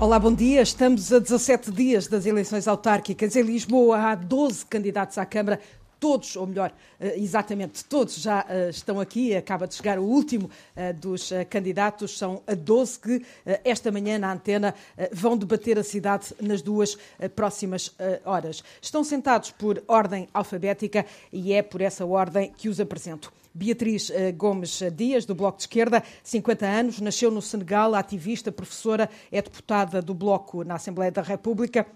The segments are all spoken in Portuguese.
Olá, bom dia. Estamos a 17 dias das eleições autárquicas. Em Lisboa há 12 candidatos à Câmara. Todos, ou melhor, eh, exatamente todos já eh, estão aqui. Acaba de chegar o último eh, dos candidatos. São 12 que esta manhã na antena vão debater a cidade nas duas próximas horas. Estão sentados por ordem alfabética e é por essa ordem que os apresento. Beatriz Gomes Dias, do Bloco de Esquerda, 50 anos, nasceu no Senegal, ativista, professora, é deputada do Bloco na Assembleia da República.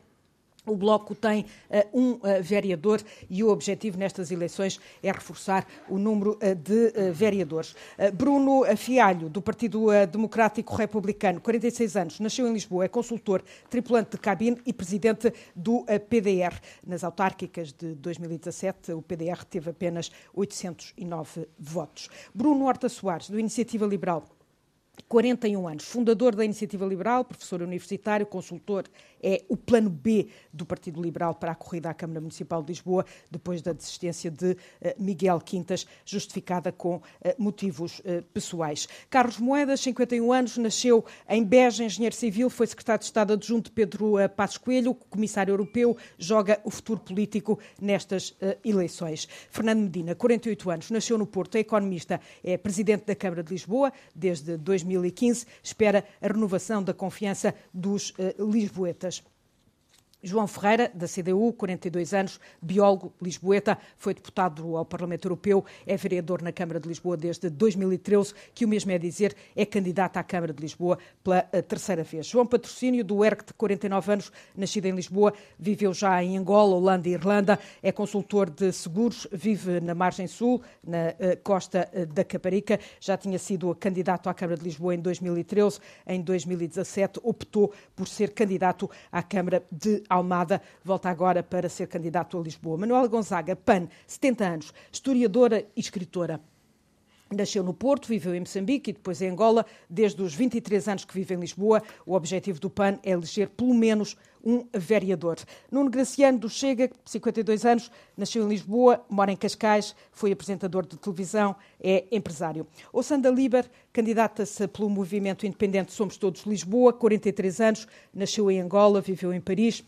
O Bloco tem uh, um uh, vereador e o objetivo nestas eleições é reforçar o número uh, de vereadores. Bruno Fialho, do Partido Democrático Republicano, 46 anos, nasceu em Lisboa, é consultor, tripulante de cabine e presidente do PDR. Nas autárquicas de 2017, o PDR teve apenas 809 votos. Bruno Horta Soares, do Iniciativa Liberal, 41 anos, fundador da Iniciativa Liberal, professor universitário, consultor, é o plano B do Partido Liberal para a corrida à Câmara Municipal de Lisboa, depois da desistência de uh, Miguel Quintas, justificada com uh, motivos uh, pessoais. Carlos Moedas, 51 anos, nasceu em Beja, engenheiro civil, foi secretário de Estado adjunto de Pedro Passos Coelho, comissário europeu, joga o futuro político nestas eleições. Fernando Medina, 48 anos, nasceu no Porto, é economista, é presidente da Câmara de Lisboa desde 2000 2015, espera a renovação da confiança dos lisboetas. João Ferreira, da CDU, 42 anos, biólogo lisboeta, foi deputado ao Parlamento Europeu, é vereador na Câmara de Lisboa desde 2013, que o mesmo é dizer, é candidato à Câmara de Lisboa pela eh, terceira vez. João Patrocínio, do ERC, de 49 anos, nascido em Lisboa, viveu já em Angola, Holanda e Irlanda, é consultor de seguros, vive na margem sul, na uh, costa uh, da Caparica, já tinha sido candidato à Câmara de Lisboa em 2013, em 2017 optou por ser candidato à Câmara de Almada volta agora para ser candidato a Lisboa. Manuela Gonzaga, PAN, 70 anos, historiadora e escritora. Nasceu no Porto, viveu em Moçambique e depois em Angola. Desde os 23 anos que vive em Lisboa, o objetivo do PAN é eleger pelo menos um vereador. Nuno Graciano do Chega, 52 anos, nasceu em Lisboa, mora em Cascais, foi apresentador de televisão, é empresário. Ossanda Liber candidata-se pelo movimento independente Somos Todos Lisboa, 43 anos, nasceu em Angola, viveu em Paris,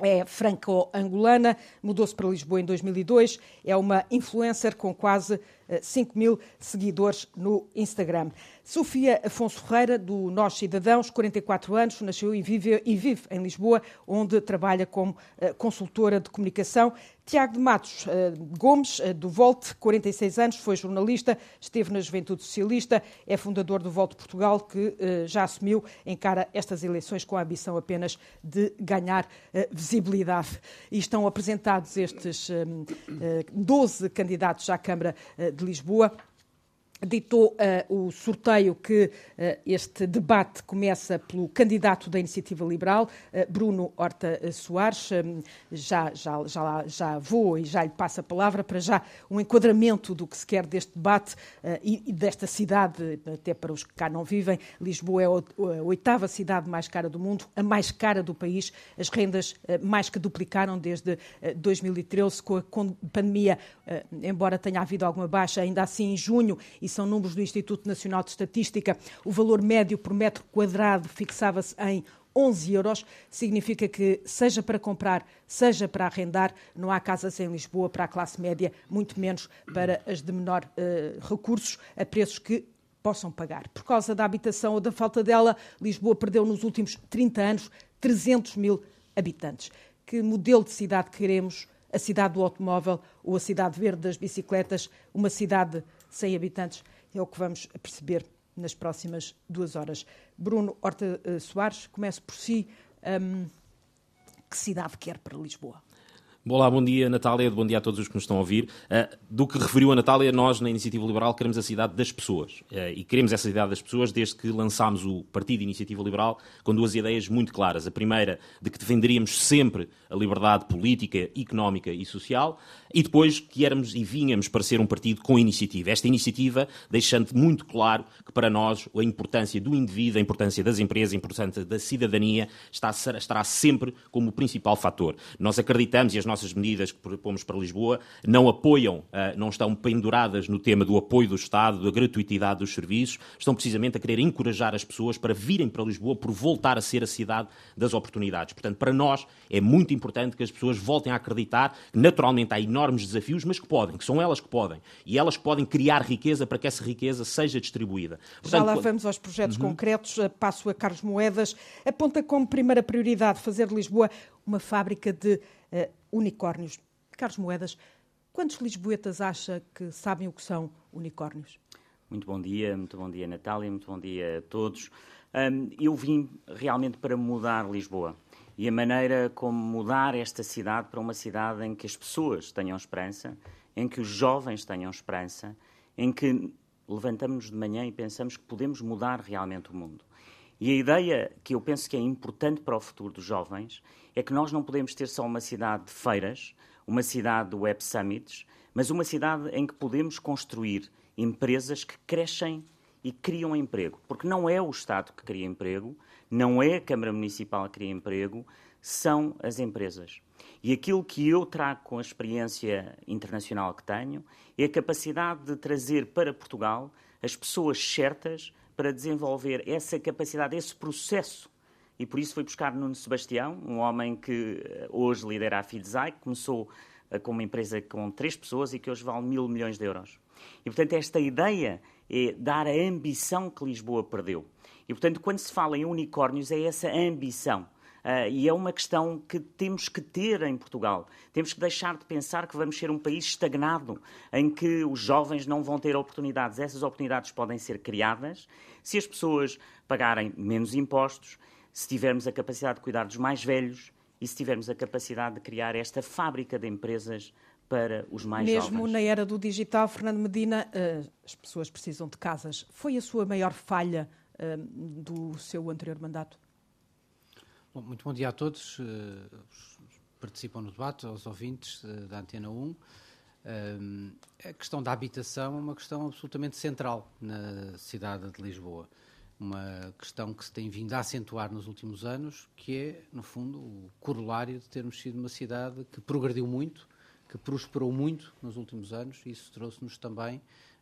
é franco-angolana, mudou-se para Lisboa em 2002, é uma influencer com quase 5 eh, mil seguidores no Instagram. Sofia Afonso Ferreira, do Nós Cidadãos, 44 anos, nasceu e vive, e vive em Lisboa, onde trabalha como uh, consultora de comunicação. Tiago de Matos uh, Gomes, uh, do Volte, 46 anos, foi jornalista, esteve na Juventude Socialista, é fundador do Volte Portugal, que já assumiu, encara estas eleições com a ambição apenas de ganhar visibilidade. E estão apresentados estes 12 candidatos à Câmara de Lisboa ditou uh, o sorteio que uh, este debate começa pelo candidato da Iniciativa Liberal, uh, Bruno Horta Soares. Um, já, já, já, já vou e já lhe passo a palavra para já um enquadramento do que se quer deste debate e, e, desta cidade, até para os que cá não vivem. Lisboa é a oitava cidade mais cara do mundo, a mais cara do país. As rendas mais que duplicaram desde 2013 com a pandemia, embora tenha havido alguma baixa, ainda assim em junho são números do Instituto Nacional de Estatística, o valor médio por metro quadrado fixava-se em 11 euros, significa que, seja para comprar, seja para arrendar, não há casas em Lisboa para a classe média, muito menos para as de menor uh, recursos, a preços que possam pagar. Por causa da habitação ou da falta dela, Lisboa perdeu nos últimos 30 anos 300 mil habitantes. Que modelo de cidade queremos? A cidade do automóvel ou a cidade verde das bicicletas? Uma cidade sem habitantes, é o que vamos perceber nas próximas duas horas. Bruno Horta eh, Soares, começo por si. Um, que cidade quer para Lisboa? Olá, bom dia Natália, bom dia a todos os que nos estão a ouvir. Uh, do que referiu a Natália, nós na Iniciativa Liberal queremos a cidade das pessoas. Uh, e queremos essa cidade das pessoas desde que lançámos o Partido Iniciativa Liberal com duas ideias muito claras. A primeira, de que defenderíamos sempre a liberdade política, económica e social, e depois que éramos e vínhamos para ser um partido com iniciativa. Esta iniciativa deixando muito claro que para nós a importância do indivíduo, a importância das empresas, a importância da cidadania está, estará sempre como o principal fator. Nós acreditamos e as nossas nossas medidas que propomos para Lisboa não apoiam, não estão penduradas no tema do apoio do Estado, da gratuitidade dos serviços, estão precisamente a querer encorajar as pessoas para virem para Lisboa por voltar a ser a cidade das oportunidades. Portanto, para nós é muito importante que as pessoas voltem a acreditar que naturalmente há enormes desafios, mas que podem, que são elas que podem. E elas que podem criar riqueza para que essa riqueza seja distribuída. Portanto, Já lá vamos aos projetos uhum. concretos. Passo a Carlos Moedas. Aponta como primeira prioridade fazer de Lisboa uma fábrica de uh, unicórnios. Carlos Moedas, quantos lisboetas acha que sabem o que são unicórnios? Muito bom dia, muito bom dia, Natália, muito bom dia a todos. Um, eu vim realmente para mudar Lisboa e a maneira como mudar esta cidade para uma cidade em que as pessoas tenham esperança, em que os jovens tenham esperança, em que levantamos de manhã e pensamos que podemos mudar realmente o mundo. E a ideia que eu penso que é importante para o futuro dos jovens é que nós não podemos ter só uma cidade de feiras, uma cidade de Web Summits, mas uma cidade em que podemos construir empresas que crescem e criam emprego. Porque não é o Estado que cria emprego, não é a Câmara Municipal que cria emprego, são as empresas. E aquilo que eu trago com a experiência internacional que tenho é a capacidade de trazer para Portugal as pessoas certas para desenvolver essa capacidade, esse processo. E por isso fui buscar Nuno Sebastião, um homem que eh, hoje lidera a Fidzai, que começou eh, com uma empresa com três pessoas e que hoje vale mil milhões de euros. E, portanto, esta ideia é dar a ambição que Lisboa perdeu. E, portanto, quando se fala em unicórnios, é essa ambição. Uh, e é uma questão que temos que ter em Portugal. Temos que deixar de pensar que vamos ser um país estagnado, em que os jovens não vão ter oportunidades. Essas oportunidades podem ser criadas se as pessoas pagarem menos impostos, se tivermos a capacidade de cuidar dos mais velhos e se tivermos a capacidade de criar esta fábrica de empresas para os mais Mesmo jovens. Mesmo na era do digital, Fernando Medina, eh, as pessoas precisam de casas. Foi a sua maior falha eh, do seu anterior mandato? Muito bom dia a todos. Eh, participam no debate, aos ouvintes da Antena 1. A questão da habitação é uma questão absolutamente central na cidade de Lisboa. Uma questão que se tem vindo a acentuar nos últimos anos, que é, no fundo, o corolário de termos sido uma cidade que progrediu muito, que prosperou muito nos últimos anos e isso trouxe-nos também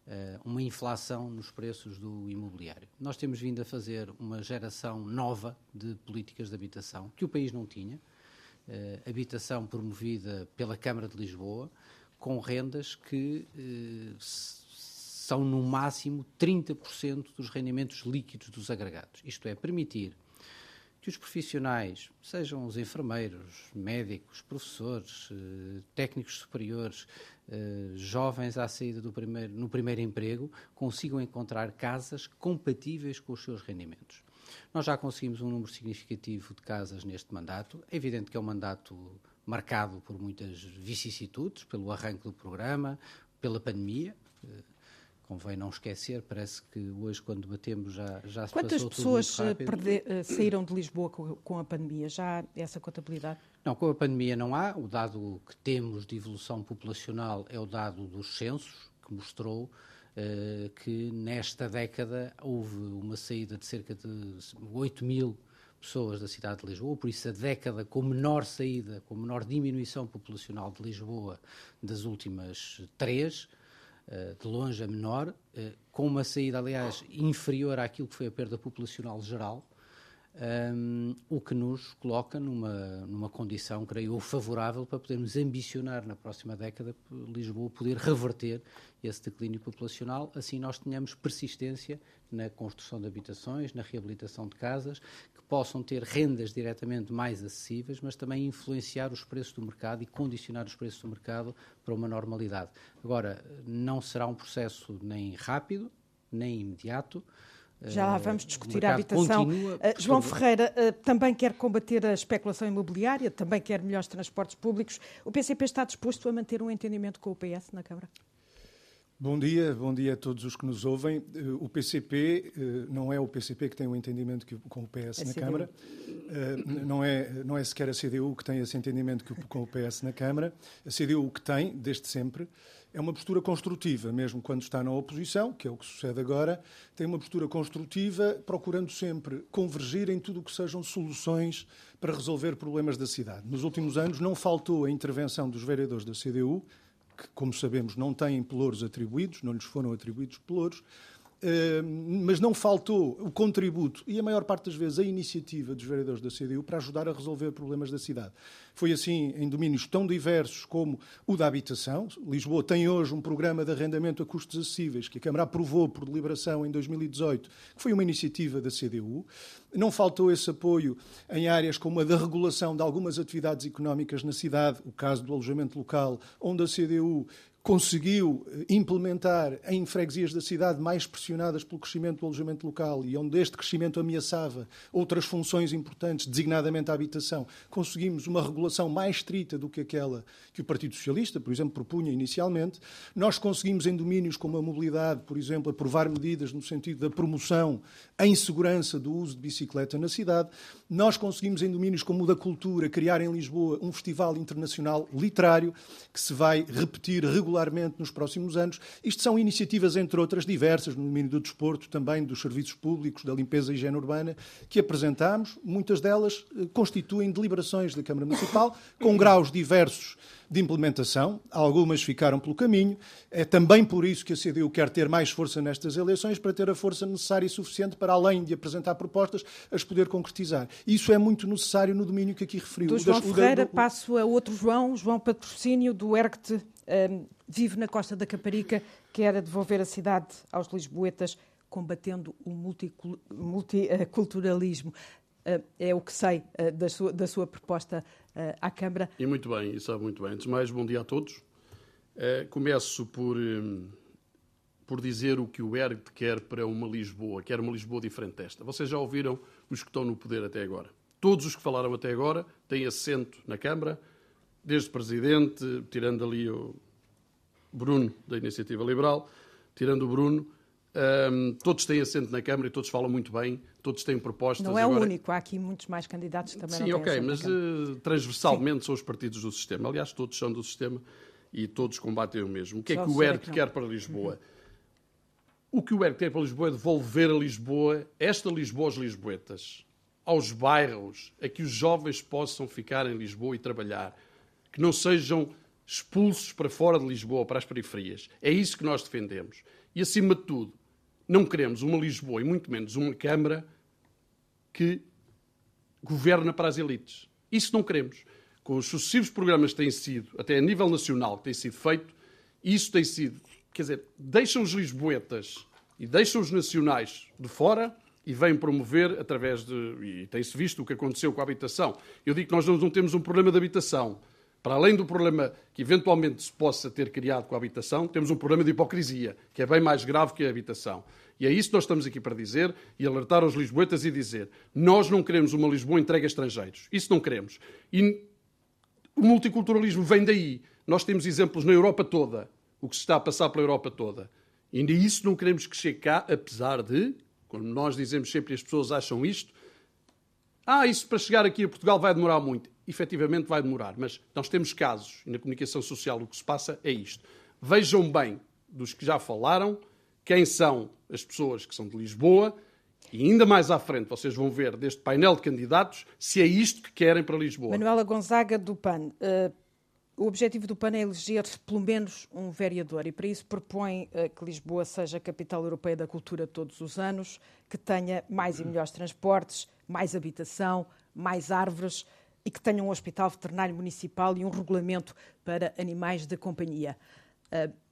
uh, uma inflação nos preços do imobiliário. Nós temos vindo a fazer uma geração nova de políticas de habitação que o país não tinha, uh, habitação promovida pela Câmara de Lisboa, com rendas que uh, são no máximo 30% dos rendimentos líquidos dos agregados. Isto é, permitir que os profissionais, sejam os enfermeiros, médicos, professores, eh, técnicos superiores, eh, jovens à saída do primeiro, no primeiro emprego, consigam encontrar casas compatíveis com os seus rendimentos. Nós já conseguimos um número significativo de casas neste mandato. É evidente que é um mandato marcado por muitas vicissitudes, pelo arranque do programa, pela pandemia. Convém não esquecer, parece que hoje, quando debatemos, já, já se Quantas pessoas eh, saíram de Lisboa com, a pandemia? Já há essa contabilidade? Não, com a pandemia não há. O dado que temos de evolução populacional é o dado dos censos, que mostrou uh, que nesta década houve uma saída de cerca de 8 mil pessoas da cidade de Lisboa, por isso a década com menor saída, com menor diminuição populacional de Lisboa das últimas três, de longe a menor, eh, com uma saída, aliás, inferior àquilo que foi a perda populacional geral, um, o que nos coloca numa, numa condição, creio eu, favorável para podermos ambicionar na próxima década Lisboa poder reverter esse declínio populacional, assim nós tenhamos persistência na construção de habitações, na reabilitação de casas, possam ter rendas diretamente mais acessíveis, mas também influenciar os preços do mercado e condicionar os preços do mercado para uma normalidade. Agora, não será um processo nem rápido, nem imediato. Já lá vamos discutir a habitação. Continua, uh, João Ferreira uh, também quer combater a especulação imobiliária, também quer melhores transportes públicos. O PCP está disposto a manter um entendimento com o PS na Câmara? Bom dia, bom dia a todos os que nos ouvem. Eh, o PCP eh, não é o PCP que tem o um entendimento com o PS na Câmara, eh, não é, não é sequer a CDU que tem esse entendimento com o PS na Câmara. A CDU o que tem, desde sempre, é uma postura construtiva, mesmo quando está na oposição, que é o que sucede agora, tem uma postura construtiva, procurando sempre convergir em tudo o que sejam soluções para resolver problemas da cidade. Nos últimos anos não faltou a intervenção dos vereadores da CDU, que, como sabemos, não têm pelouros atribuídos, não lhes foram atribuídos pelouros, mas não faltou o contributo e a maior parte das vezes a iniciativa dos vereadores da CDU para ajudar a resolver problemas da cidade. Foi assim em domínios tão diversos como o da habitação. Lisboa tem hoje um programa de arrendamento a custos acessíveis que a Câmara aprovou por deliberação em 2018, que foi uma iniciativa da CDU. Não faltou esse apoio em áreas como a da regulação de algumas atividades económicas na cidade, o caso do alojamento local, onde a CDU conseguiu eh, implementar em freguesias da cidade mais pressionadas pelo crescimento do alojamento local e onde este crescimento ameaçava outras funções importantes, designadamente a habitação, conseguimos uma regulação mais estrita do que aquela que o Partido Socialista, por exemplo, propunha inicialmente. Nós conseguimos, em domínios como a mobilidade, por exemplo, aprovar medidas no sentido da promoção em segurança do uso de bicicleta na cidade. Nós conseguimos, em domínios como o da cultura, criar em Lisboa um festival internacional literário que se vai repetir regularmente nos próximos anos. Isto são iniciativas, entre outras, diversas, no domínio do desporto, também dos serviços públicos, da limpeza e higiene urbana, que apresentámos. Muitas delas eh, constituem deliberações da Câmara Municipal, com graus diversos de implementação. Algumas ficaram pelo caminho. É também por isso que a CDU quer ter mais força nestas eleições, para ter a força necessária e suficiente para, além de apresentar propostas, as poder concretizar. Isso é muito necessário no domínio que aqui referiu. Do João Ferreira, passo a outro João, João Patrocínio, do ERCT, um, vive na Costa da Caparica, quer devolver a cidade aos lisboetas, combatendo o multiculturalismo. Uh, é o que sei uh, da, sua, da sua proposta à Câmara. E muito bem, e sabe muito bem. Antes de mais, bom dia a todos. começo por, um, por dizer o que o ERGT quer para uma Lisboa, quer uma Lisboa diferente desta. Vocês já ouviram os que estão no poder até agora. Todos os que falaram até agora têm assento na Câmara, desde Presidente, tirando ali o Bruno, da Iniciativa Liberal, tirando o Bruno, um, todos têm assento na Câmara e todos falam muito bem, todos têm propostas. Não é agora... o único, há aqui muitos mais candidatos também. Sim, ok, mas uh, transversalmente Sim. são os partidos do sistema. Aliás, todos são do sistema e todos combatem o mesmo. O que é Só é que o ERC quer para Lisboa? Uhum. O que o ERC quer para Lisboa é devolver a Lisboa, esta Lisboa aos lisboetas, aos bairros, a que os jovens possam ficar em Lisboa e trabalhar, que não sejam expulsos para fora de Lisboa, para as periferias. É isso que nós defendemos. E, acima de tudo, não queremos uma Lisboa e muito menos uma Câmara que governa para as elites. Isso não queremos. Com os sucessivos programas que têm sido, até a nível nacional, que têm sido feito, isso tem sido, quer dizer, deixam os lisboetas e deixam os nacionais de fora e vêm promover através de. E tem-se visto o que aconteceu com a habitação. Eu digo que nós não temos um problema de habitação. Para além do problema que eventualmente se possa ter criado com a habitação, temos um problema de hipocrisia, que é bem mais grave que a habitação. E é isso que nós estamos aqui para dizer e alertar aos lisboetas e dizer: nós não queremos uma Lisboa entregue a estrangeiros. Isso não queremos. E o multiculturalismo vem daí. Nós temos exemplos na Europa toda, o que se está a passar pela Europa toda. E isso não queremos que chegue cá, apesar de, quando nós dizemos sempre as pessoas acham isto, ah, isso para chegar aqui a Portugal vai demorar muito efetivamente vai demorar. Mas nós temos casos, e na comunicação social o que se passa é isto. Vejam bem dos que já falaram quem são as pessoas que são de Lisboa e ainda mais à frente vocês vão ver deste painel de candidatos se é isto que querem para Lisboa. Manuela Gonzaga do PAN. Uh, o objetivo do PAN é eleger pelo menos um vereador e para isso propõe uh, que Lisboa seja a capital europeia da cultura todos os anos, que tenha mais e melhores transportes, mais habitação, mais árvores e que tenha um hospital veterinário municipal e um regulamento para animais de companhia. Uh,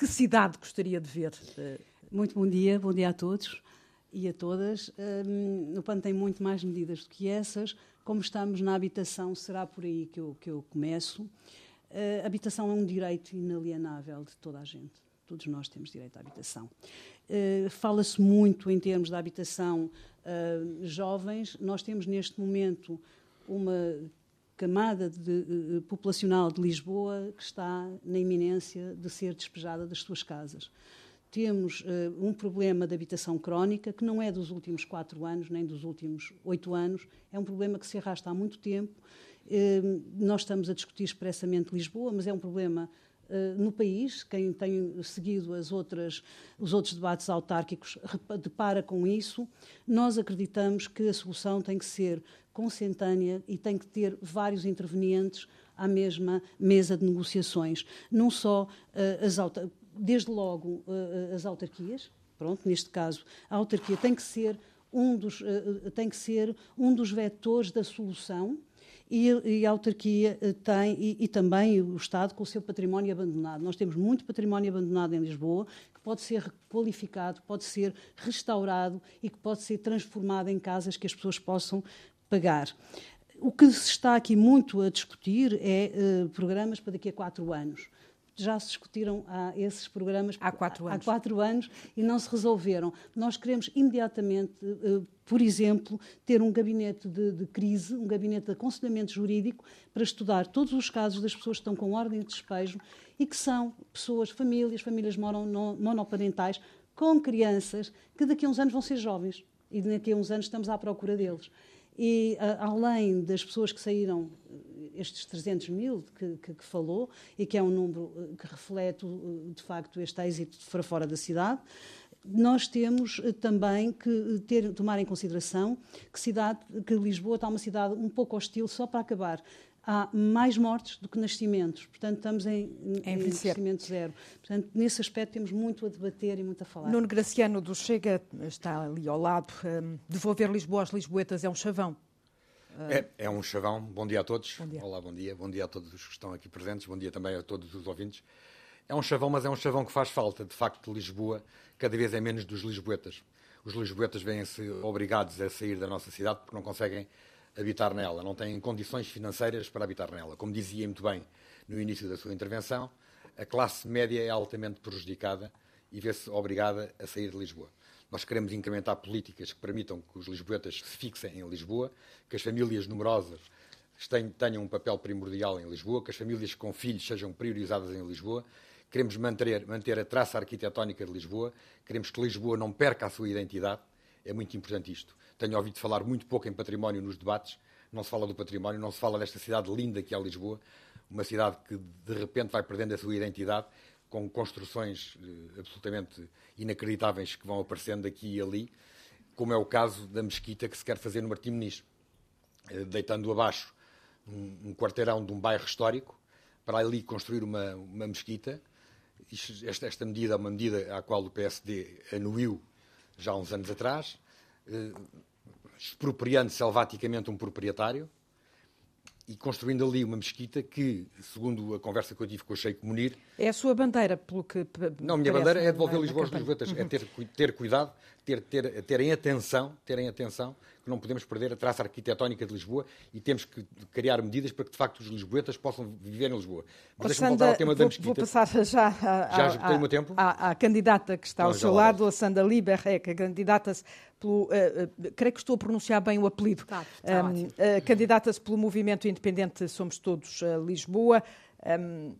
que cidade gostaria de ver? Uh... Muito bom dia, bom dia a todos e a todas. Um, o PAN tem muito mais medidas do que essas. Como estamos na habitação, será por aí que eu, que eu começo. Uh, habitação é um direito inalienável de toda a gente. Todos nós temos direito à habitação. Uh, Fala-se muito em termos da habitação uh, jovens. Nós temos neste momento uma camada de, uh, populacional de Lisboa que está na iminência de ser despejada das suas casas. Temos uh, um problema de habitação crónica que não é dos últimos quatro anos, nem dos últimos oito anos, é um problema que se arrasta há muito tempo. Uh, nós estamos a discutir expressamente Lisboa, mas é um problema no país. Quem tem seguido as outras, os outros debates autárquicos depara com isso. Nós acreditamos que a solução tem que ser consentânea e tem que ter vários intervenientes à mesma mesa de negociações. Não só uh, as desde logo uh, as autarquias, pronto, neste caso, a autarquia tem que ser um dos, uh, tem que ser um dos vetores da solução e, e a autarquia tem, e, e, também o Estado com o seu património abandonado. Nós temos muito património abandonado em Lisboa que pode ser requalificado, pode ser restaurado e que pode ser transformado em casas que as pessoas possam pagar. O que se está aqui muito a discutir é uh, programas para daqui a quatro anos. Já se discutiram ah, esses programas há quatro, há, há quatro anos e não se resolveram. Nós queremos imediatamente, uh, por exemplo, ter um gabinete de, de, crise, um gabinete de aconselhamento jurídico para estudar todos os casos das pessoas que estão com ordem de despejo e que são pessoas, famílias, famílias monoparentais, com crianças que daqui a uns anos vão ser jovens e daqui a uns anos estamos à procura deles. E a, além das pessoas que saíram, eh, estes 300 mil que, que, que, falou, e que é um número eh, que reflete eh, de facto este êxito para fora da cidade, nós temos também que ter, tomar em consideração que, cidade, que Lisboa está uma cidade um pouco hostil, só para acabar há mais mortes do que nascimentos. Portanto, estamos em, em nascimento zero. Portanto, nesse aspecto temos muito a debater e muito a falar. Nuno Graciano do Chega está ali ao lado. Um, devolver Lisboa às Lisboetas é um chavão. É, é um chavão. Bom dia a todos. Bom dia. Olá, bom dia. Bom dia a todos os que estão aqui presentes. Bom dia também a todos os ouvintes. É um chavão, mas é um chavão que faz falta. De facto, Lisboa cada vez é menos dos lisboetas. Os lisboetas vêm-se obrigados a sair da nossa cidade porque não conseguem habitar nela, não têm condições financeiras para habitar nela. Como dizia muito bem no início da sua intervenção, a classe média é altamente prejudicada e vê-se obrigada a sair de Lisboa. Nós queremos incrementar políticas que permitam que os lisboetas se fixem em Lisboa, que as famílias numerosas tenham um papel primordial em Lisboa, que as famílias com filhos sejam priorizadas em Lisboa. Queremos manter, manter a traça arquitetónica de Lisboa, queremos que Lisboa não perca a sua identidade. É muito importante isto. Tenho ouvido falar muito pouco em património nos debates. Não se fala do património, não se fala desta cidade linda que é Lisboa, uma cidade que de repente vai perdendo a sua identidade com construções eh, absolutamente inacreditáveis que vão aparecendo aqui e ali, como é o caso da mesquita que se quer fazer no Martim Muniz, eh, deitando abaixo um, um quarteirão de um bairro histórico para ali construir uma, uma mesquita. Esta, esta medida é uma medida à qual o PSD anuiu já há uns anos atrás, eh, expropriando selvaticamente um proprietário e construindo ali uma mesquita que, segundo a conversa que eu tive com o Sheikh Munir... É a sua bandeira, pelo que Não, a minha bandeira é devolver Lisboa aos lisboetas, é uhum. é ter, ter cuidado, ter, ter, terem atenção, terem atenção que não podemos perder a traça arquitetónica de Lisboa e temos que criar medidas para que, de facto, os lisboetas possam viver em Lisboa. Mas deixa-me voltar ao tema vou, da mesquita. Vou passar já, a, já a, a, tempo? À, candidata que está ao seu lado, a Sandra Liberrec, candidata-se pelo... Uh, uh, creio que estou a pronunciar bem o apelido. Tá, tá um, uh, candidata-se pelo Movimento Independente Somos Todos Lisboa. Um,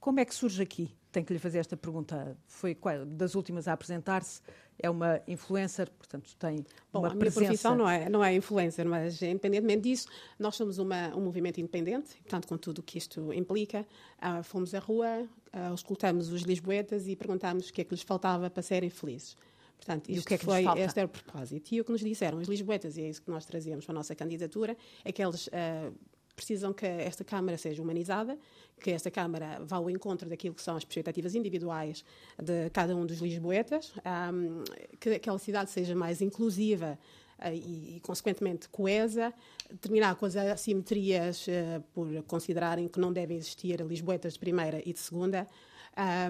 como é que surge aqui? Tenho que lhe fazer esta pergunta. Foi das últimas a apresentar-se é uma influencer, portanto tem Bom, uma a presença... minha profissão não é, não é influencer, mas independentemente disso, nós somos uma, um movimento independente, portanto com tudo o que isto implica, uh, fomos à rua, uh, escutamos os lisboetas e perguntámos o que é que lhes faltava para serem felizes. Portanto, isto e o que é que foi, este é o propósito. E o que nos disseram os lisboetas, e é isso que nós trazemos para a nossa candidatura, é que eles uh, precisam que esta Câmara seja humanizada, que esta Câmara vá ao encontro daquilo que são as expectativas individuais de cada um dos lisboetas, um, que aquela cidade seja mais inclusiva uh, e, e, consequentemente, coesa, terminar com as assimetrias uh, por considerarem que não devem existir lisboetas de primeira e de segunda.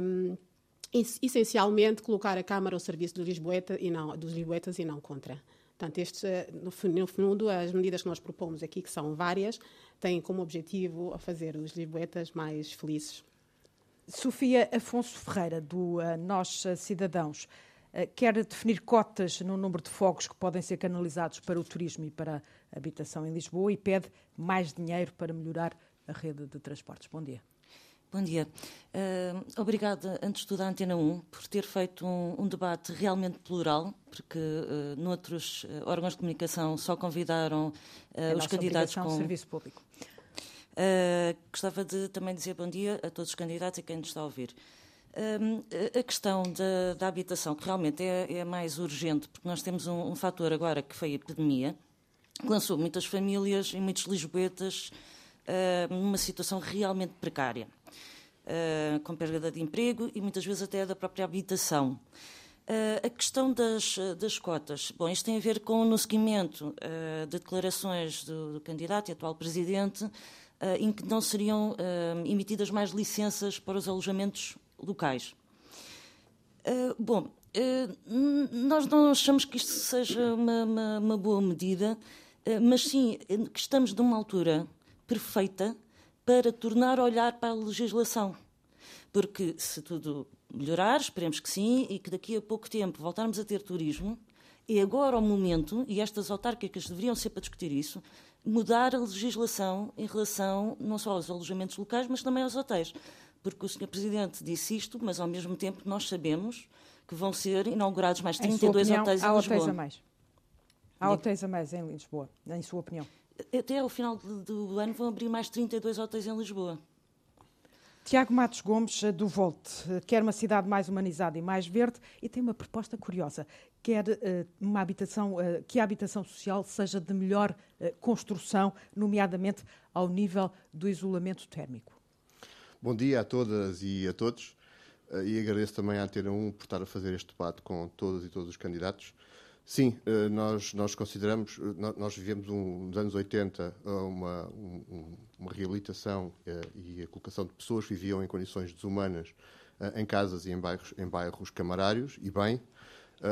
Um, essencialmente colocar a Câmara ao serviço do Lisboeta e não, dos lisboetas e não contra. Portanto, estes, eh, no fundo, as medidas que nós propomos aqui, que são várias, têm como objetivo a fazer os lisboetas mais felizes. Sofia Afonso Ferreira, do uh, Nós Cidadãos. quer definir cotas no número de fogos que podem ser canalizados para o turismo e para a habitação em Lisboa e pede mais dinheiro para melhorar a rede de transportes. Bom dia. Bom dia. Uh, obrigada, antes de tudo, à Antena 1 por ter feito um, um debate realmente plural, porque uh, noutros uh, órgãos de comunicação só convidaram uh, os candidatos com. serviço público. gostava de também dizer bom dia a todos os candidatos e quem nos está a ouvir. a questão da, da, habitação, que realmente é, é, mais urgente, porque nós temos um, um fator agora que foi a epidemia, que lançou muitas famílias e muitos lisboetas numa situação realmente precária. Uh, com perda de emprego e muitas vezes até da própria habitação. Uh, a questão das, das, cotas. Bom, isto tem a ver com no seguimento uh, de declarações do, do, candidato e atual presidente, em que não seriam emitidas mais licenças para os alojamentos locais. bom, nós não achamos que isto seja uma, uma, uma boa medida, mas sim que estamos numa altura perfeita para tornar a olhar para a legislação. Porque se tudo melhorar, esperemos que sim, e que daqui a pouco tempo voltarmos a ter turismo, é agora o momento, e estas autárquicas deveriam ser para discutir isso, mudar a legislação em relação não só aos alojamentos locais, mas também aos hotéis. Porque o Sr. Presidente disse isto, mas ao mesmo tempo nós sabemos que vão ser inaugurados mais 32 opinião, hotéis em há Lisboa. Hotéis a mais. Há hotéis a mais em Lisboa, em sua opinião até ao final do ano vão abrir mais 32 hotéis em Lisboa. Tiago Matos Gomes, eh, do Volte, eh, quer uma cidade mais humanizada e mais verde e tem uma proposta curiosa. Quer uh, uma habitação, uh, que a habitação social seja de melhor uh, construção, nomeadamente ao nível do isolamento térmico. Bom dia a todas e a todos. E agradeço também à Antena 1 por estar a fazer este debate com todas e todos os candidatos. Sim, eh, nós, nós consideramos, eh, nós vivemos um, nos anos 80 eh, uma, um, uma reabilitação e a colocação de pessoas que viviam em condições desumanas em casas e em bairros, em bairros camarários, e bem,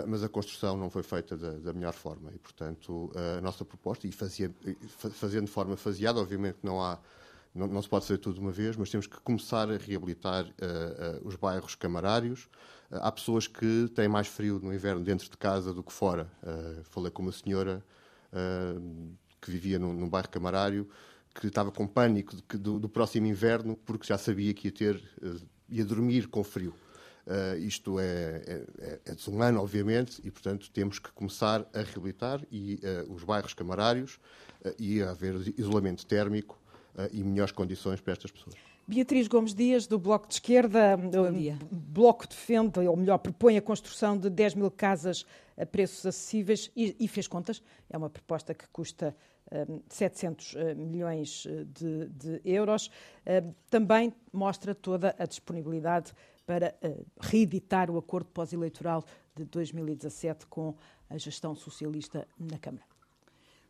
mas a construção não foi feita da, da melhor forma. E, portanto, a nossa proposta, e fazia, fazendo de forma faseada, obviamente não há não, não, se pode fazer tudo de uma vez, mas temos que começar a reabilitar uh, uh, os bairros camarários, há pessoas que têm mais frio no inverno dentro de casa do que fora. Uh, falei com uma senhora uh, que vivia num, num, bairro camarário que estava com pânico de, do, do, próximo inverno porque já sabia que ia ter uh, ia dormir com frio. isto é, é, é, desumano, obviamente, e portanto temos que começar a reabilitar e os bairros camarários e a haver isolamento térmico e melhores condições para estas pessoas. Beatriz Gomes Dias, do Bloco de Esquerda. O Bloco defende, ou melhor, propõe a construção de 10 mil casas a preços acessíveis e, e fez contas. É uma proposta que custa um, 700 uh, milhões uh, de, de euros. Uh, também mostra toda a disponibilidade para uh, reeditar o acordo pós-eleitoral de 2017 com a gestão socialista na Câmara.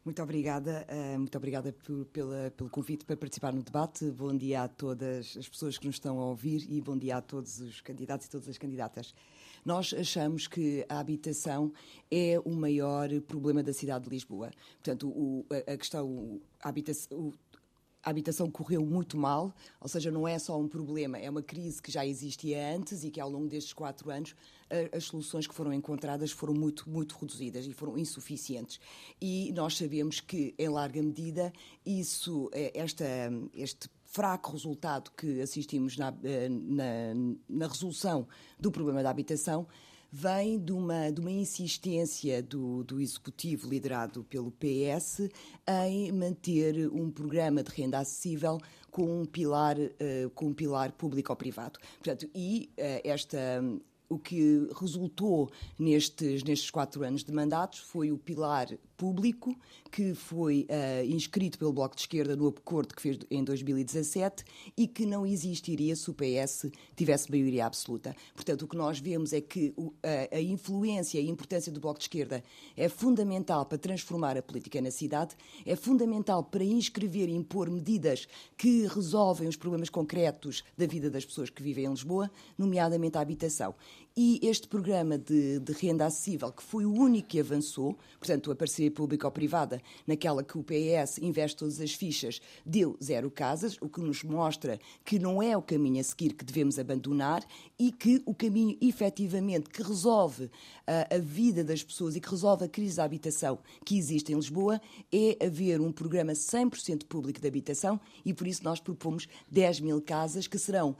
Muito obrigada, uh, muito obrigada por, pela, pelo convite para participar no debate. Bom dia a todas as pessoas que nos estão a ouvir e bom dia a todos os candidatos e todas as candidatas. Nós achamos que a habitação é o maior problema da cidade de Lisboa. Portanto, o, a, a, questão, a habitação, a habitação correu muito mal, ou seja, não é só um problema, é uma crise que já existia antes e que ao longo destes quatro anos as soluções que foram encontradas foram muito, muito reduzidas e foram insuficientes. E nós sabemos que, em larga medida, isso, eh, esta, este fraco resultado que assistimos na, eh, na, na resolução do problema da habitação vem de uma, de uma insistência do, do Executivo, liderado pelo PS, em manter um programa de renda acessível com um pilar, uh, com um pilar público ou privado. Portanto, e uh, esta o que resultou nestes, nestes quatro anos de mandatos foi o pilar público, que foi uh, inscrito pelo Bloco de Esquerda no acordo que fez em 2017 e que não existiria se o PS tivesse maioria absoluta. Portanto, o que nós vemos é que o, a, a influência e a importância do Bloco de Esquerda é fundamental para transformar a política na cidade, é fundamental para inscrever e impor medidas que resolvem os problemas concretos da vida das pessoas que vivem em Lisboa, nomeadamente a habitação. E este programa de, de, renda acessível, que foi o único que avançou, portanto, a parceria público-privada, naquela que o PS investe todas as fichas, deu zero casas, o que nos mostra que não é o caminho a seguir que devemos abandonar e que o caminho efetivamente que resolve uh, a vida das pessoas e que resolve a crise da habitação que existe em Lisboa é haver um programa 100% público de habitação e por isso nós propomos 10 mil casas que serão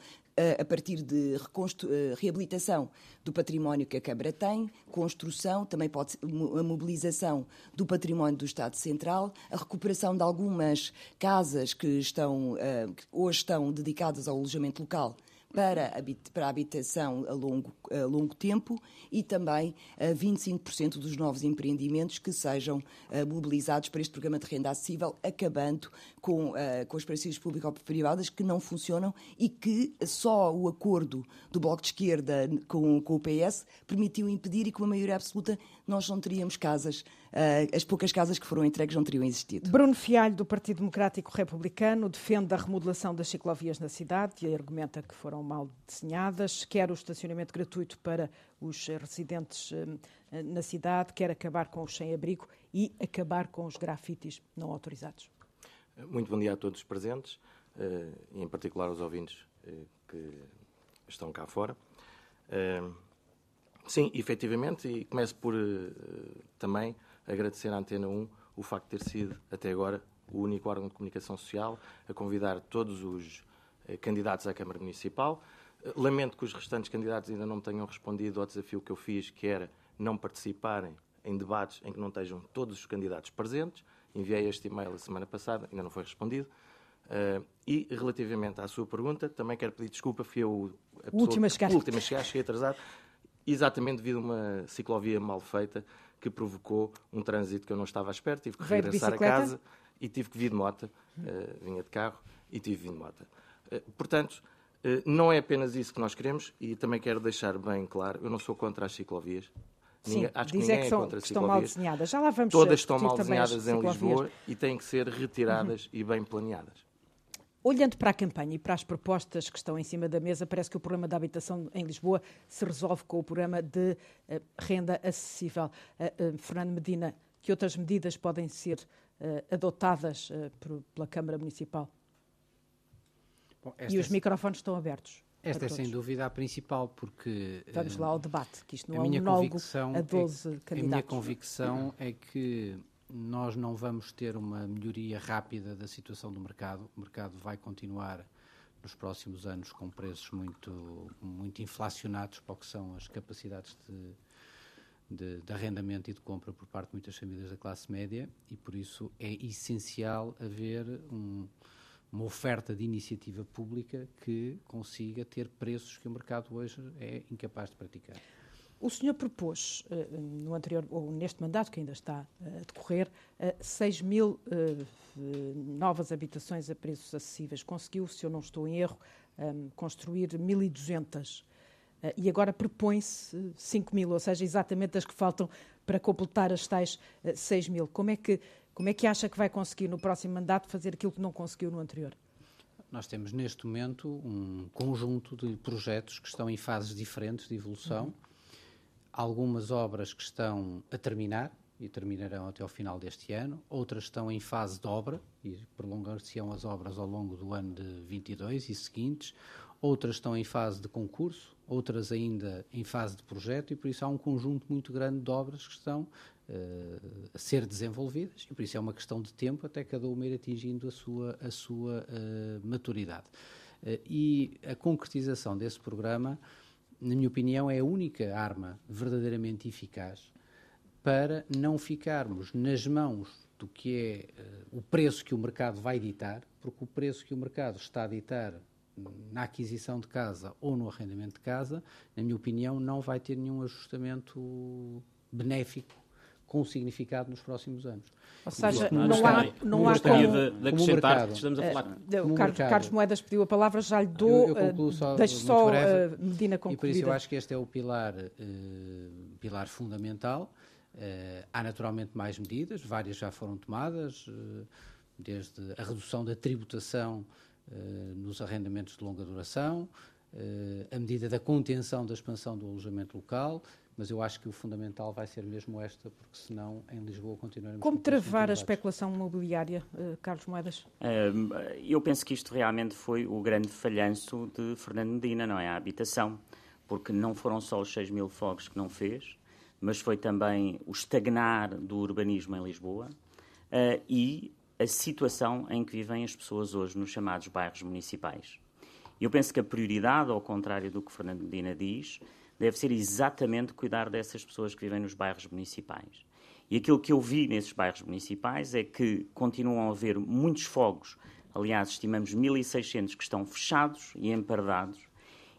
a partir de reabilitação do património que a Câmara tem, construção, também pode ser a mobilização do património do Estado Central, a recuperação de algumas casas que estão que hoje estão dedicadas ao alojamento local para, para a habitação a longo, a longo tempo e também a 25% dos novos empreendimentos que sejam uh, mobilizados para este programa de renda acessível, acabando com, uh, com as parcerias público-privadas que não funcionam e que só o acordo do Bloco de Esquerda com, com o PS permitiu impedir e com uma maioria absoluta nós não teríamos casas as poucas casas que foram entregues não teriam existido. Bruno Fialho, do Partido Democrático Republicano, defende a remodelação das ciclovias na cidade e argumenta que foram mal desenhadas, quer o estacionamento gratuito para os residentes uh, na cidade, quer acabar com os sem-abrigo e acabar com os grafites não autorizados. Muito bom dia a todos os presentes, uh, e em particular aos ouvintes que estão cá fora. Sim, efetivamente, e começo por também agradecer à Antena 1 o facto de ter sido, até agora, o único órgão de comunicação social a convidar todos os eh, candidatos à Câmara Municipal. Eh, lamento que os restantes candidatos ainda não me tenham respondido ao desafio que eu fiz, que era não participarem em debates em que não estejam todos os candidatos presentes. Enviei este e-mail a semana passada, ainda não foi respondido. Uh, e relativamente à sua pergunta, também quero pedir desculpa, fui eu a última a chegar, cheguei atrasado, exatamente devido a uma ciclovia mal feita que provocou um trânsito que eu não estava à espera. Tive que regressar a casa e tive que vir de moto. Uh, vinha de carro e tive que vir de moto. Uh, portanto, uh, não é apenas isso que nós queremos e também quero deixar bem claro, eu não sou contra as ciclovias. Sim, ninguém, acho que ninguém que, são, é contra as estão mal desenhadas. Já lá vamos Todas estão mal desenhadas em Lisboa e têm que ser retiradas uhum. e bem planeadas. Olhando para a campanha e para as propostas que estão em cima da mesa, parece que o problema da habitação em Lisboa se resolve com o programa de uh, renda acessível. Uh, uh, Fernando Medina, que outras medidas podem ser adotadas por, pela Câmara Municipal? Bom, e os é microfones estão abertos. Esta é sem dúvida a principal, porque. Vamos lá ao debate, que isto não é um monólogo a 12 é, candidatos. A minha convicção é que nós não vamos ter uma melhoria rápida da situação do mercado. O mercado vai continuar nos próximos anos com preços muito, muito inflacionados para o que são as capacidades de, de, de, arrendamento e de compra por parte de muitas famílias da classe média e por isso é essencial haver um, uma oferta de iniciativa pública que consiga ter preços que o mercado hoje é incapaz de praticar. O senhor propôs, eh, no anterior, ou neste mandato que ainda está eh, a decorrer, 6 eh, mil novas habitações a preços acessíveis. Conseguiu, se eu não estou em erro, construir 1.200. E agora propõe-se 5 mil, ou seja, exatamente as que faltam para completar as tais 6 mil. Como é, que, como é que acha que vai conseguir no próximo mandato fazer aquilo que não conseguiu no anterior? Nós temos neste momento um conjunto de projetos que estão em fases diferentes de evolução. Uhum algumas obras que estão a terminar e terminarão até ao final deste ano, outras estão em fase de obra e prolongar-se-ão as obras ao longo do ano de 22 e seguintes, outras estão em fase de concurso, outras ainda em fase de projeto e por isso há um conjunto muito grande de obras que estão uh, a ser desenvolvidas e por isso é uma questão de tempo até cada uma ir atingindo a sua, a sua uh, maturidade. Uh, e a concretização desse programa na minha opinião, é a única arma verdadeiramente eficaz para não ficarmos nas mãos do que é uh, o preço que o mercado vai ditar, porque o preço que o mercado está a ditar na aquisição de casa ou no arrendamento de casa, na minha opinião, não vai ter nenhum ajustamento benéfico com significado nos próximos anos. Ou seja, não, não há, não há como, de, de acrescentar que estamos a falar. Uh, o Carlos, Carlos, Moedas pediu a palavra, já lhe dou. Eu, eu só, deixo só breve, uh, Medina concluir. E por isso eu acho que este é o pilar, uh, pilar fundamental. Uh, há naturalmente mais medidas, várias já foram tomadas, desde a redução da tributação nos arrendamentos de longa duração, a medida da contenção da expansão do alojamento local, mas eu acho que o fundamental vai ser mesmo esta, porque senão em Lisboa continuaremos... Como travar a especulação imobiliária, Carlos Moedas? eu penso que isto realmente foi o grande falhanço de Fernando Medina, não é? A habitação, porque não foram só os 6 mil fogos que não fez, mas foi também o estagnar do urbanismo em Lisboa uh, e a situação em que vivem as pessoas hoje nos chamados bairros municipais. Eu penso que a prioridade, ao contrário do que Fernando Medina diz, deve ser exatamente cuidar dessas pessoas que vivem nos bairros municipais. E aquilo que eu vi nesses bairros municipais é que continuam a haver muitos fogos, aliás, estimamos 1.600 que estão fechados e empardados,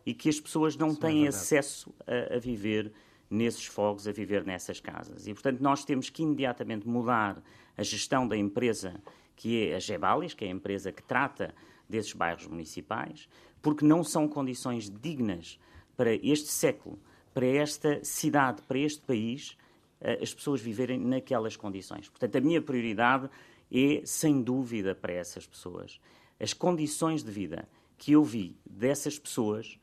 e que as pessoas não Isso é têm é acesso a, a viver nesses fogos, a viver nessas casas. E, portanto, nós temos que imediatamente mudar a gestão da empresa, que é a Gebalis, que é a empresa que trata desses bairros municipais, porque não são condições dignas para este século, para esta cidade, para este país, eh, as pessoas viverem naquelas condições. Portanto, a minha prioridade é, sem dúvida, para essas pessoas. As condições de vida que eu vi dessas pessoas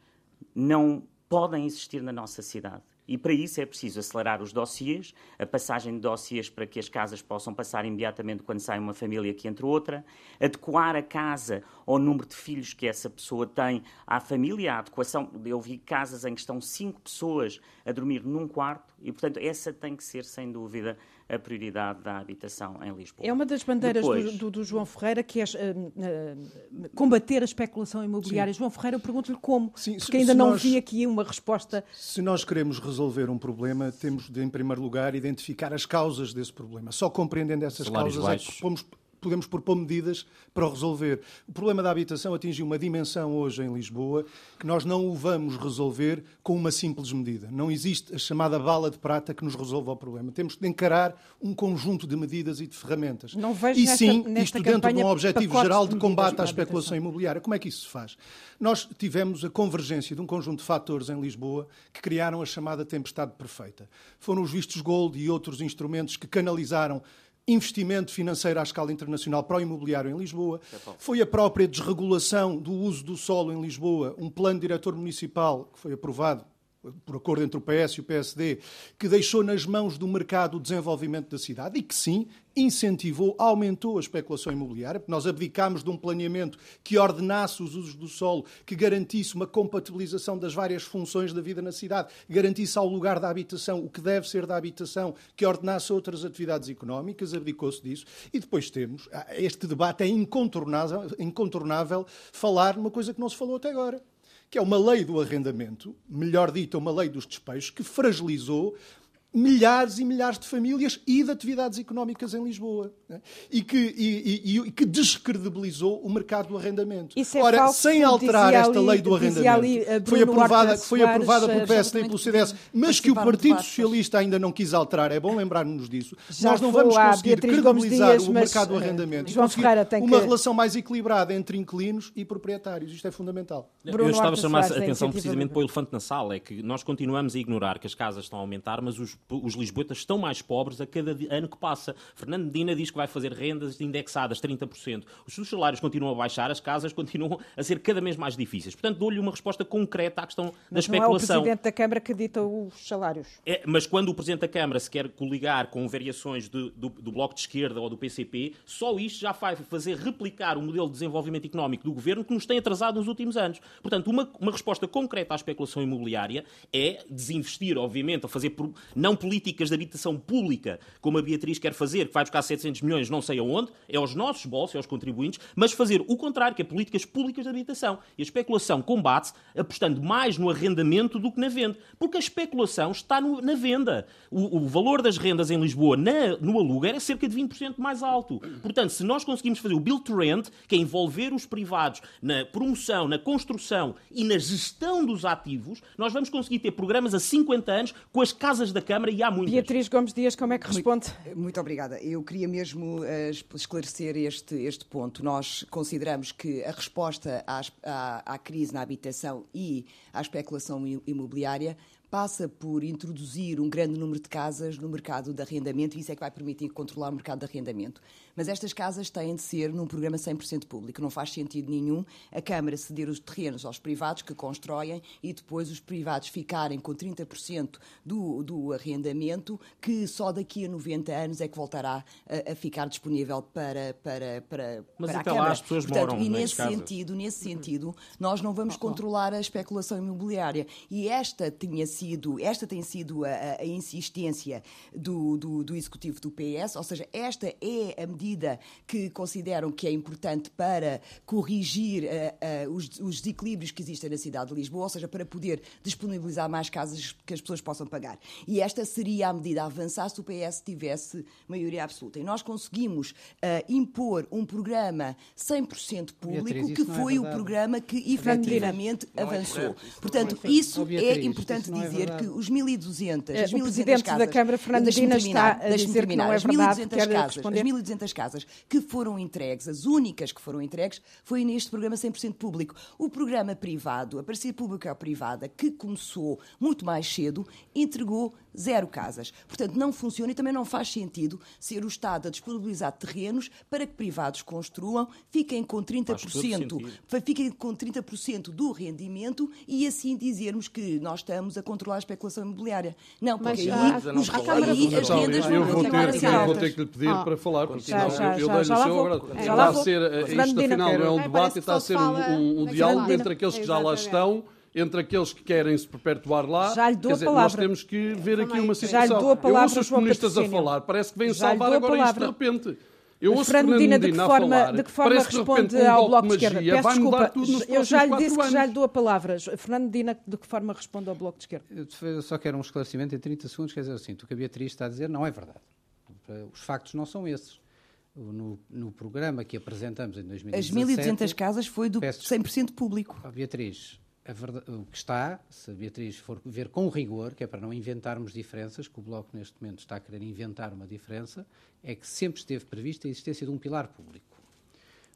não podem existir na nossa cidade. E para isso é preciso acelerar os dossiês, a passagem de dossiês para que as casas possam passar imediatamente quando sai uma família que entre outra, adequar a casa ao número de filhos que essa pessoa tem à família, a adequação. Eu vi casas em que estão cinco pessoas a dormir num quarto e, portanto, essa tem que ser, sem dúvida, a prioridade da habitação em Lisboa. É uma das bandeiras Depois... do, do, João Ferreira que é uh, uh, combater a especulação imobiliária. Sim. João Ferreira, eu pergunto-lhe como, Sim, porque se, ainda se não nós, vi aqui uma resposta. Se nós queremos resolver um problema, temos de, em primeiro lugar, identificar as causas desse problema. Só compreendendo essas Salários causas baixos. é que pomos podemos propor medidas para o resolver. O problema da habitação atinge uma dimensão hoje em Lisboa que nós não o vamos resolver com uma simples medida. Não existe a chamada bala de prata que nos resolva o problema. Temos de encarar um conjunto de medidas e de ferramentas. Não vejo e nesta, sim, nesta isto dentro de um objetivo geral de combate à especulação imobiliária. Como é que isso se faz? Nós tivemos a convergência de um conjunto de fatores em Lisboa que criaram a chamada tempestade perfeita. Foram os vistos gold e outros instrumentos que canalizaram investimento financeiro à escala internacional para o imobiliário em Lisboa, foi a própria desregulação do uso do solo em Lisboa, um plano diretor municipal que foi aprovado por acordo entre o PS e o PSD, que deixou nas mãos do mercado o desenvolvimento da cidade e que, sim, incentivou, aumentou a especulação imobiliária, nós abdicámos de um planeamento que ordenasse os usos do solo, que garantisse uma compatibilização das várias funções da vida na cidade, garantisse ao lugar da habitação o que deve ser da habitação, que ordenasse outras atividades económicas, abdicou-se disso. E depois temos, ah, este debate é incontornável, incontornável falar numa coisa que não se falou até agora que é uma lei do arrendamento, melhor dito, uma lei dos despejos, que fragilizou milhares e milhares de famílias e de atividades económicas em Lisboa né? e, que, e, e, e, que descredibilizou o mercado do arrendamento. Isso é Ora, falso, sem alterar esta ali, lei do arrendamento, ali, uh, foi aprovada, foi aprovada pelo PSD e pelo CDS, mas que o Partido Socialista ainda não quis alterar, é bom lembrar-nos disso. Já Nós não vamos conseguir credibilizar Dias, o mercado do arrendamento e conseguir uma que... relação mais equilibrada entre inquilinos e proprietários. Isto é fundamental. Bruno Eu estava a chamar a atenção precisamente para o elefante na sala, é que nós continuamos a ignorar que as casas estão a aumentar, mas os, os lisboetas estão mais pobres a cada ano que passa. Fernando Medina diz que vai fazer rendas indexadas 30%. Os salários continuam a baixar, as casas continuam a ser cada vez mais difíceis. Portanto, dou-lhe uma resposta concreta à questão mas da especulação. Não é o Presidente da Câmara que dita os salários. É, mas quando o Presidente da Câmara se quer coligar com variações de, do, do Bloco de Esquerda ou do PCP, só isto já vai fazer replicar o modelo de desenvolvimento económico do Governo que nos tem atrasado nos últimos anos. Portanto, uma, uma resposta concreta à especulação imobiliária é desinvestir, obviamente, a fazer não políticas de habitação pública, como a Beatriz quer fazer, que vai buscar 700 milhões não sei aonde, é aos nossos bolsos, é aos contribuintes, mas fazer o contrário, que é políticas públicas de habitação. E a especulação combate-se apostando mais no arrendamento do que na venda. Porque a especulação está no, na venda. O, o, valor das rendas em Lisboa na, no aluguer é cerca de 20% mais alto. Portanto, se nós conseguimos fazer o build to rent, que é envolver os privados na promoção, na construção e na gestão dos ativos, nós vamos conseguir ter programas a 50 anos com as casas da Câmara e há muitas. Beatriz Gomes Dias, como é que responde? Muito, muito obrigada. Eu queria mesmo uh, esclarecer este, este ponto. Nós consideramos que a resposta à, à, à crise na habitação e à especulação imobiliária passa por introduzir um grande número de casas no mercado de arrendamento e isso é que vai permitir controlar o mercado de arrendamento. Mas estas casas têm de ser num programa 100% público. Não faz sentido nenhum a Câmara ceder os terrenos aos privados que constroem e depois os privados ficarem com 30% do, do arrendamento, que só daqui a 90 anos é que voltará a, a ficar disponível para, para, para, Mas para a até Câmara. lá as pessoas Portanto, moram e nesse casas. sentido, nesse sentido, nós não vamos controlar a especulação imobiliária. E esta tinha sido, esta tem sido a, a- insistência do, do, do executivo do PS, ou seja, esta é a medida que consideram que é importante para corrigir eh, eh, os, os desequilíbrios que existem na cidade de Lisboa, ou seja, para poder disponibilizar mais casas que as pessoas possam pagar. E esta seria a medida a avançar se o PS tivesse maioria absoluta. E nós conseguimos eh, impor um programa 100% público, Beatriz, que é foi o verdade. programa que efetivamente é avançou. Portanto, é isso Beatriz, é importante isso é dizer verdade. que os 1.200, Eh, as o 1.200 Presidente da casas, Câmara, deixe-me Medina, terminar, está a dizer que não é As verdade. 1.200 Quer casas, responder? as 1.200 casas que foram entregues, as únicas que foram entregues, foi neste programa 100% público. O programa privado, a parceria pública ou privada, que começou muito mais cedo, entregou zero casas. Portanto, não funciona e também não faz sentido ser o Estado a disponibilizar terrenos para que privados construam, fiquem com 30%, sentido. fiquem com 30% do rendimento e assim dizermos que nós estamos a controlar a especulação imobiliária. Não, porque Mas, aí, os, aí as rendas eu vão vou continuar a ter, ser eu vou ter que lhe pedir Ah. para falar, porque senão já, eu, eu dei-lhe o lá seu vou. agora. Já Está lá a vou. ser, Fernando isto afinal não é um debate, está a ser um, diálogo entre aqueles que já lá Exatamente. estão, entre aqueles que querem se perpetuar lá. Já lhe dou Quer a dizer, nós palavra. temos que ver aqui uma Já lhe situação. dou a palavra, eu ouço os comunistas a falar, parece que vêm Já lhe salvar agora isto de palavra. repente. Eu ouço Fernando Medina, de que forma, falar, de que forma responde um ao Bloco de de Esquerda? magia Peço vai mudar desculpa, tudo nos eu já lhe disse que já anos. lhe dou a palavra. Fernando Medina, de que forma responde ao Bloco de Esquerda? Eu só quero um esclarecimento em 30 segundos, quer dizer assim, o que a Beatriz está a dizer não é verdade. Os factos não são esses. No, no programa que apresentamos em 2017... As 1.200 casas foi do Peço 100% público. Beatriz, verdade- o que está, se a Beatriz for ver com rigor, que é para não inventarmos diferenças, que o Bloco neste momento está a querer inventar uma diferença, é que sempre esteve prevista a existência de um pilar público.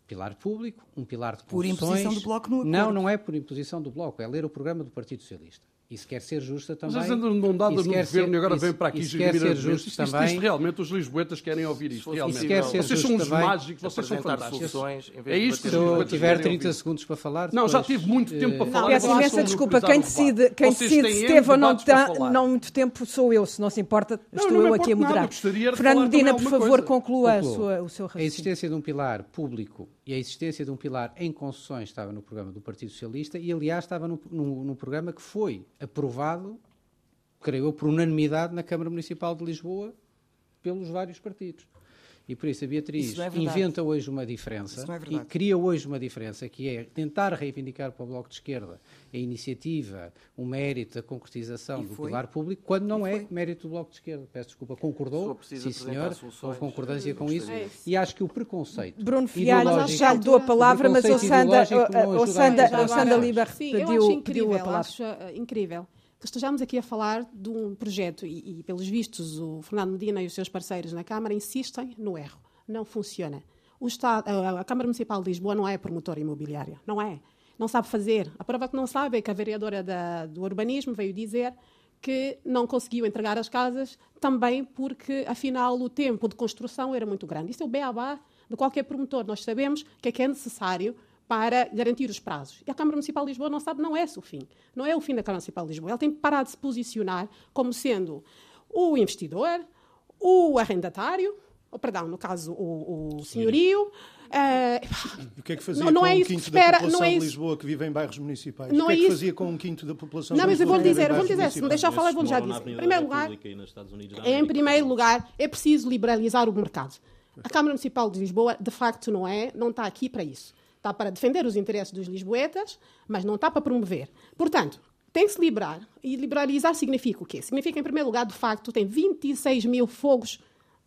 Pilar público, um pilar de Por imposição do Bloco no Não, acordo. não é por imposição do Bloco, é ler o programa do Partido Socialista. E se quer ser justa também... Mas andam de mão dada no governo ser- e agora vêm para aqui e se quer gerir ser justo Isto, isto, também... isto realmente, os lisboetas querem ouvir isto. Realmente. Se quer ser Vocês são uns também- mágicos, vocês são fantásticos. soluções É isto que os lisboetas tiver querem 30 ouvir. segundos para falar... Não, já depois, tive muito tempo para eh, falar. Peço imensa desculpa. Quem decide, quem decide se teve ou não, para tá- não muito tempo sou eu, se não se importa, estou não eu aqui a moderar. Fernando Medina, por favor, conclua a o seu A raciocínio. existência de um pilar público e a existência de um pilar em concessões estava no programa do Partido Socialista e, aliás, estava no, programa que foi aprovado, creio eu, por unanimidade na Câmara Municipal de Lisboa pelos vários partidos. E por isso a Beatriz é inventa hoje uma diferença é e cria hoje uma diferença que é tentar reivindicar para o Bloco de Esquerda a iniciativa, o mérito da concretização E do foi. pilar público, quando não E é foi. mérito do Bloco de Esquerda. Peço desculpa, concordou? Sim, senhor. soluções, Houve concordância com isso. É isso. E acho que o preconceito. Bruno Fialho, já lhe dou a palavra, mas o Sanda, o- Sanda, a o Sanda. Liber pediu, incrível, pediu a palavra. acho uh, incrível estejamos aqui a falar de um projeto e, e, pelos vistos, o Fernando Medina e os seus parceiros na Câmara insistem no erro. Não funciona. Estado, a, Câmara Municipal de Lisboa não é promotora imobiliária. Não é. Não sabe fazer. A prova que não sabe é que a vereadora da- do urbanismo veio dizer que não conseguiu entregar as casas também porque, afinal, o tempo de construção era muito grande. Isso é o beabá de qualquer promotor. Nós sabemos que é que é necessário para garantir os prazos. E a Câmara Municipal de Lisboa não sabe, não é esse o fim. Não é o fim da Câmara Municipal de Lisboa. Ela tem que parar de se posicionar como sendo o investidor, o arrendatário, ou, perdão, no caso, o, o senhorio. eh, O que é que fazia Não- não com é um quinto se da espera, população é de Lisboa que vive em bairros municipais? Não o que é, é que isso- fazia com um quinto da população Não, de mas eu Lisboa vou vive dizer, vou dizer, se me deixar falar, eu vou já dizer. Em primeiro lugar, Unidos da em primeiro lugar, é preciso liberalizar o mercado. A Câmara Municipal de Lisboa, de facto, não é, não está aqui para isso. Está para defender os interesses dos lisboetas, mas não está para promover. Portanto, tem que se liberar. E liberalizar significa o quê? Significa, em primeiro lugar, de facto, tem 26 mil fogos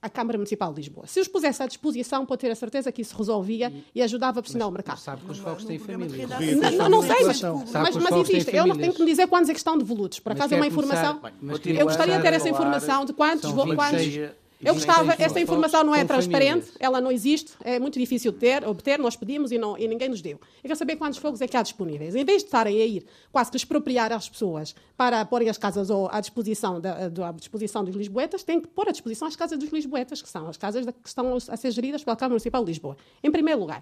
a Câmara Municipal de Lisboa. Se os pusesse à disposição, pode ter a certeza que isso resolvia e ajudava a pressionar o mercado. Sabe que os fogos têm família. Não, não, não sei, mas, mas, mas existe. Eu não tenho que me dizer quantos é que estão devolutos. Por acaso é uma informação. começar- eu gostaria de ter essa informação de quantos, São vo- 26. quantos Eu gostava, esta informação não é transparente, ela não existe, é muito difícil de ter, obter, nós pedimos e, não, e ninguém nos deu. Eu quero saber quantos fogos é que há disponíveis. Em vez de estarem a ir quase que expropriar as pessoas para porem as casas à disposição, da, à disposição dos lisboetas, têm que pôr à disposição as casas dos lisboetas, que são as casas que estão a ser geridas pela Câmara Municipal de Lisboa. Em primeiro lugar.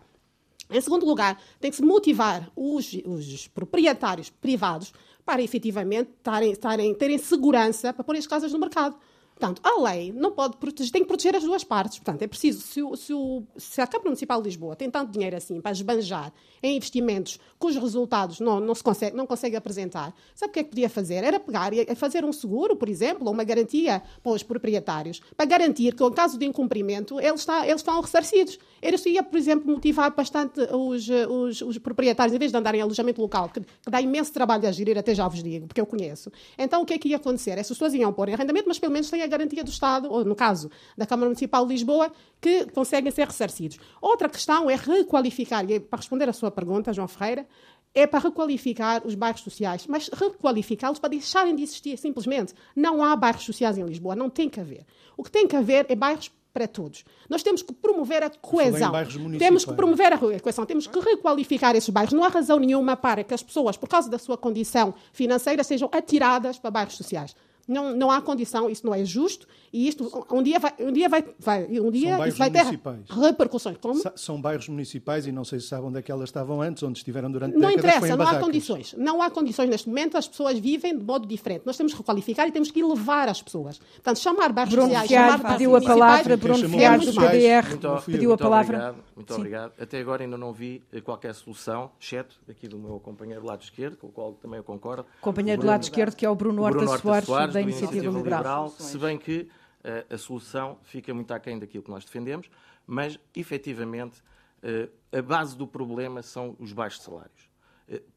Em segundo lugar, tem que se motivar os, os proprietários privados para efetivamente tarem, tarem, terem segurança para pôr as casas no mercado. Portanto, a lei não pode proteger, tem que proteger as duas partes. Portanto, é preciso, se, se, o, se, a Câmara Municipal de Lisboa tem tanto dinheiro assim para esbanjar em investimentos cujos resultados não, não se consegue, não consegue apresentar, sabe o que é que podia fazer? Era pegar e fazer um seguro, por exemplo, ou uma garantia para os proprietários, para garantir que, em caso de incumprimento, eles, está, eles estão ressarcidos. Isso ia, por exemplo, motivar bastante os, os, os, proprietários, em vez de andarem em alojamento local, que, que, dá imenso trabalho a gerir, até já vos digo, porque eu conheço. Então, o que é que ia acontecer? Essas pessoas iam pôr em arrendamento, mas pelo menos têm a garantia do Estado, ou no caso da Câmara Municipal de Lisboa, que conseguem ser ressarcidos. Outra questão é requalificar, e é para responder a sua pergunta, João Ferreira, é para requalificar os bairros sociais, mas requalificá-los para deixarem de existir simplesmente. Não há bairros sociais em Lisboa, não tem que haver. O que tem que haver é bairros para todos. Nós temos que promover a coesão. Temos que promover a coesão, temos que requalificar esses bairros. Não há razão nenhuma para que as pessoas, por causa da sua condição financeira, sejam atiradas para bairros sociais. Não, não há condição, isso não é justo e isto um dia vai, um dia vai, vai um dia isso vai ter repercussões. Como? São bairros municipais e não sei se sabem onde é que elas estavam antes, onde estiveram durante não décadas. Não interessa, não há condições. Não há condições neste momento, as pessoas vivem de modo diferente. Nós temos que requalificar e temos que elevar as pessoas. Portanto, chamar bairros Bruno sociais, Fiar, chamar pediu a palavra, Bruno Fiar, do PDR, muito, pediu a palavra. Obrigado, muito Sim. obrigado. Até agora ainda não vi qualquer solução, exceto aqui do meu companheiro do lado esquerdo, com o qual também eu concordo. Companheiro do lado esquerdo, que é o Bruno Horta Soares, Soares, da Iniciativa Liberal se bem que uh, a solução fica muito aquém daquilo que nós defendemos, mas efetivamente uh, a base do problema são os baixos salários.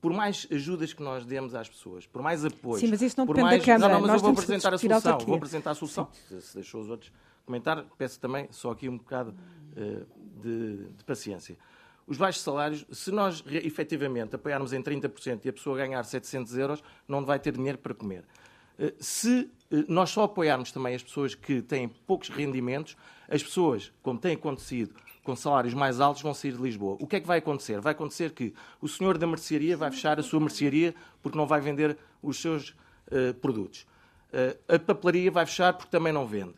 Por mais ajudas que nós demos às pessoas, por mais apoio. Sim, mas isso não por depende mais... da Câmara. Não, não, mas nós eu vou apresentar a solução. Vou apresentar a solução. Se, se, deixou os outros comentar, peço também só aqui um bocado de, de paciência. Os baixos salários, se nós efetivamente apoiarmos em 30% e a pessoa ganhar 700 euros, não vai ter dinheiro para comer. Se eh, nós só apoiarmos também as pessoas que têm poucos rendimentos, as pessoas, como tem acontecido, com salários mais altos, vão sair de Lisboa. O que é que vai acontecer? Vai acontecer que o senhor da mercearia vai fechar a sua mercearia porque não vai vender os seus uh, produtos. Uh, a papelaria vai fechar porque também não vende.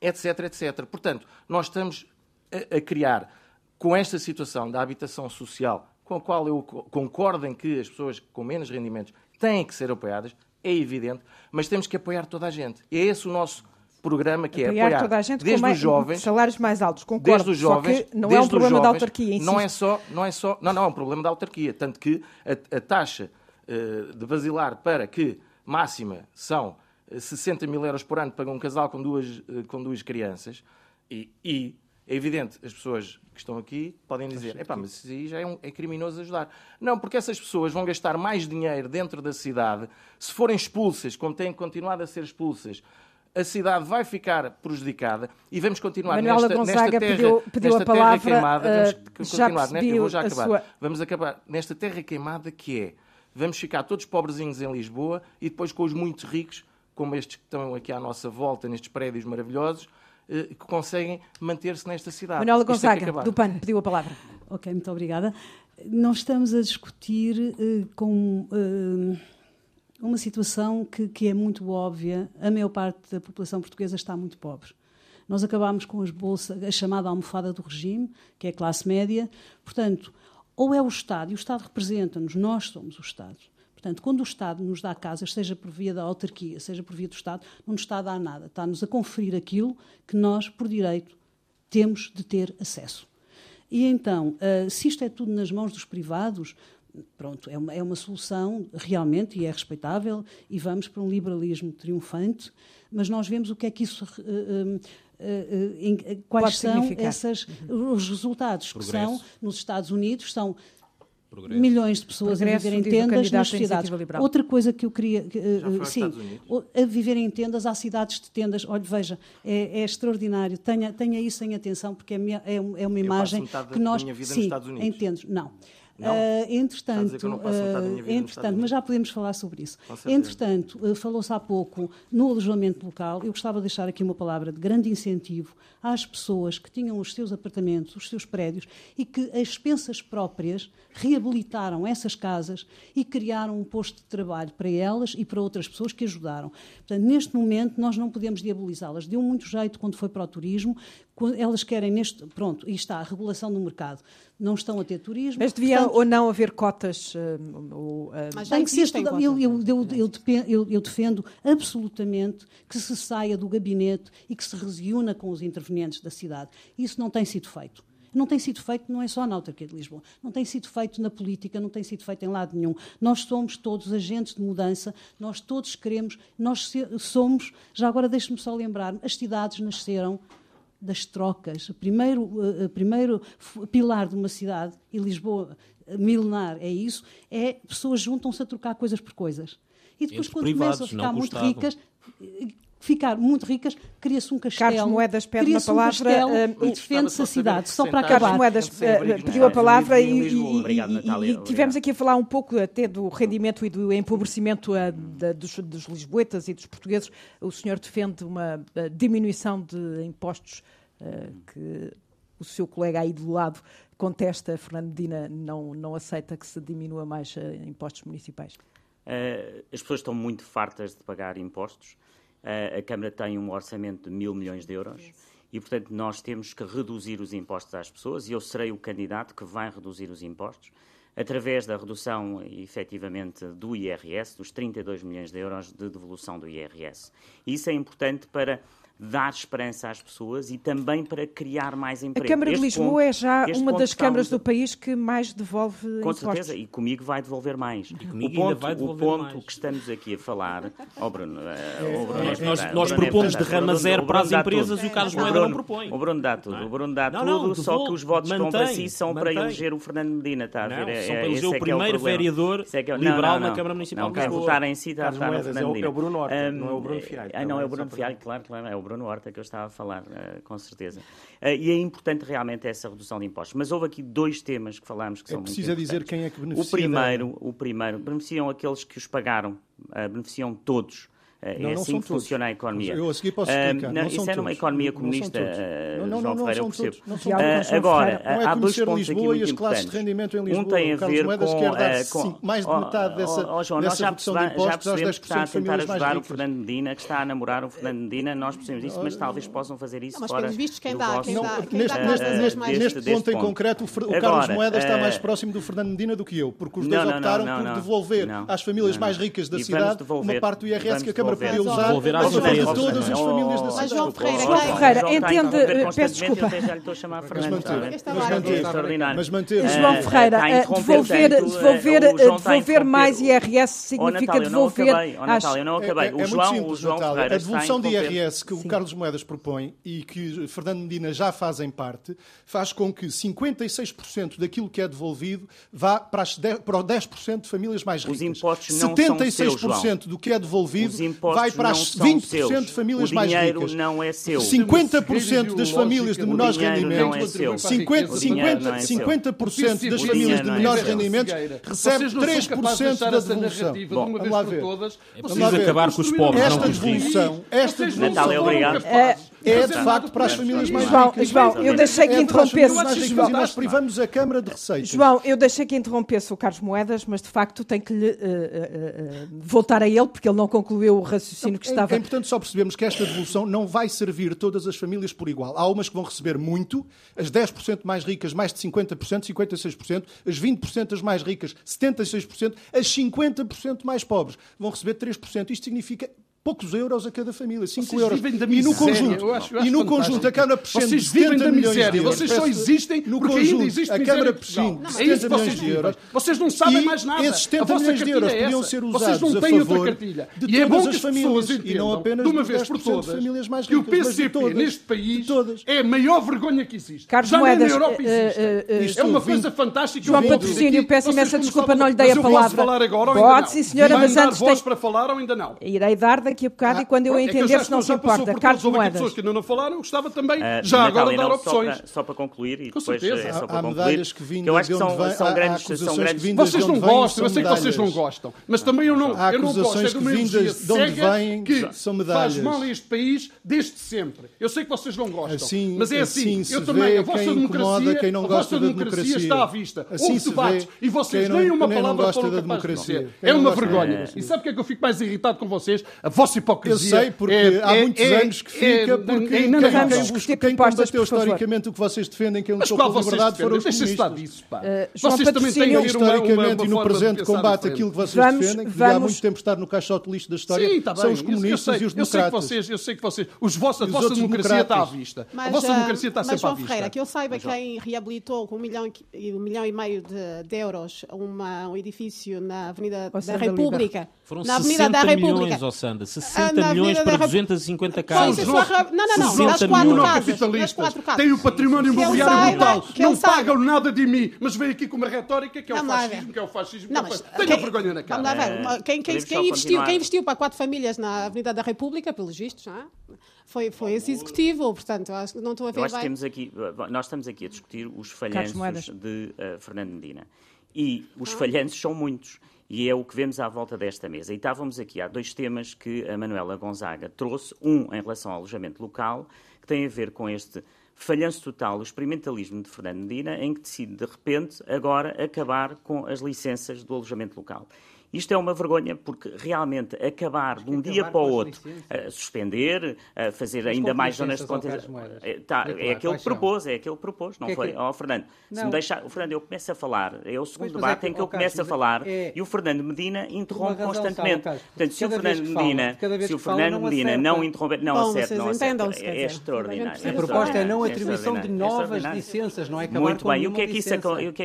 Etc, etc. Portanto, nós estamos a, a criar, com esta situação da habitação social, com a qual eu concordo em que as pessoas com menos rendimentos têm que ser apoiadas, é evidente, mas temos que apoiar toda a gente. E é esse o nosso programa que apoiar é apoiar toda a gente desde com os jovens, salários mais altos, concordo. Desde os jovens, não é um problema jovens, da autarquia, insisto. não é só, não é só, não, não é um problema da autarquia, tanto que a, a taxa uh, de basilar para que máxima são 60 mil euros por ano para um casal com duas, uh, com duas crianças e, e é evidente, as pessoas que estão aqui podem dizer: é mas isso aí já é, um, é, criminoso ajudar. Não, porque essas pessoas vão gastar mais dinheiro dentro da cidade, se forem expulsas, como têm continuado a ser expulsas. A cidade vai ficar prejudicada e vamos continuar Manuela nesta, Gonzaga nesta terra, pediu, pediu nesta a palavra, terra queimada. Uh, vamos continuar, já eu vou já acabar. Sua... Vamos acabar nesta terra queimada que é vamos ficar todos pobrezinhos em Lisboa e depois com os muito ricos, como estes que estão aqui à nossa volta, nestes prédios maravilhosos, que conseguem manter-se nesta cidade. Manuela Gonzaga, do PAN, pediu a palavra. Ok, muito obrigada. Nós estamos a discutir uh, com uh, uma situação que, que, é muito óbvia. A maior parte da população portuguesa está muito pobre. Nós acabámos com as bolsas, a chamada almofada do regime, que é a classe média. Portanto, ou é o Estado, e o Estado representa-nos, nós somos o Estado. Portanto, quando o Estado nos dá casas, seja por via da autarquia, seja por via do Estado, não nos está a dar nada. Está-nos a conferir aquilo que nós, por direito, temos de ter acesso. E então, uh, se isto é tudo nas mãos dos privados, pronto, é uma, é uma solução realmente e é respeitável e vamos para um liberalismo triunfante, mas nós vemos o que é que isso. Uh, em, quais Pode são essas, uhum. os resultados Progresso. que são nos Estados Unidos são Progresso. milhões de pessoas Progresso, a viver em tendas nas cidades. Outra coisa que eu queria. que, uh, sim, a viver em tendas, há cidades de tendas. Olha, veja, é, é extraordinário. Tenha, tenha isso em atenção, porque é, minha- é é uma Eu imagem que da nós. minha vida nos sim, Estados Unidos. em tendas. Não. Uh, entretanto, uh, entretanto mas já podemos falar sobre isso. Entretanto, uh, falou-se há pouco no alojamento local. Eu gostava de deixar aqui uma palavra de grande incentivo às pessoas que tinham os seus apartamentos, os seus prédios e que as expensas próprias reabilitaram essas casas e criaram um posto de trabalho para elas e para outras pessoas que ajudaram. Portanto, neste momento, nós não podemos diabolizá-las. Deu muito jeito quando foi para o turismo, elas querem neste. Pronto, e está a regulação do mercado. Não estão a ter turismo. Mas devia portanto, ou não haver cotas? Uh, uh, Mas tem que ser estudado. Eu, eu, eu, eu, defendo absolutamente que se saia do gabinete e que se reúna com os intervenientes da cidade. Isso não tem sido feito. Não tem sido feito, não é só na autarquia de Lisboa, não tem sido feito na política, não tem sido feito em lado nenhum. Nós somos todos agentes de mudança, nós todos queremos, nós somos, já agora deixe-me só lembrar, as cidades nasceram das trocas. O primeiro, o primeiro pilar de uma cidade, e Lisboa milenar é isso, é pessoas juntam-se a trocar coisas por coisas. E depois, Entre quando privados, começam a ficar muito ricas, ficar muito ricas, cria-se um castelo. Carlos Moedas pede uma palavra um uh, e defende-se a cidade, só para acabar. Carlos Moedas uh, pediu a palavra e, e, e, tivemos aqui a falar um pouco até do rendimento e do empobrecimento uh, da, dos, dos lisboetas e dos portugueses. O senhor defende uma uh, diminuição de impostos uh, que o seu colega aí do lado contesta, Fernando Medina não, não aceita que se diminua mais impostos municipais. as pessoas estão muito fartas de pagar impostos a Câmara tem um orçamento de mil milhões de euros e, portanto, nós temos que reduzir os impostos às pessoas e eu serei o candidato que vai reduzir os impostos através da redução, efetivamente, do IRS, dos 32 milhões de euros de devolução do IRS. Isso é importante para dar esperança às pessoas e também para criar mais emprego. A Câmara este de Lisboa ponto, é já uma das câmaras de... do país que mais devolve Com impostos. certeza, e comigo vai devolver mais. o ponto, o ponto mais. que estamos aqui a falar... Oh, Bruno, oh, Bruno, nós, nós, nós propomos de rama zero para as empresas e o Carlos Moeda não propõe. O Bruno dá tudo, o Bruno dá não, tudo, não, só que os votos mantém, para si são mantém. para eleger o Fernando Medina, está a ver? É, são para eleger o é primeiro vereador liberal na Câmara Municipal de Lisboa. Não, quer votar em si, está a votar no Fernando Medina. É o Bruno Horta, não é o Bruno Fialho. Não, é o Bruno Fialho, claro, claro, é o Bruno Horta que eu estava a falar, uh, com certeza. Uh, e é importante realmente essa redução de impostos. Mas houve aqui dois temas que falámos que é são muito importantes. dizer quem é que beneficia. O primeiro, o primeiro beneficiam aqueles que os pagaram, uh, beneficiam todos. Uh, não, é assim que todos. funciona a economia. Eu a seguir posso explicar. Uh, não, isso é numa economia comunista, uh, não, João Ferreira, eu percebo. Uh, agora, não é há dois pontos Lisboa aqui e as classes de rendimento em Lisboa. Um tem a ver com, com mais de metade dessa, oh, oh, João, dessa já redução de impostos já 10% que está a tentar ajudar o Fernando Medina, que está a namorar o Fernando Medina, nós percebemos isso, mas talvez possam fazer isso mas fora vistos quem dá, quem dá, Neste ponto em concreto, o Carlos Moedas está mais próximo do Fernando Medina do que eu, porque os dois optaram por devolver às famílias mais ricas da cidade uma parte do IRS que a Câmara podia usar todas as famílias da cidade. Mas João Ferreira, João Ferreira entende, peço desculpa. A. Mas manter. João Ferreira, devolver, devolver, devolver mais IRS significa devolver. Natália, eu não acabei. É muito simples, Natália. A devolução de IRS que o Carlos Moedas propõe e que Fernando Medina já fazem parte, faz com que 56% daquilo que é devolvido vá para, as 10, para os 10% de famílias mais ricas. Os impostos não 76% são seus, do que é devolvido vai para as 20% de famílias mais ricas. O dinheiro não é seu. 50% das famílias de menores rendimentos, 50, 50, 50 das famílias de menores rendimentos recebe 3% da devolução. Bom, vamos lá ver. É preciso acabar com os pobres, esta devolução, esta devolução, Natália, obrigado. É de facto para as famílias mais João, ricas. João, eu deixei que é interrompesse. E nós privamos a Câmara de Receitas. João, eu deixei que interrompesse o Carlos Moedas, mas de facto tenho que lhe uh, uh, uh, voltar a ele, porque ele não concluiu o raciocínio que é, estava. É importante só percebermos que esta devolução não vai servir todas as famílias por igual. Há umas que vão receber muito, as 10% mais ricas, mais de 50%, 56%, as 20% as mais ricas, 76%, as 50% mais pobres vão receber 3%. Isto significa poucos euros a cada família, 5 euros. e no conjunto, eu acho, eu acho e no conjunto a Câmara prescinde vocês vivem da miséria. Vocês só existem no porque conjunto, ainda existe a Câmara prescinde é isso que vocês de euros. Vocês não sabem mais nada. Esses 70 milhões de euros é podiam ser usados vocês não têm a favor outra cartilha. de e é bom todas que as famílias e não apenas de uma vez por todas famílias mais que o ricas, PCP neste país é a maior vergonha que existe. Carlos Já Moedas, na Europa existe. É uma coisa fantástica. João Patrocínio, peço imensa desculpa, não lhe dei a palavra. falar agora ou ainda não? Pode, sim, senhora, mas antes voz para falar ou ainda não? Irei dar daqui a bocado ah, e quando eu entender é se não se importa. Carlos Moedas. pessoas que ainda não falaram, gostava também, uh, já agora, dar opções. Só para, só para concluir, e Com depois certeza. é só para há, concluir, medalhas que vindas eu acho que são, vem, são grandes... São grandes vocês não gostam, eu sei que vocês não gostam, mas também eu não, há eu não gosto. É de uma vindas de onde vêm, que são medalhas. faz mal a este país desde sempre. Eu sei que vocês não gostam, assim, mas é assim. eu também, a vossa democracia, a vossa democracia está à vista. Assim Houve debates e vocês nem uma palavra foram capazes de dizer. É uma vergonha. E sabe o que é que eu fico mais irritado com vocês? A vossa hipocrisia. Eu sei, porque é, há é, muitos é, anos que fica, é, porque é, quem, quem, quem combateu historicamente o que vocês defendem, quem lutou pela liberdade, foram os comunistas. Disso, pá. Uh, vocês também têm uma, historicamente e no presente combate aquilo que vocês defendem, que devia há muito tempo estar no caixote lixo da história, são os comunistas e os democratas. Eu sei que vocês, os vossos, a vossa democracia está à vista. A vossa democracia está sempre à vista. Mas, João Ferreira, que eu saiba quem reabilitou com um milhão e meio de euros um edifício na Avenida da República. Foram na Avenida 60 da República. milhões, oh Sandra. 60 ah, milhões para 250 casas. Não, não, não. Nas quatro casas. quatro casas. Tem o património imobiliário brutal. Não pagam nada de mim, mas vem aqui com uma retórica que é o fascismo, que é o fascismo. Não, mas tenha vergonha na cara. Vamos lá Quem, quem, quem, investiu, quem investiu para quatro famílias na Avenida da República, pelos vistos, não é? foi, foi esse executivo, portanto, acho que não estou a ver Eu acho bem. Que temos aqui, nós estamos aqui a discutir os falhanços de uh, Fernando Medina. E os ah. falhanços são muitos. E é o que vemos à volta desta mesa. E estávamos aqui, há dois temas que a Manuela Gonzaga trouxe. Um em relação ao alojamento local, que tem a ver com este falhanço total, o experimentalismo de Fernando Medina, em que decide, de repente, agora acabar com as licenças do alojamento local. Isto é uma vergonha, porque realmente acabar de um dia para o outro, a suspender, a fazer Mas ainda mais zonas de contenção. É, tá, é, aquele que propôs, é aquele que propôs, não que foi? É que... Oh, Fernando, não. se me deixar. O Fernando, eu começo a falar, é o segundo pois, debate é que, em que eu começo a falar é... e o Fernando Medina interrompe constantemente. Portanto, se o Fernando Medina, se o Fernando Medina não interromper, não acerta, não acerta. É extraordinário. A proposta é não atribuição de novas licenças, não é acabar Muito bem, e o que é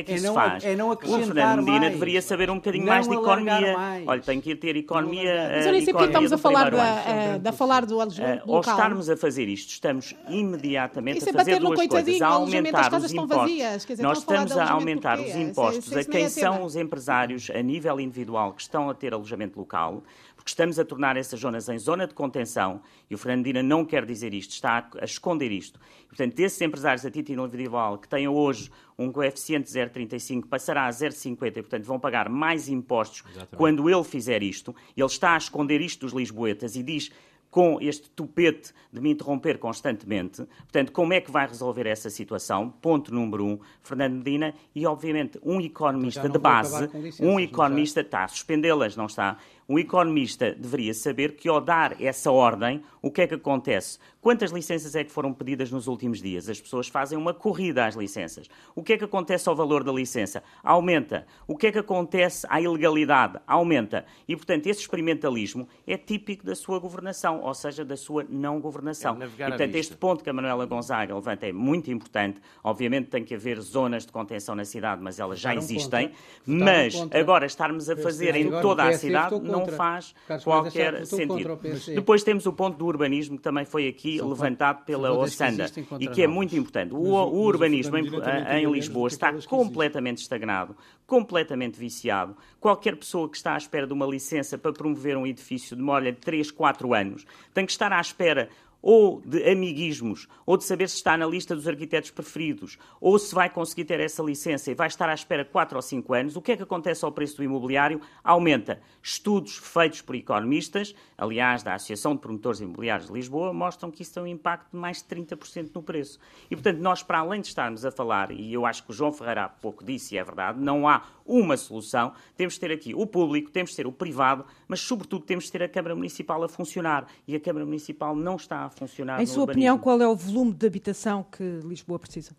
que isso faz? O Fernando Medina deveria saber um bocadinho mais de economia economia. Olha, tem que ter economia. Mas eu nem sei porque estamos a falar, da, da, falar do alojamento uh, Ao estarmos a fazer isto, estamos imediatamente a fazer duas coisas. A aumentar os impostos. Dizer, Nós estamos a, a aumentar os impostos a quem são os empresários a nível individual que estão a ter alojamento local porque estamos a tornar essas zonas em zona de contenção, e o Fernandina não quer dizer isto, está a, esconder isto. Portanto, esses empresários a título individual que têm hoje um coeficiente 0,35 passará a 0,50 e, portanto, vão pagar mais impostos Exatamente. quando ele fizer isto. Ele está a esconder isto dos lisboetas e diz com este tupete de me interromper constantemente. Portanto, como é que vai resolver essa situação? Ponto número um, Fernando Medina, e obviamente um economista de base, um economista está a suspendê-las, não está? Um economista deveria saber que, ao dar essa ordem, o que é que acontece? Quantas licenças é que foram pedidas nos últimos dias? As pessoas fazem uma corrida às licenças. O que é que acontece ao valor da licença? Aumenta. O que é que acontece à ilegalidade? Aumenta. E, portanto, esse experimentalismo é típico da sua governação, ou seja, da sua não governação. É e, portanto, este ponto que a Manuela Gonzaga levanta é muito importante. Obviamente tem que haver zonas de contenção na cidade, mas elas já existem. Mas agora estarmos a fazer em toda a cidade não faz qualquer sentido. Depois temos o ponto do urbanismo, que também foi aqui Levantado pela Ossanda, e que é muito importante. O, o urbanismo em, em Lisboa está completamente estagnado, completamente viciado. Qualquer pessoa que está à espera de uma licença para promover um edifício demora 3, 4 anos. Tem que estar à espera ou de amiguismos, ou de saber se está na lista dos arquitetos preferidos, ou se vai conseguir ter essa licença e vai estar à espera 4 ou 5 anos, o que é que acontece ao preço do imobiliário? Aumenta. Estudos feitos por economistas, aliás, da Associação de Promotores Imobiliários de Lisboa, mostram que isso tem um impacto de mais de 30% no preço. E, portanto, nós, para além de estarmos a falar, e eu acho que o João Ferreira há pouco disse, e é verdade, não há uma solução, temos de ter aqui o público, temos de ter o privado, mas, sobretudo, temos de ter a Câmara Municipal a funcionar. E a Câmara Municipal não está a funcionar. Em sua urbanismo. opinião, qual é o volume de habitação que Lisboa precisa?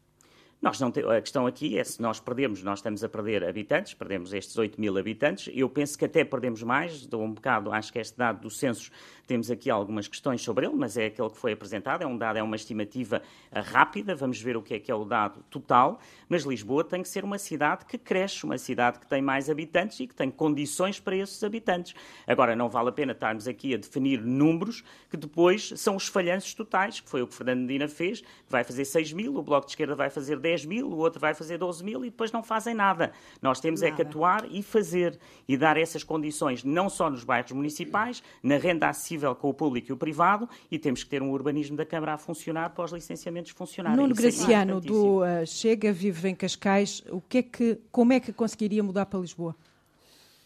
Nós não te... A questão aqui é se nós perdemos, nós estamos a perder habitantes, perdemos estes 8 mil habitantes. Eu penso que até perdemos mais, dou um bocado, acho que este dado do censo temos aqui algumas questões sobre ele, mas é aquele que foi apresentado. É um dado, é uma estimativa eh, rápida. Vamos ver o que é que é o dado total. Mas Lisboa tem que ser uma cidade que cresce, uma cidade que tem mais habitantes e que tem condições para esses habitantes. Agora, não vale a pena estarmos aqui a definir números que depois são os falhanços totais, que foi o que Fernando Medina fez, que vai fazer 6 mil, o Bloco de Esquerda vai fazer 10 10 mil, o outro vai fazer 12 mil e depois não fazem nada. Nós temos nada. é que atuar e fazer e dar essas condições, não só nos bairros municipais, na renda acessível com o público e o privado, e temos que ter um urbanismo da Câmara a funcionar para os licenciamentos funcionarem. Nuno é Graciano, do uh, Chega, vive em Cascais, o que é que, como é que conseguiria mudar para Lisboa?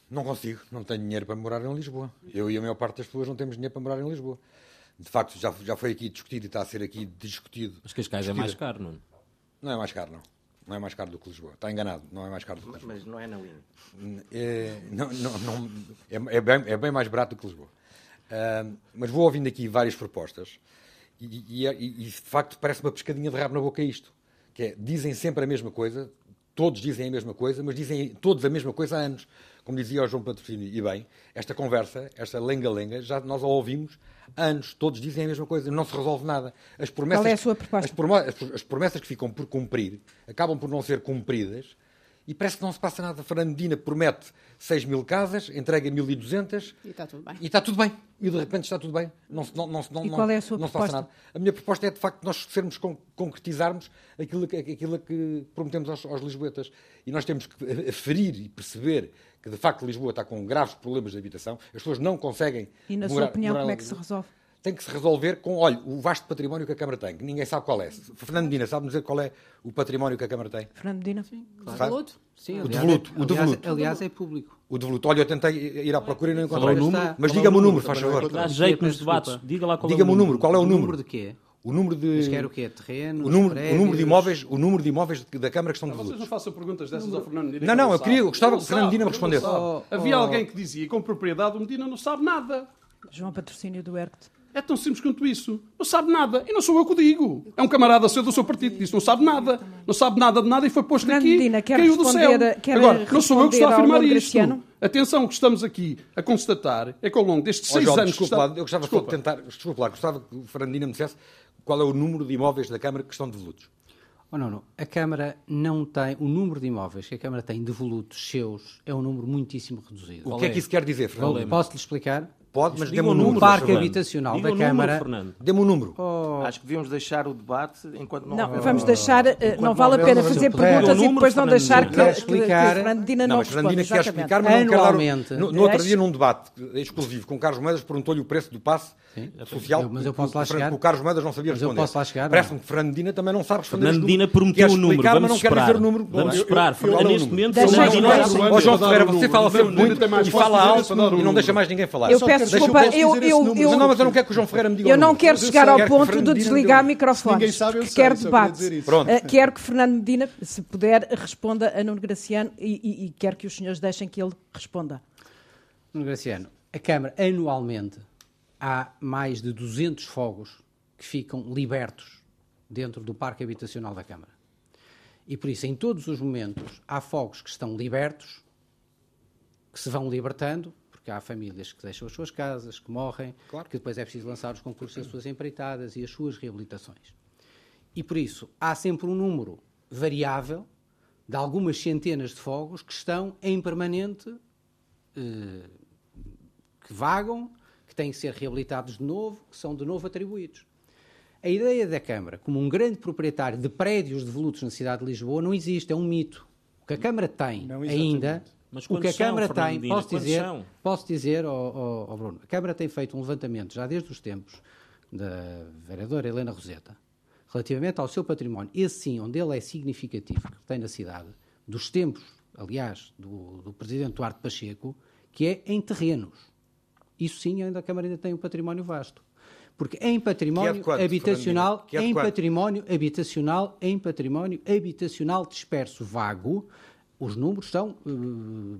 Não consigo, não tenho dinheiro para morar em Lisboa. Eu e a maior parte das pessoas não temos dinheiro para morar em Lisboa. De facto, já, já foi aqui discutido e está a ser aqui discutido. Mas Cascais é mais caro, não? Não é mais caro, não. Não é mais caro do que Lisboa. Está enganado, não é mais caro do que Lisboa. Mas não é na Win. É, não, não, não, é, é, bem, é bem mais barato do que Lisboa. Uh, mas vou ouvindo aqui várias propostas e, e, e, de facto parece uma pescadinha de rabo na boca isto. Que é, dizem sempre a mesma coisa, todos dizem a mesma coisa, mas dizem todos a mesma coisa há anos. Como dizia o João Patrocínio, e bem, esta conversa, esta lenga-lenga, já nós a ouvimos anos. Todos dizem a mesma coisa, não se resolve nada. As promessas, Qual é a sua proposta? As, as promessas que ficam por cumprir acabam por não ser cumpridas e parece que não se passa nada. Fernandina promete 6 mil casas, entrega 1.200 e está tudo bem. E está tudo bem. E de repente está tudo bem. Não, não, não, não, e qual é a sua não proposta? se passa nada. A minha proposta é, de facto, nós sermos, concretizarmos aquilo, aquilo que prometemos aos, aos lisboetas. E nós temos que aferir e perceber que, de facto, Lisboa está com graves problemas de habitação. As pessoas não conseguem. E, na morar, sua opinião, como é que se resolve? tem que se resolver com, olha, o vasto património que a Câmara tem, que ninguém sabe qual é. Fernando Medina, sabe-nos dizer qual é o património que a Câmara tem? Fernando Medina? Sim, claro. devoluto? Sim, o devoluto. o devoluto. Aliás, é público. O devoluto. Olha, eu tentei ir à procura e não encontrei. o número, mas diga-me o número, faz favor. Dá jeito nos debates. Diga lá qual é o número. Diga-me o número. Qual é o número? O número de quê? O número de. Mas quer o quê? Terreno? O número, o número de imóveis, o número de imóveis da Câmara que estão devolutos. Vocês não façam perguntas dessas ao Fernando Medina. Não, não, eu queria, eu gostava que o Fernando Medina me respondesse. Havia alguém que dizia, com propriedade, o Medina não sabe nada. João Patrocínio do ERCT. É tão simples quanto isso. Não sabe nada. E não sou eu que o digo. É um camarada seu do seu partido que disse não sabe nada. Não sabe nada de nada e foi posto Fernando aqui. Medina, caiu do céu. Agora, não sou eu que estou a afirmar isto. Graciano? Atenção, o que estamos aqui a constatar é que ao longo destes seis João, anos... Desculpa, está... eu gostava desculpa. de tentar... Desculpa lá, gostava que o Fernandina me dissesse qual é o número de imóveis da Câmara que estão devolutos. Oh, não, não. A Câmara não tem... O número de imóveis que a Câmara tem devolutos seus é um número muitíssimo reduzido. O que é que isso quer dizer, Fernando? Posso-lhe explicar? Pode, mas dê-me um número. O parque habitacional Diga da Câmara. Dê-me um número. Oh. Acho que devíamos deixar o debate enquanto não. Não, vamos deixar. Oh. não vale a pena fazer perguntas e depois não deixar que, que Fernandina não, não mas Fernandina quer explicar, mas Anualmente. não quer dar. No, no outro dia, num debate exclusivo com o Carlos Moedas, perguntou-lhe o preço do passe Sim, social. Eu, mas eu posso lá chegar. O Carlos Moedas não sabia responder. Mas eu posso lá chegar. Parece-me que Fernandina também não sabe responder. Fernandina prometeu o número. Vamos esperar. Vamos esperar. Neste momento, Fernandina. João Ferreira, você fala sempre muito e fala alto e não deixa mais ninguém falar. Eu peço desculpa, eu eu, eu, não, mas eu não quero que o João Ferreira me diga Eu não quero chegar ao ponto de desligar microfones. Quero debate. Uh, quero que Fernando Medina, se puder, responda a Nuno Graciano e, e, e quero que os senhores deixem que ele responda. Nuno Graciano, a Câmara anualmente há mais de 200 fogos que ficam libertos dentro do parque habitacional da Câmara. E por isso, em todos os momentos, há fogos que estão libertos, que se vão libertando, porque há famílias que deixam as suas casas, que morrem, claro. que depois é preciso lançar os concursos das suas empreitadas e as suas reabilitações. E por isso há sempre um número variável de algumas centenas de fogos que estão em permanente, eh, que vagam, que têm que ser reabilitados de novo, que são de novo atribuídos. A ideia da Câmara, como um grande proprietário de prédios devolutos na cidade de Lisboa, não existe, é um mito. O que a Câmara tem ainda mas o que a Câmara são, tem, posso dizer, posso dizer oh, oh, oh, Bruno, a Câmara tem feito um levantamento já desde os tempos da vereadora Helena Roseta, relativamente ao seu património, esse sim, onde ele é significativo, que tem na cidade, dos tempos, aliás, do, do Presidente Duarte Pacheco, que é em terrenos. Isso sim, ainda a Câmara ainda tem um património vasto. Porque em património é habitacional, é em património habitacional, em património habitacional disperso vago, os números são uh,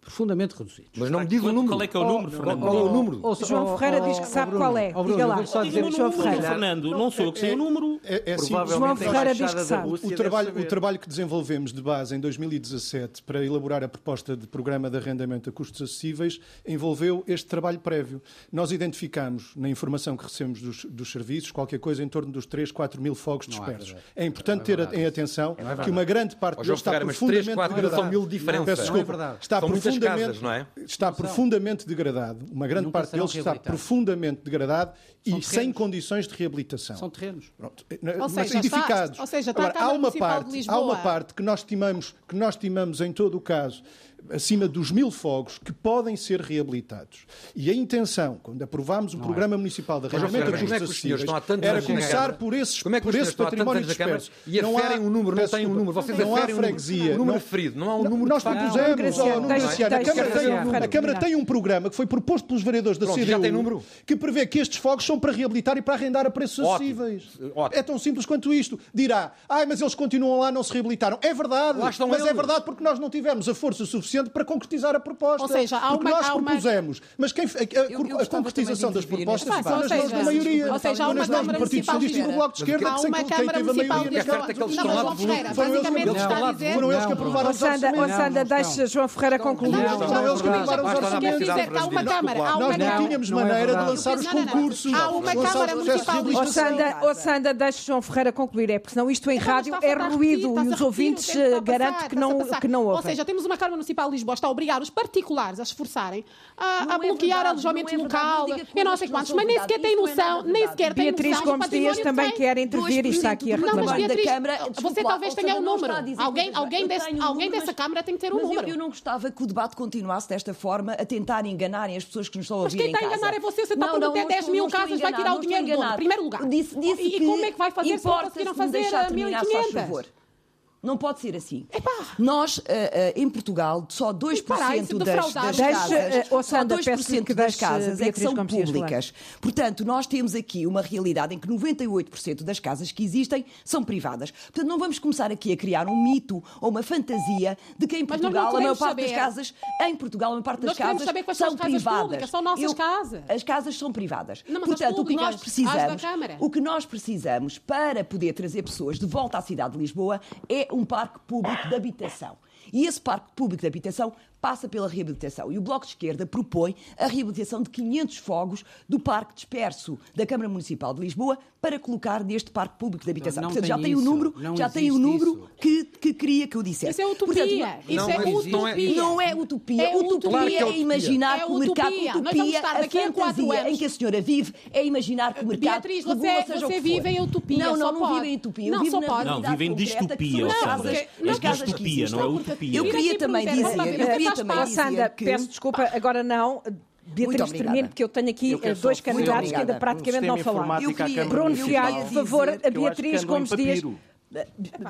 profundamente reduzidos. Mas não me diz o número. Qual é que é o número, Fernando? Qual é o número? O João Ferreira diz que sabe qual é. Diga lá. Só dizer João Ferreira. Fernando, não sou eu que sei o número. É, é assim, João Ferreira diz que sabe. O, trabalho, o trabalho que desenvolvemos de base em 2017 para elaborar a proposta de programa de arrendamento a custos acessíveis envolveu este trabalho prévio. Nós identificamos, na informação que recebemos dos, dos serviços, qualquer coisa em torno dos 3, 4 mil fogos dispersos. É importante ter em atenção que uma grande parte deles está profundamente verdade. são mil diferenças. Peço desculpa. É está, são profundamente, casas, não é? está não profundamente degradado. Uma grande Nunca parte deles está profundamente degradado são e terrenos. sem condições de reabilitação. São terrenos. Pronto. Eh, ou Mas seja, edificados. Está, ou seja, está Agora, há uma parte, há uma parte que nós estimamos, que nós estimamos em todo o caso acima dos mil fogos que podem ser reabilitados. E a intenção, quando aprovámos o não é? Programa é. Municipal de Arrendamento de Justiça acessíveis, era começar por, esses, como é que por esse é património disperso. E aferem um número, não tem um número. Vocês não há freguesia. Um número ferido, não há um número Nós propusemos ao número A Câmara tem um programa que foi proposto pelos vereadores da CDU que prevê que estes fogos são para reabilitar e para arrendar a preços acessíveis. É tão simples quanto isto. Dirá, ai, mas eles continuam lá, não se reabilitaram. É verdade, mas é verdade porque nós não tivemos a força suficiente suficiente para concretizar a proposta. Ou seja, há uma, nós há propusemos, mas quem, a, eu, eu a concretização das propostas está nas mãos da maioria. Ou seja, há uma Câmara Municipal de Bloco de Esquerda há uma Câmara Municipal de Ferreira, Foram eles que aprovaram os orçamentos. Sandra, deixe João Ferreira concluir. Foram eles que aprovaram os orçamentos. Há uma Câmara. Nós não tínhamos maneira de lançar os concursos. Há uma Câmara Municipal de Sandra, deixa João Ferreira concluir. É porque senão isto em rádio é ruído e os ouvintes Não, que não ouvem. Ou seja, temos uma Câmara Municipal Lisboa está a obrigar os particulares a esforçarem a, a bloquear verdade, alojamento local é e não sei quantos, mas nem sequer tem noção, nem sequer tem Beatriz noção. Beatriz Gomes Dias também quer intervir e está aqui a reclamar. Não, Beatriz, você talvez tenha um número. Alguém, alguém, desse, alguém dessa Câmara tem que ter um número. Eu não gostava que o debate continuasse desta forma, a tentar enganarem as pessoas que nos estão a ouvir Mas quem está a enganar é você, você está a prometer 10 mil casas, vai tirar o dinheiro do primeiro lugar. E como é que vai fazer se não conseguiram fazer 1.500? Não pode ser assim. Epá. Nós, uh, uh, em Portugal, só 2% das, das, das deixa, casas, uh, só 2% das casas é que são públicas. Portanto, nós temos aqui uma realidade em que 98% das casas que existem são privadas. Portanto, não vamos começar aqui a criar um mito ou uma fantasia de que em Portugal a maior parte saber. das casas, em Portugal a maior parte das nós casas saber quais são, são casas privadas. Públicas, são nossas Eu, casas. As casas são privadas. Não, Portanto, o que nós precisamos, o que nós precisamos para poder trazer pessoas de volta à cidade de Lisboa é um parque público de habitação. E esse parque público de habitação passa pela reabilitação. E o Bloco de Esquerda propõe a reabilitação de 500 fogos do parque disperso da Câmara Municipal de Lisboa para colocar neste parque público de habitação. Portanto, já tem o número, já tem o número que, que queria que eu dissesse. Isso é utopia. Portanto, é é é isso não, é utopia. Não é utopia. É utopia, claro é, utopia. é, imaginar é que o mercado utopia, a fantasia em que a senhora vive, é imaginar que o mercado Beatriz, regula, você, você vive em utopia. Não, não, não vive em utopia. Não, só pode. Não, vive em distopia. Não, porque, as casas não é utopia. Eu queria também dizer, eu queria também Sandra, peço desculpa, agora não, Beatriz, termine, porque eu tenho aqui eu eh, dois candidatos que ainda praticamente não falaram. Eu queria por favor, a Beatriz Gomes Dias.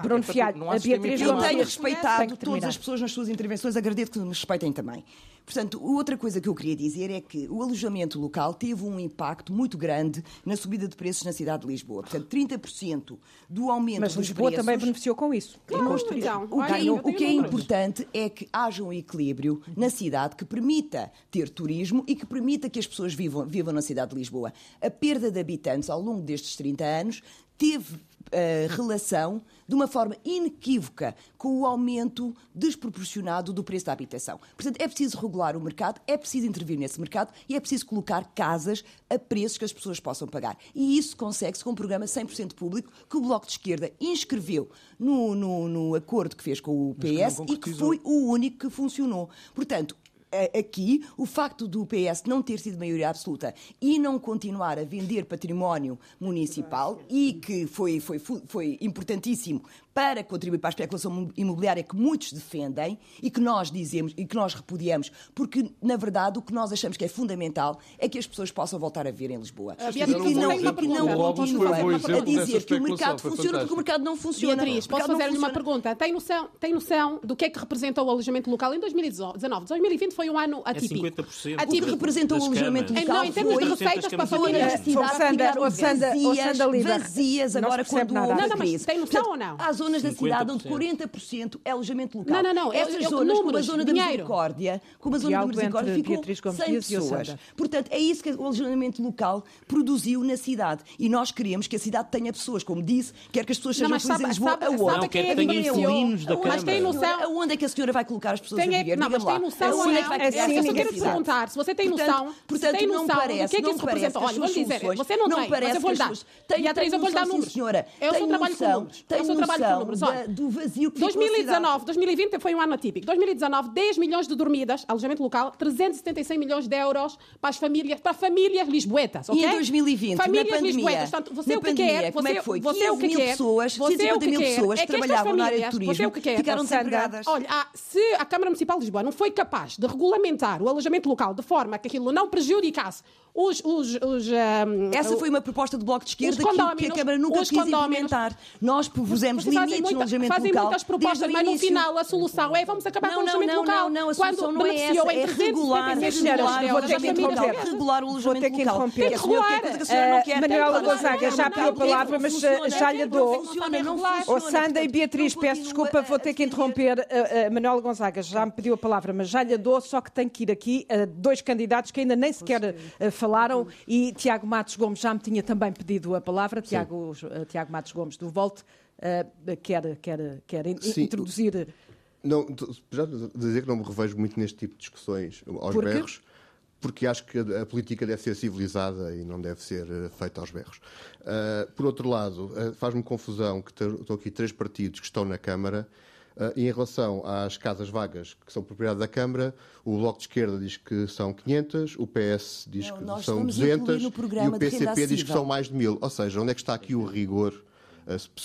Bruno a Beatriz Eu tenho respeitado todas as pessoas nas suas intervenções, agradeço que me respeitem também. Portanto, outra coisa que eu queria dizer é que o alojamento local teve um impacto muito grande na subida de preços na cidade de Lisboa. Portanto, 30% do aumento Mas dos Lisboa preços... também beneficiou com isso. É claro, então, o, que, é o que é importante é que haja um equilíbrio na cidade que permita ter turismo e que permita que as pessoas vivam, vivam na cidade de Lisboa. A perda de habitantes ao longo destes 30 anos teve uh, relação de uma forma inequívoca com o aumento desproporcionado do preço da habitação. Portanto, é preciso regular o mercado, é preciso intervir nesse mercado e é preciso colocar casas a preços que as pessoas possam pagar. E isso consegue-se com um programa 100% público que o Bloco de Esquerda inscreveu no, no, no acordo que fez com o PS que e que foi o único que funcionou. Portanto, aqui o facto do PS não ter sido maioria absoluta e não continuar a vender património municipal e que foi, foi, foi importantíssimo para contribuir para a especulação imobiliária que muitos defendem e que nós dizemos e que nós repudiamos, porque, na verdade, o que nós achamos que é fundamental é que as pessoas possam voltar a viver em Lisboa. Ah, e que não, e não a dizer que o mercado funciona porque o mercado não funciona. Beatriz, posso fazer-lhe uma pergunta? Tem noção, tem noção do que é que representa o alojamento local em 2019? 2020 foi um ano atípico. É 50% atípico. Representa o alojamento local não, em termos de receitas para famílias. Sandra, vazias, vazias agora quando houve Não, não, mas tem noção ou não? zonas da cidade onde 40% é alojamento local. Não, não, não. É Estas eu, é zonas, números, como a zona dinheiro. da misericórdia, como a zona da misericórdia, ficou 100 pessoas. Portanto, é isso que o alojamento local produziu na cidade. E nós queremos que a cidade tenha pessoas, como disse, quer que as pessoas sejam felizes em Lisboa, sabe, aonde? Não, quer que tenha inquilinos da Câmara. Mas tem noção... Aonde é que a senhora vai colocar as pessoas a é- viver? Não, mas tem noção onde é que vai criar assim, Eu só quero perguntar, se você tem noção, portanto, não noção parece, O que é que isso representa. Olha, vou dizer, você não, tem, parece mas eu vou lhe dar. Tem, e a Teresa, eu vou lhe dar números. Senhora, eu sou trabalho com números. Tem eu sou trabalho números. Olha, do vazio que 2019, 2020 foi um ano atípico. 2019, 10 milhões de dormidas, alojamento local, 376 milhões de euros para as famílias, para famílias lisboetas, ok? E em 2020, famílias na pandemia, lisboetas. Portanto, você o que quer, como é que foi? Você o que quer? pessoas, 150 mil pessoas que trabalhavam na área de turismo, ficaram desempregadas. Olha, se a Câmara Municipal de Lisboa não foi capaz de regulamentar o alojamento local de forma que aquilo não prejudicasse os, os, os, um, Essa foi uma proposta do Bloco de Esquerda que, que, a Câmara nunca quis implementar. Nós propusemos muita, fazem local. muitas propostas, mas no final a solução é vamos acabar não, com o alojamento não, local. Não, não, a solução não é essa, é regular, regular, vou ter que interromper. regular o alojamento local. Ter que interromper. Manuela Gonzaga já pediu a palavra, mas já lhe dou. O Sanda e Beatriz, peço desculpa, vou ter que interromper. Manuela Gonzaga já me pediu a palavra, mas já lhe dou, só que tenho que ir aqui dois candidatos que ainda nem sequer falaram e Tiago Matos Gomes já me tinha também pedido a palavra. Tiago, Tiago Matos Gomes do Volte uh, quer, quer, quer in, introduzir. Não, já dizer que não me revejo muito neste tipo de discussões aos Porque? berros porque acho que a, política deve ser civilizada e não deve ser uh, feita aos berros. Uh, por outro lado, uh, faz-me confusão que estão aqui três partidos que estão na Câmara Uh, e em relação às casas vagas que são propriedade da Câmara, o Bloco de Esquerda diz que são 500, o PS diz não, que são 200 e o PCP diz que são mais de mil. Ou seja, onde é que está aqui o rigor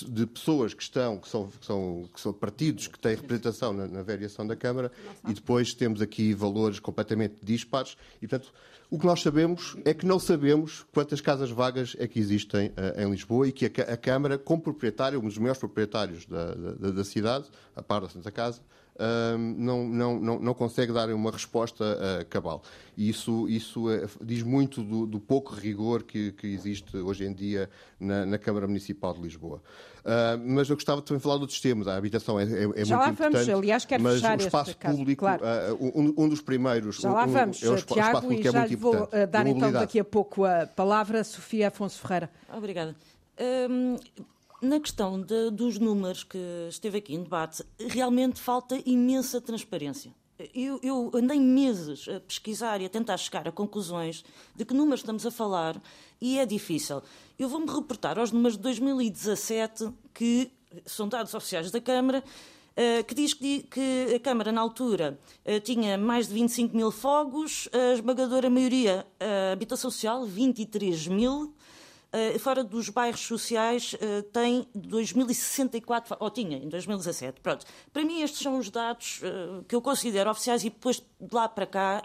de pessoas que estão, que são, que são, que são partidos que têm representação na, na variação da Câmara e depois temos aqui valores completamente dispares. E, portanto, o que nós sabemos é que não sabemos quantas casas vagas é que existem uh, em Lisboa e que a, a, Câmara, como proprietário, um dos maiores proprietários da, da, da cidade, a par da Santa Casa, não, não, não, não consegue dar uma resposta uh, cabal. E isso, isso uh, diz muito do, do pouco rigor que, que, existe hoje em dia na, na Câmara Municipal de Lisboa. Uh, mas eu gostava também de falar dos temas. A habitação é, é, é Já muito lá vamos, aliás, quero mas fechar o espaço público, claro. um, um, dos primeiros. Já lá vamos, um, é o espaço Tiago, público e já é muito lhe vou importante. dar então daqui a pouco a palavra. Sofia Afonso Ferreira. Obrigada. Um, na questão de, dos números que esteve aqui em debate, realmente falta imensa transparência. Eu, eu, andei meses a pesquisar e a tentar chegar a conclusões de que números estamos a falar e é difícil. Eu vou-me reportar aos números de 2017, que são dados oficiais da Câmara, eh, que diz que, a Câmara, na altura, eh, tinha mais de 25 mil fogos, a esmagadora maioria, a habitação social, 23 mil, fora dos bairros sociais, uh, tem 2064, ou tinha em 2017. Pronto. Para mim, estes são os dados uh, que eu considero oficiais e depois de lá para cá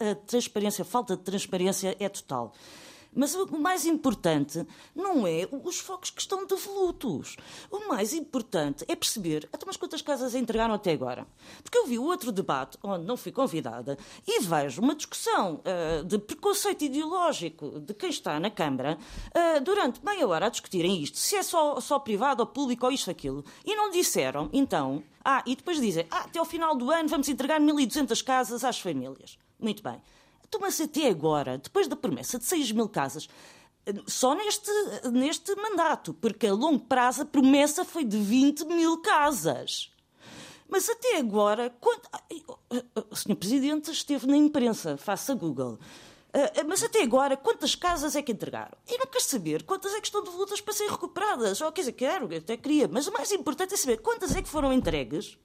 a transparência, a falta de transparência é total. Mas o mais importante não é os focos que estão devolutos. O mais importante é perceber até umas quantas casas entregaram até agora. Porque eu vi outro debate onde não fui convidada e vejo uma discussão uh, de preconceito ideológico de quem está na Câmara uh, durante meia hora a discutirem isto, se é só, só privado ou público ou isto aquilo. E não disseram, então, ah, e depois dizem, ah, até ao final do ano vamos entregar 1.200 casas às famílias. Muito bem. Toma-se até agora, depois da promessa de 6 mil casas, só neste, neste mandato, porque a longo prazo a promessa foi de 20 mil casas. Mas até agora, quando... o Sr. Presidente esteve na imprensa, faça Google. Uh, mas até agora, quantas casas é que entregaram? E não quer saber quantas é que estão devolutas para serem recuperadas. Ou, quer dizer, quero, até queria. Mas o mais importante é saber quantas é que foram entregues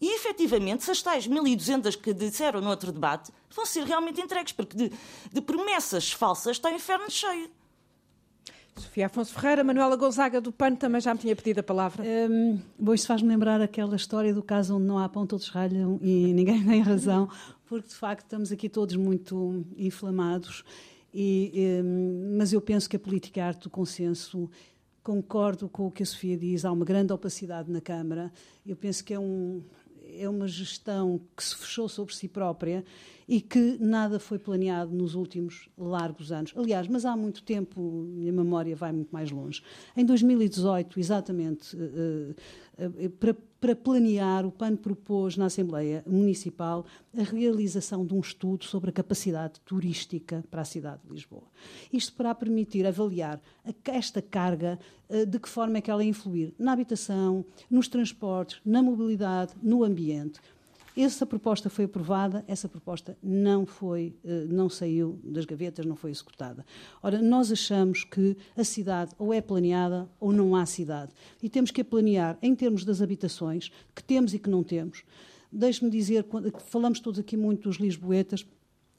e, efetivamente, se as tais 1.200 que disseram no outro debate vão ser realmente entregues, porque de, de promessas falsas está o inferno cheio. Sofia Afonso Ferreira, Manuela Gonzaga do PAN também já me tinha pedido a palavra. Um, bom, isto faz-me lembrar aquela história do caso onde não há pão, todos ralham e ninguém tem razão, porque de facto estamos aqui todos muito inflamados. E, um, mas eu penso que a política é a arte do consenso. Concordo com o que a Sofia diz, há uma grande opacidade na Câmara. Eu penso que é um, é uma gestão que se fechou sobre si própria e que nada foi planeado nos últimos largos anos. Aliás, mas há muito tempo, minha memória vai muito mais longe. Em 2018, exatamente, uh, uh, para para planear, o PAN propôs na Assembleia Municipal a realização de um estudo sobre a capacidade turística para a cidade de Lisboa. Isto para permitir avaliar esta carga, eh, de que forma é que ela influir na habitação, nos transportes, na mobilidade, no ambiente. Essa proposta foi aprovada, essa proposta não foi, eh, não saiu das gavetas, não foi executada. Ora, nós achamos que a cidade ou é planeada ou não há cidade. E temos que a planear em termos das habitações, que temos e que não temos. Deixe-me dizer, falamos todos aqui muito dos lisboetas,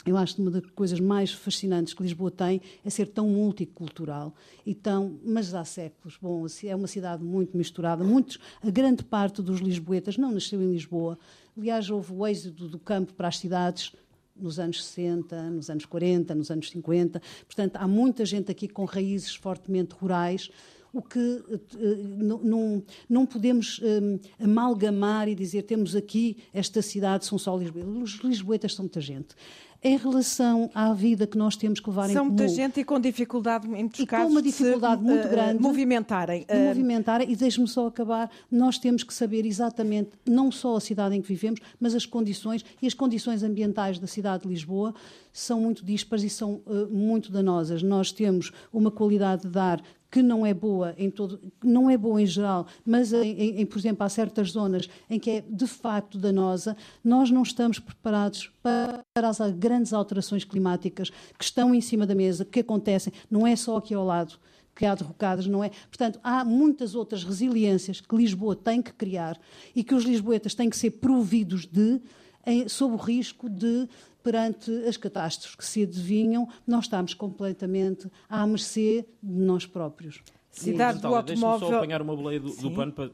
eu acho que uma das coisas mais fascinantes que Lisboa tem é ser tão multicultural e tão, mas há séculos. Bom, é uma cidade muito misturada. Muitos, a grande parte dos lisboetas não nasceu em Lisboa. Aliás, houve o êxodo do campo para as cidades nos anos 60, nos anos 40, nos anos 50. Portanto, há muita gente aqui com raízes fortemente rurais o que uh, não, não podemos um, amalgamar e dizer temos aqui esta cidade, são só lisboetas. Os lisboetas são muita gente em relação à vida que nós temos que levar São em comum. muita gente e com dificuldade, em muitos e casos, com uma dificuldade muito uh, grande. movimentarem. De movimentarem. E deixe-me só acabar. Nós temos que saber exatamente, não só a cidade em que vivemos, mas as condições e as condições ambientais da cidade de Lisboa são muito dispares e são uh, muito danosas. Nós temos uma qualidade de ar que não é boa em todo, não é boa em geral, mas em, em, por exemplo, há certas zonas em que é de facto danosa, nós não estamos preparados para as grandes alterações climáticas que estão em cima da mesa, que acontecem, não é só aqui ao lado que há derrocadas, não é? Portanto, há muitas outras resiliências que Lisboa tem que criar e que os lisboetas têm que ser providos de, em, sob o risco de perante as catástrofes que se adivinham, nós estamos completamente à mercê de nós próprios. Cidade do automóvel. Deixa-me só apanhar uma boleia do, do pano para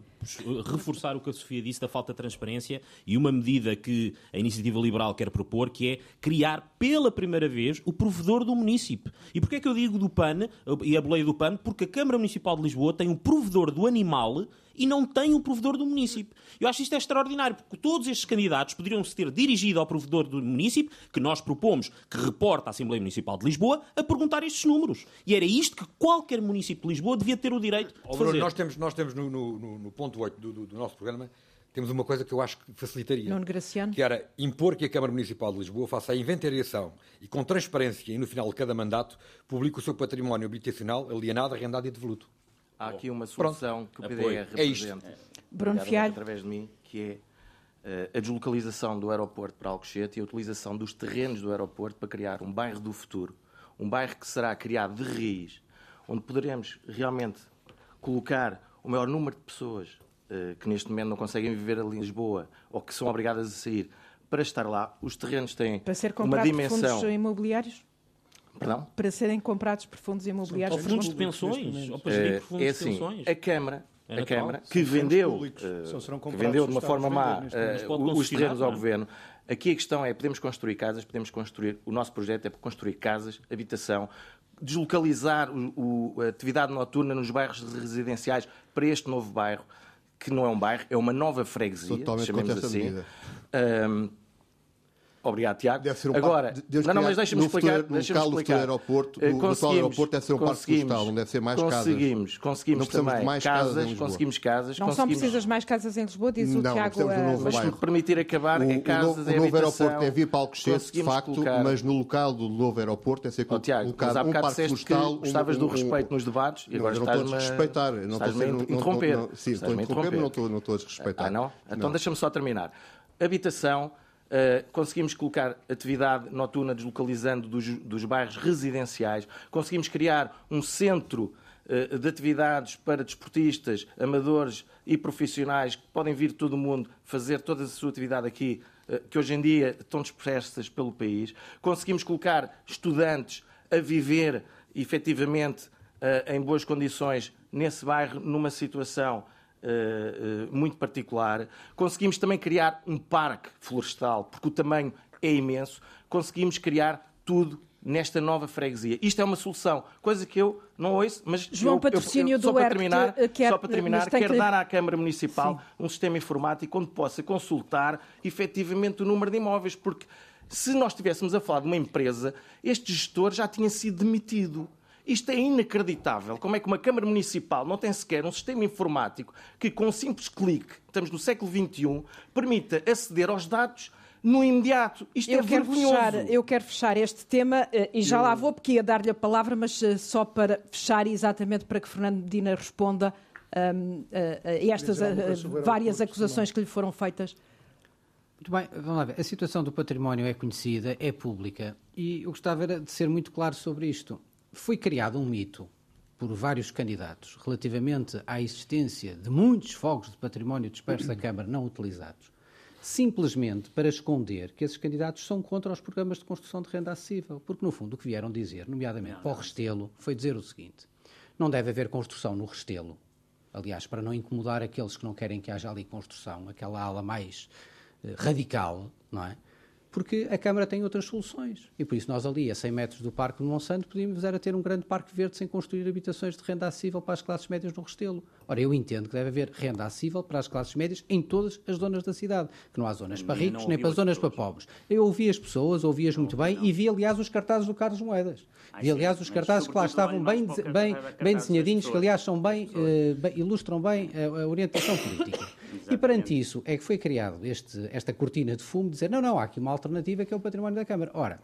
reforçar o que a Sofia disse da falta de transparência e uma medida que a Iniciativa Liberal quer propor, que é criar pela primeira vez o provedor do município. E porquê é que eu digo do PAN e a boleia do PAN? Porque a Câmara Municipal de Lisboa tem um provedor do animal e não tem o provedor do município. Eu acho isto é extraordinário, porque todos estes candidatos poderiam se ter dirigido ao provedor do município, que nós propomos que reporta à Assembleia Municipal de Lisboa, a perguntar estes números. E era isto que qualquer município de Lisboa devia ter o direito de fazer. Bruno, nós temos, nós temos no, no, no ponto 8 do, do, do nosso programa temos uma coisa que eu acho que facilitaria. Nuno Graciano. Que era impor que a Câmara Municipal de Lisboa faça a inventariação e com transparência e no final de cada mandato publique o seu património habitacional alienado, arrendado e devoluto. Há aqui uma solução Pronto. que o PDR representa. É. Bruno Fialho. Através de mim, que é uh, a deslocalização do aeroporto para Alcochete e a utilização dos terrenos do aeroporto para criar um bairro do futuro. Um bairro que será criado de raiz, onde poderemos realmente colocar o maior número de pessoas uh, que neste momento não conseguem viver ali em Lisboa ou que são obrigadas a sair para estar lá. Os terrenos têm para ser uma dimensão. Fundos imobiliários? Perdão? Para serem comprados por fundos imobiliários. Ou fundos de pensões, ou para gerir por fundos é assim, de pensões. A Câmara a Câmara, que vendeu, uh, que vendeu de uma forma má uh, os terrenos ao Governo. Aqui a questão é, podemos construir casas, podemos construir, o nosso projeto é construir casas, habitação, deslocalizar o, o, a atividade noturna nos bairros residenciais para este novo bairro, que não é um bairro, é uma nova freguesia, Totalmente chamemos assim. Obrigado, Tiago. Deve ser um Agora, Deus não, não, mas deixa-me explicar. No deixa local do aeroporto, no, no aeroporto deve ser um parque florestal, não deve ser mais conseguimos, casas. Conseguimos, também mais casas, conseguimos casas. Não conseguimos... são precisas mais casas em Lisboa, diz o não, Tiago. Um uh, mas se me permitir acabar, o, é casas, o, é o novo aeroporto é para Alcochete, de facto, colocar... mas no local do novo aeroporto é ser oh, Tiago, colocado um parque florestal. Gostavas do respeito nos debates e agora estás-me a respeitar. Estás-me a interromper. Sim, estou a interromper, mas não estou a desrespeitar. Ah, não? Então deixa-me só terminar. Habitação Uh, conseguimos colocar atividade noturna deslocalizando dos, dos bairros residenciais, conseguimos criar um centro uh, de atividades para desportistas, amadores e profissionais que podem vir todo o mundo fazer toda a sua atividade aqui, uh, que hoje em dia estão dispersas pelo país. Conseguimos colocar estudantes a viver efetivamente em boas condições nesse bairro, numa situação muito particular. Conseguimos também criar um parque florestal, porque o tamanho é imenso. Conseguimos criar tudo nesta nova freguesia. Isto é uma solução, coisa que eu não ouço, mas João eu, Patrocínio eu, eu, só, do para terminar, quer, só para terminar, quero que... dar à Câmara Municipal Sim. um sistema informático onde possa consultar efetivamente o número de imóveis, porque se nós estivéssemos a falar de uma empresa, este gestor já tinha sido demitido. Isto é inacreditável. Como é que uma Câmara Municipal não tem sequer um sistema informático que, com um simples clique, estamos no século XXI, permita aceder aos dados no imediato. Isto eu é quero vergonhoso. Fechar, eu quero fechar este tema eh, e já lá vou, porque ia dar-lhe a palavra, mas eh, só para fechar exatamente para que Fernando Medina responda um, a, a estas a, várias acusações que lhe foram feitas. Muito bem, vamos lá ver. A situação do património é conhecida, é pública e eu gostava de ser muito claro sobre isto. Foi criado um mito por vários candidatos relativamente à existência de muitos fogos de património disperso da Câmara não utilizados, simplesmente para esconder que esses candidatos são contra os programas de construção de renda acessível. Porque, no fundo, o que vieram dizer, nomeadamente para o Restelo, foi dizer o seguinte: não deve haver construção no Restelo. Aliás, para não incomodar aqueles que não querem que haja ali construção, aquela ala mais uh, radical, não é? Porque a Câmara tem outras soluções. E por isso nós ali, a 100 metros do Parque de Monsanto, podíamos era ter um grande parque verde sem construir habitações de renda acessível para as classes médias no Restelo. Ora, eu entendo que deve haver renda acessível para as classes médias em todas as zonas da cidade, que não há zonas para ricos nem para zonas para pobres. Eu ouvi as pessoas, ouvi-as muito bem e vi, aliás, os cartazes do Carlos Moedas. Vi, aliás, os cartazes que lá estavam bem, bem, bem desenhadinhos, que, aliás, são bem, uh, bem ilustram bem a, a orientação política. E perante isso é que foi criado este, esta cortina de fumo de dizer não, não, há aqui uma alternativa que é o património da Câmara. Ora,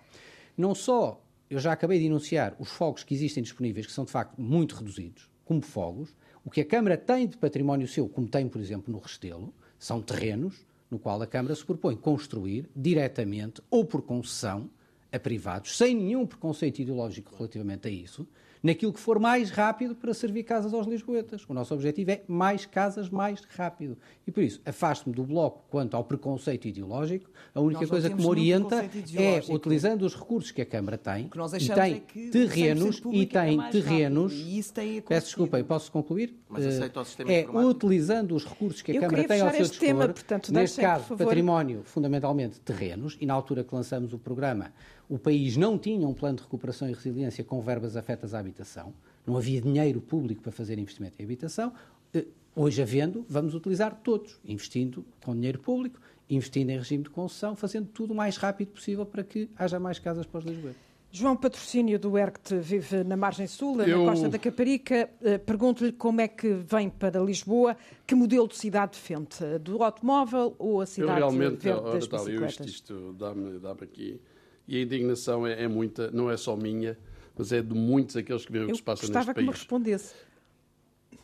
não só eu já acabei de enunciar os fogos que existem disponíveis, que são de facto muito reduzidos, como fogos, o que a Câmara tem de património seu, como tem, por exemplo, no Restelo, são terrenos no qual a Câmara se propõe construir diretamente ou por concessão a privados, sem nenhum preconceito ideológico relativamente a isso, naquilo que for mais rápido para servir casas aos lisboetas. O nosso objetivo é mais casas mais rápido. E por isso, afasto-me do bloco quanto ao preconceito ideológico. A única coisa que me orienta é, utilizando os recursos que a Câmara tem, e tem é terrenos, e tem é terrenos... E tem peço desculpa, eu posso concluir? Mas aceita o sistema É utilizando os recursos que a eu Câmara tem ao seu dispor, tema, portanto, neste caso, património, fundamentalmente terrenos, e na altura que lançamos o programa o país não tinha um plano de recuperação e resiliência com verbas afetas à habitação, não havia dinheiro público para fazer investimento em habitação. Eh, hoje, havendo, vamos utilizar todos, investindo com dinheiro público, investindo em regime de concessão, fazendo tudo o mais rápido possível para que haja mais casas para os lisboetas. João Patrocínio do ERCT vive na margem sul, Eu... na costa da Caparica. Eh, pergunto-lhe como é que vem para Lisboa, que modelo de cidade defende? Do automóvel ou a cidade Eu realmente, verde das bicicletas? Isto, isto dá-me dá aqui e a indignação é, é, muita, não é só minha, mas é de muitos aqueles que veem o que se passa neste país. Eu que me respondesse.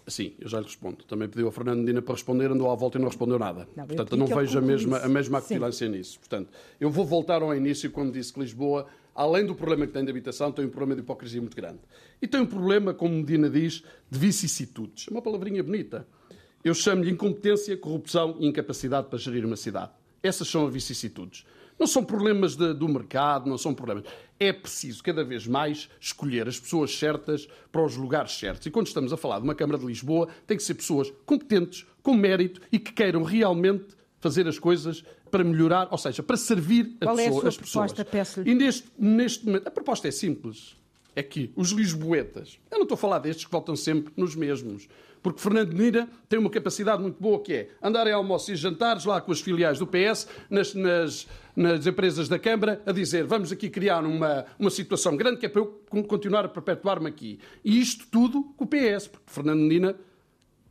Sim, eu já lhe respondo. Também pediu a Fernando Medina para responder, andou à volta e não respondeu nada. Não, Portanto, eu não vejo a mesma, a mesma acutilância nisso. Portanto, eu vou voltar ao início quando disse que Lisboa, além do problema que tem de habitação, tem um problema de hipocrisia muito grande. E tem um problema, como Medina diz, de vicissitudes. É uma palavrinha bonita. Eu chamo-lhe incompetência, corrupção e incapacidade para gerir uma cidade. Essas são as vicissitudes. Não são problemas de, do mercado, não são problemas. É preciso cada vez mais escolher as pessoas certas para os lugares certos. E quando estamos a falar de uma Câmara de Lisboa, tem que ser pessoas competentes, com mérito e que queiram realmente fazer as coisas para melhorar, ou seja, para servir Qual pessoa, é a sua as pessoas. Proposta, e neste, neste momento, a proposta é simples. É que os lisboetas, eu não estou a falar destes que voltam sempre nos mesmos, porque Fernando Mira tem uma capacidade muito boa que é andar em almoços e jantares lá com as filiais do PS, nas, nas, nas empresas da Câmara, a dizer vamos aqui criar uma, uma situação grande que é para eu continuar a perpetuar-me aqui. E isto tudo com o PS, porque Fernando Medina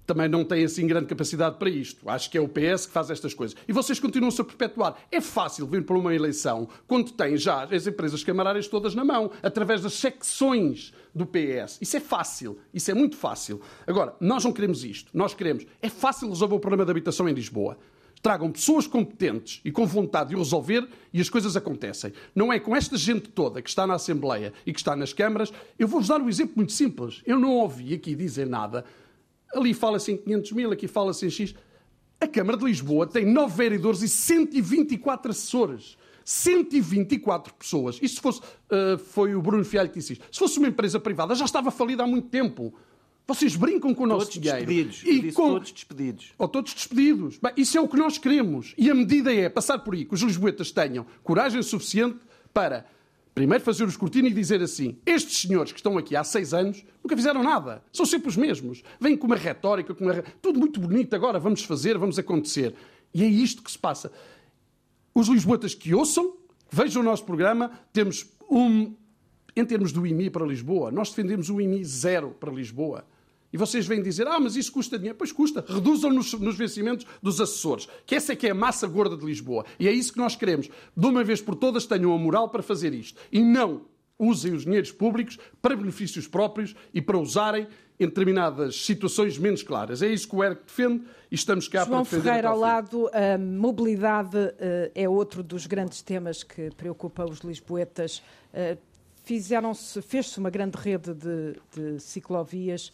também não tem assim grande capacidade para isto. Acho que é o PS que faz estas coisas. E vocês continuam-se a perpetuar. É fácil vir para uma eleição quando tem já as empresas camarárias todas na mão, através das secções do PS. Isso é fácil. Isso é muito fácil. Agora, nós não queremos isto. Nós queremos. É fácil resolver o problema da habitação em Lisboa. Tragam pessoas competentes e com vontade de o resolver e as coisas acontecem. Não é com esta gente toda que está na Assembleia e que está nas câmaras. Eu vou-vos dar um exemplo muito simples. Eu não ouvi aqui dizer nada Ali fala-se em 500 mil, aqui fala-se em X. A Câmara de Lisboa tem 9 vereadores e 124 assessores. 124 pessoas. Isso fosse, uh, foi o Bruno Fialho que disse isto. Se fosse uma empresa privada, já estava falida há muito tempo. Vocês brincam com o nosso todos dinheiro. Despedidos. E com... Todos despedidos. Ou todos despedidos. Bem, isso é o que nós queremos. E a medida é passar por aí, que os lisboetas tenham coragem suficiente para Primeiro fazer o escrutínio e dizer assim: estes senhores que estão aqui há seis anos nunca fizeram nada. São sempre os mesmos. Vêm com uma retórica, com uma... tudo muito bonito, agora vamos fazer, vamos acontecer. E é isto que se passa. Os lisboetas que ouçam, vejam o nosso programa, temos um. Em termos do IMI para Lisboa, nós defendemos o IMI zero para Lisboa. E vocês vêm dizer, ah, mas isso custa dinheiro. Pois custa. Reduzam nos, nos vencimentos dos assessores. Que essa é que é a massa gorda de Lisboa. E é isso que nós queremos. De uma vez por todas tenham a moral para fazer isto. E não usem os dinheiros públicos para benefícios próprios e para usarem em determinadas situações menos claras. É isso que o ERC defende e estamos cá João para defender. Ferreira, ao lado, a mobilidade uh, é outro dos grandes temas que preocupa os lisboetas. Uh, Fizeram-se, fez-se uma grande rede de, de ciclovias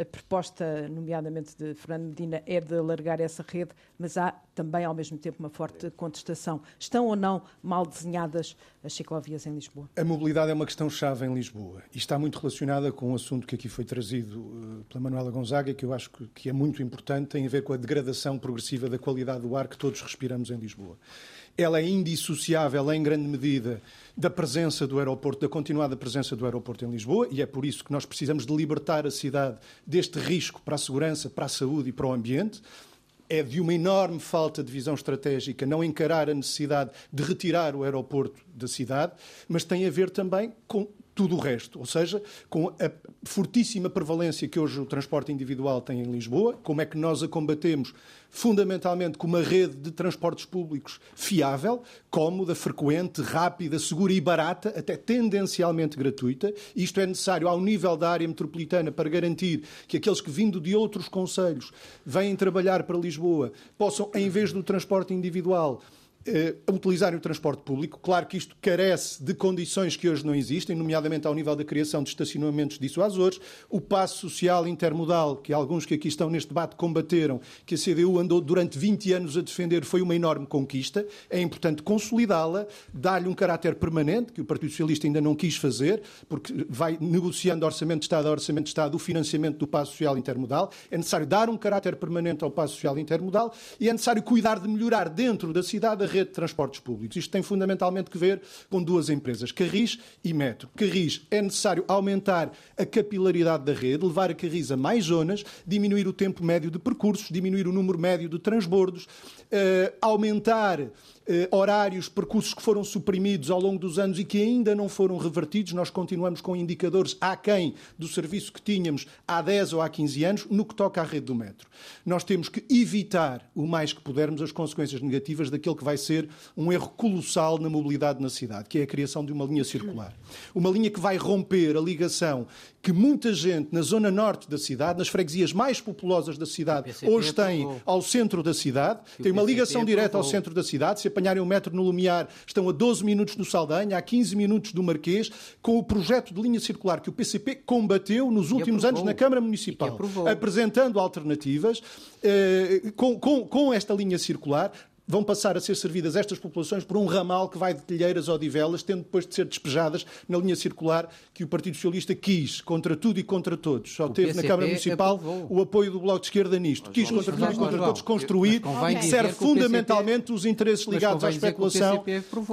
a proposta, nomeadamente de Fernando Medina, é de alargar essa rede, mas há também, ao mesmo tempo, uma forte contestação. Estão ou não mal desenhadas as ciclovias em Lisboa? A mobilidade é uma questão-chave em Lisboa e está muito relacionada com um assunto que aqui foi trazido eh, pela Manuela Gonzaga, que eu acho que é muito importante, tem a ver com a degradação progressiva da qualidade do ar que todos respiramos em Lisboa ela é indissociável em grande medida da presença do aeroporto, da continuada presença do aeroporto em Lisboa, e é por isso que nós precisamos de libertar a cidade deste risco para a segurança, para a saúde e para o ambiente. É de uma enorme falta de visão estratégica não encarar a necessidade de retirar o aeroporto da cidade, mas tem a ver também com tudo o resto. Ou seja, com a fortíssima prevalência que hoje o transporte individual tem em Lisboa, como é que nós a combatemos fundamentalmente com uma rede de transportes públicos fiável, cómoda, frequente, rápida, segura e barata, até tendencialmente gratuita. Isto é necessário ao nível da área metropolitana para garantir que aqueles que vindo de outros conselhos vêm trabalhar para Lisboa possam, em vez do transporte individual, uh, utilizarem o transporte público. Claro que isto carece de condições que hoje não existem, nomeadamente ao nível da criação de estacionamentos dissuasores, o passo social intermodal, que alguns que aqui estão neste debate combateram, que a CDU andou durante 20 anos a defender, foi uma enorme conquista. É importante consolidá-la, dar-lhe um caráter permanente, que o Partido Socialista ainda não quis fazer, porque vai negociando Orçamento de Estado a Orçamento de Estado o financiamento do passo social intermodal. É necessário dar um caráter permanente ao passo social intermodal e é necessário cuidar de melhorar dentro da cidade a rede de transportes públicos. Isto tem fundamentalmente que ver com duas empresas, Carris e Metro. Carris é necessário aumentar a capilaridade da rede, levar a Carris a mais zonas, diminuir o tempo médio de percursos, diminuir o número médio de transbordos, uh, aumentar eh, horários, percursos que foram suprimidos ao longo dos anos e que ainda não foram revertidos. Nós continuamos com indicadores aquém do serviço que tínhamos há 10 ou há 15 anos no que toca à rede do metro. Nós temos que evitar o mais que pudermos as consequências negativas daquele que vai ser um erro colossal na mobilidade na cidade, que é a criação de uma linha circular. Uma linha que vai romper a ligação que muita gente na zona norte da cidade, nas freguesias mais populosas da cidade, hoje tem ao centro da cidade, tem uma ligação direta ao centro da cidade. Se apanharem o metro no Lumiar, estão a 12 minutos do Saldanha, a 15 minutos do Marquês, com o projeto de linha circular que o PCP combateu nos últimos anos na Câmara Municipal, apresentando alternativas. Eh, com, com, com esta linha circular, vão passar a ser servidas estas populações por um ramal que vai de Telheiras a Odivelas, tendo depois de ser despejadas na linha circular que o Partido Socialista quis, contra tudo e contra todos. Só o teve PCP na Câmara Municipal aprovou. o apoio do Bloco de Esquerda nisto. Quis contra tudo e contra todos construir e serve fundamentalmente PCP, os interesses ligados à especulação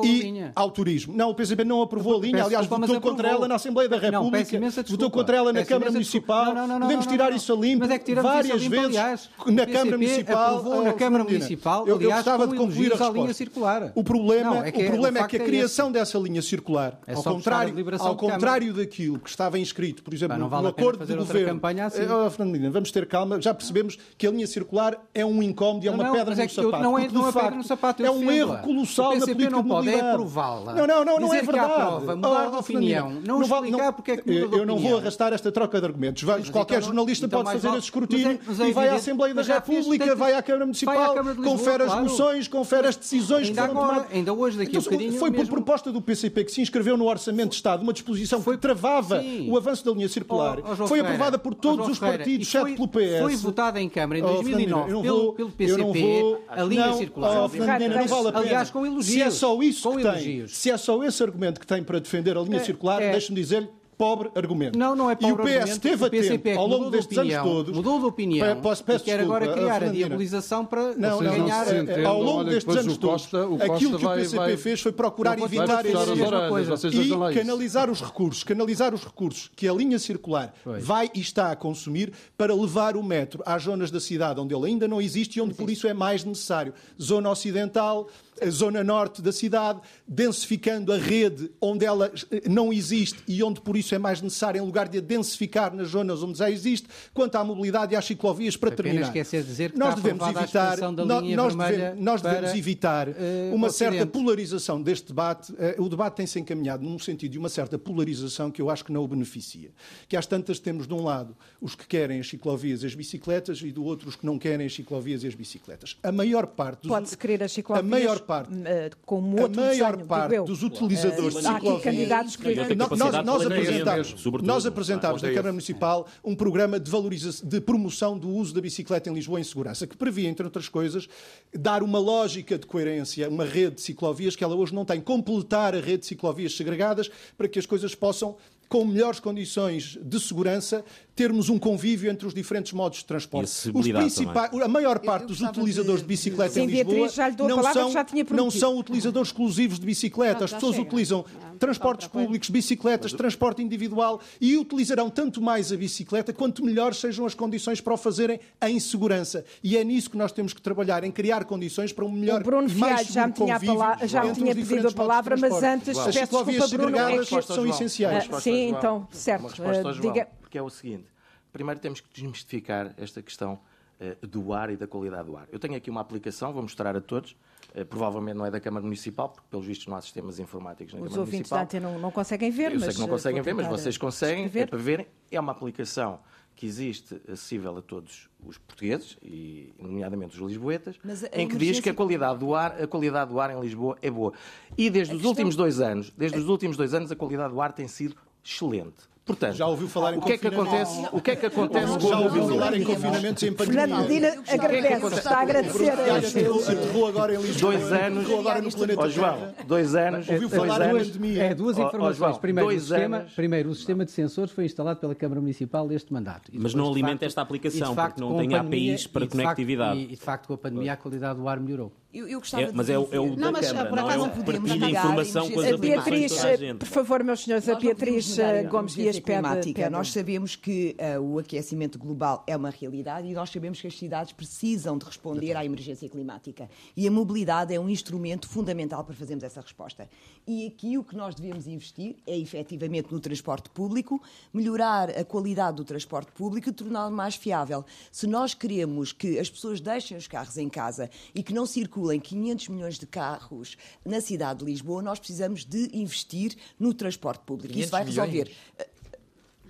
e ao turismo. Não, o PCP não aprovou a linha, aliás, votou contra ela na Assembleia da República, votou contra ela na Câmara Municipal. Podemos tirar isso a limpo várias vezes na Câmara Municipal. Na Câmara Municipal, aliás, acaba de concluir a resposta. linha circular. O problema, não, é, que, o problema é que a é criação é dessa linha circular, é ao contrário, ao contrário daquilo que estava inscrito, por exemplo, vale no acordo de governo. Assim. Oh, Fernandina, vamos ter calma, já percebemos que a linha circular é um incómodo e é uma não, pedra no é sapato. Não é, não é pedra no sapato, é um erro colossal na política não pode é aprová-la. Não, não, não, não é verdade. Mudar de opinião, não explicar porque é que Eu não vou arrastar esta troca de argumentos. Qualquer então jornalista então pode fazer esse escrutínio e vai à Assembleia da República, vai à Câmara Municipal, confere as moções, confere as decisões ainda que foram agora, tomadas. Ainda hoje, daqui então, a bocadinho. Foi mesmo... por proposta do PCP que se inscreveu no Orçamento de Estado uma disposição foi... que travava Sim. o avanço da linha circular. Oh, oh, foi aprovada por todos oh, os partidos, exceto pelo PS. Foi votada em Câmara em 2009 oh, pelo, pelo PCP vou... a linha não, circular. Oh, Fernandina, não vale a pena. Aliás, com elogios. Se é só isso que tem, se é só esse argumento que tem para defender a linha é, circular, é. deixe-me dizer pobre argumento. Não, não é pobre E o PS teve a tempo, ao longo destes opinião, anos todos... Mudou de opinião. peço, peço e quer agora criar a diabolização para não, não, ganhar... Não, ao longo destes anos todos, aquilo que o PCP vai, fez foi procurar evitar esse coisa. E canalizar os recursos, canalizar os recursos que a linha circular vai e está a consumir para levar o metro às zonas da cidade onde ele ainda não existe e onde por isso é mais necessário. Zona Ocidental, a zona norte da cidade, densificando a rede onde ela não existe e onde por isso é mais necessário em lugar de a densificar nas zonas onde já existe, quanto à mobilidade e às ciclovias para Apenas terminar. esquecer de dizer que nós devemos evitar, nós, devemos, nós devemos para, evitar uh, uma certa polarização deste debate. Uh, o debate tem-se encaminhado num sentido de uma certa polarização que eu acho que não o beneficia. Que às tantas temos de um lado os que querem as ciclovias e as bicicletas e do outro os que não querem as ciclovias e as bicicletas. A maior parte dos, Pode-se querer as ciclovias a maior parte, uh, como outro a maior desenho, parte dos utilizadores Uh, de há aqui ciclovias candidatos que... Nós, nós, apresentámos, Sobretudo. nós apresentámos na Claro. Câmara Municipal um programa de, valorização, de promoção do uso da bicicleta em Lisboa em segurança, que previa, entre outras coisas, dar uma lógica de coerência, uma rede de ciclovias que ela hoje não tem, completar a rede de ciclovias segregadas para que as coisas possam com melhores condições de segurança, termos um convívio entre os diferentes modos de transporte. E principais, a maior parte dos utilizadores de, bicicleta Sim, em Lisboa Beatriz, já lhe dou a não, palavra, são, já tinha não são utilizadores exclusivos de bicicleta. As pessoas chega. utilizam transportes públicos, bicicletas, transporte individual e utilizarão tanto mais a bicicleta quanto melhores sejam as condições para o fazerem em segurança. E é nisso que nós temos que trabalhar, em criar condições para um melhor O Bruno e mais Fialho já me tinha, a convívio pala- já me tinha os pedido a de palavra, mas antes, As peço desculpa, Bruno, é que... são essenciais. Sim, então, certo. Uma resposta ao João, diga... porque é o seguinte. Primeiro temos que desmistificar esta questão eh, do ar e da qualidade do ar. Eu tenho aqui uma aplicação, vou mostrar a todos. Eh, provavelmente não é da Câmara Municipal, porque pelos vistos não há sistemas informáticos na Os Câmara ouvintes Municipal. da Antena não, não conseguem ver, Eu mas... sei que não conseguem ver, mas vocês conseguem, escrever. é para verem. É uma aplicação que existe acessível a todos os portugueses, e nomeadamente os lisboetas, a em que diz que a qualidade do ar, a qualidade do ar em Lisboa é boa. E desde A os questão- últimos dois anos, desde os últimos dois anos, a qualidade do ar tem sido excelente. Portanto, Já ouviu falar em o que é que acontece? O que é que acontece com Já a ouviu falar em confinamentos em pandemia? Fernando Medina agradece, está a agradecer. Aterrou, aterrou agora em Lisboa. Dois anos. Agora no planeta Ó João, dois anos. Ouviu dois falar em pandemia? É duas informações. João, primeiro, o sistema, primeiro, o sistema de sensores foi instalado pela Câmara Municipal deste mandato. Mas não alimenta facto- esta aplicação, porque não a tem APIs para conectividade. E, de facto, com a pandemia, a qualidade do ar melhorou. Eu, eu gostava É, de mas é, o- é o dizer- da Não, mas, Câmara, por não é acaso, o não partilha a informação com as Beatriz, de a gente. por favor, meus senhores, a Beatriz a Gomes Dias pede, climática. pede. Nós sabemos que eh, o aquecimento global é uma realidade e nós sabemos que as cidades precisam de responder à emergência climática. E a mobilidade é um instrumento fundamental para fazermos essa resposta. E aqui o que nós devemos investir é efetivamente no transporte público, melhorar a qualidade do transporte público e torná-lo mais fiável. Se nós queremos que as pessoas deixem os carros em casa e que não circulem 500 milhões de carros na cidade de Lisboa, nós precisamos de investir no transporte público. Isso 500 vai resolver. milhões? Eh,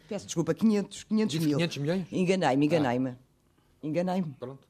Peço desculpa, 500, 500 Disse mil. 500 milhões? Enganei-me, enganei-me. Enganei-me. Pronto.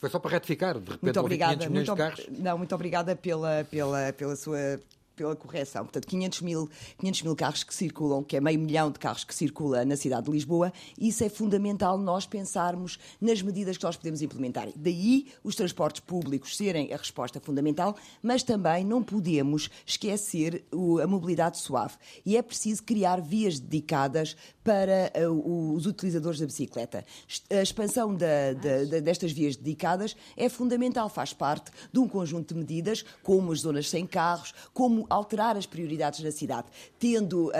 Foi só para retificar. De repente Muito houve 500 obrigada. milhões Muito, de carros. não, muito obrigada pela, pela, pela sua pela correção. Portanto, 500 mil, 500 mil carros que circulam, que é meio milhão de carros que circula na cidade de Lisboa, isso é fundamental nós pensarmos nas medidas que nós podemos implementar. Daí os transportes públicos serem a resposta fundamental, mas também não podemos esquecer a mobilidade suave. E é preciso criar vias dedicadas para uh, o- os utilizadores da bicicleta. A expansão da- da- da- destas vias dedicadas é fundamental, faz parte de um conjunto de medidas, como as zonas sem carros, como alterar as prioridades na cidade, tendo uh,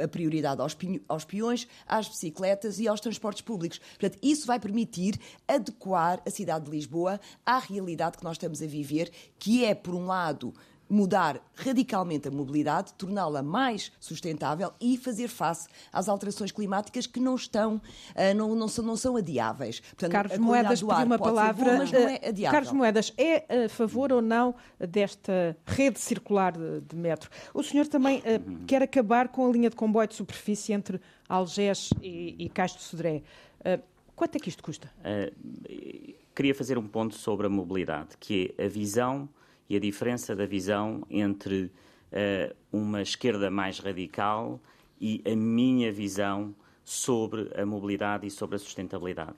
a, a prioridade aos, aos peões, às bicicletas e aos transportes públicos. Portanto, isso vai permitir adequar a cidade de Lisboa à realidade que nós estamos a viver, que é, por um lado, mudar radicalmente a mobilidade, torná-la mais sustentável e fazer face às alterações climáticas que não estão, ah, não, não, são, não são adiáveis. Portanto, Carlos Moedas do pediu ar uma pode ser palavra. boa, mas não é Eh, adiável. Carlos Moedas, é a favor ou não desta rede circular de, de metro? O senhor também eh, quer acabar com a linha de comboio de superfície entre Algés e, e Cais de Sodré. Eh, quanto é que isto custa? Uh, queria fazer um ponto sobre a mobilidade, que é a visão e a diferença da visão entre uh, uma esquerda mais radical e a minha visão sobre a mobilidade e sobre a sustentabilidade.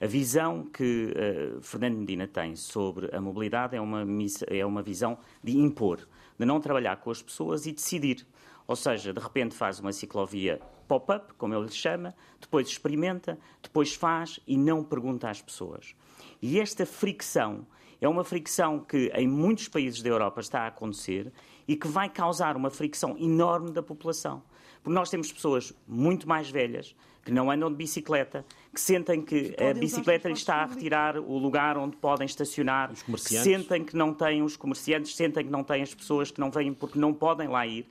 A visão que uh, Fernando Medina tem sobre a mobilidade é uma, é uma visão de impor, de não trabalhar com as pessoas e decidir. Ou seja, de repente faz uma ciclovia pop-up, como ele lhe chama, depois experimenta, depois faz e não pergunta às pessoas. E esta fricção é uma fricção que em muitos países da Europa está a acontecer e que vai causar uma fricção enorme da população. Porque nós temos pessoas muito mais velhas que não andam de bicicleta, que sentem que a bicicleta lhes está a retirar o lugar onde podem estacionar, que comerciantes. sentem que não têm os comerciantes, sentem que não têm as pessoas que não vêm porque não podem lá ir.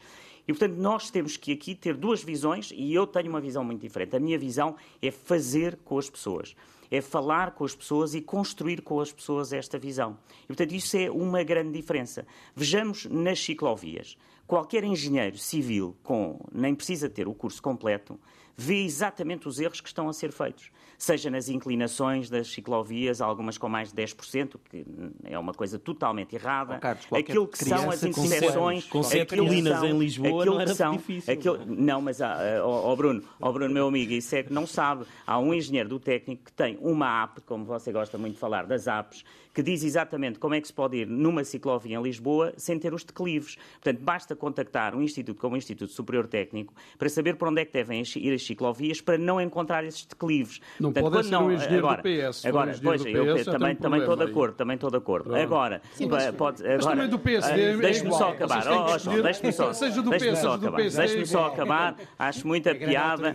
E, portanto, nós temos que aqui ter duas visões e eu tenho uma visão muito diferente. A minha visão é fazer com as pessoas é falar com as pessoas e construir com as pessoas esta visão. E, portanto, isso é uma grande diferença. Vejamos nas ciclovias. Qualquer engenheiro civil, com, nem precisa ter o curso completo, vê exatamente os erros que estão a ser feitos seja nas inclinações das ciclovias, algumas com mais de 10%, que é uma coisa totalmente errada. Oh, Carlos, aquilo que são as interseções. Com sete colinas em Lisboa não era são, difícil. Aquilo, não, mas, ó, oh, Bruno, oh, Bruno, meu amigo, isso é que não sabe. Há um engenheiro do técnico que tem uma app, como você gosta muito de falar das apps, que diz exatamente como é que se pode ir numa ciclovia em Lisboa sem ter os declives. Portanto, basta contactar um instituto como o Instituto Superior Técnico para saber por onde é que devem ir as ciclovias para não encontrar esses declives. Não Portanto, pode ser não, um engenheiro agora, do PS. Agora, pois, do PS, eu também, também estou de acordo, também estou de acordo. Pronto. Agora, Sim, mas, pode, agora, mas também do PSD uh, deixe-me só acabar. Oh, João, deixe-me só, seja do deixe só acabar. Deixe-me só acabar. Acho muita piada.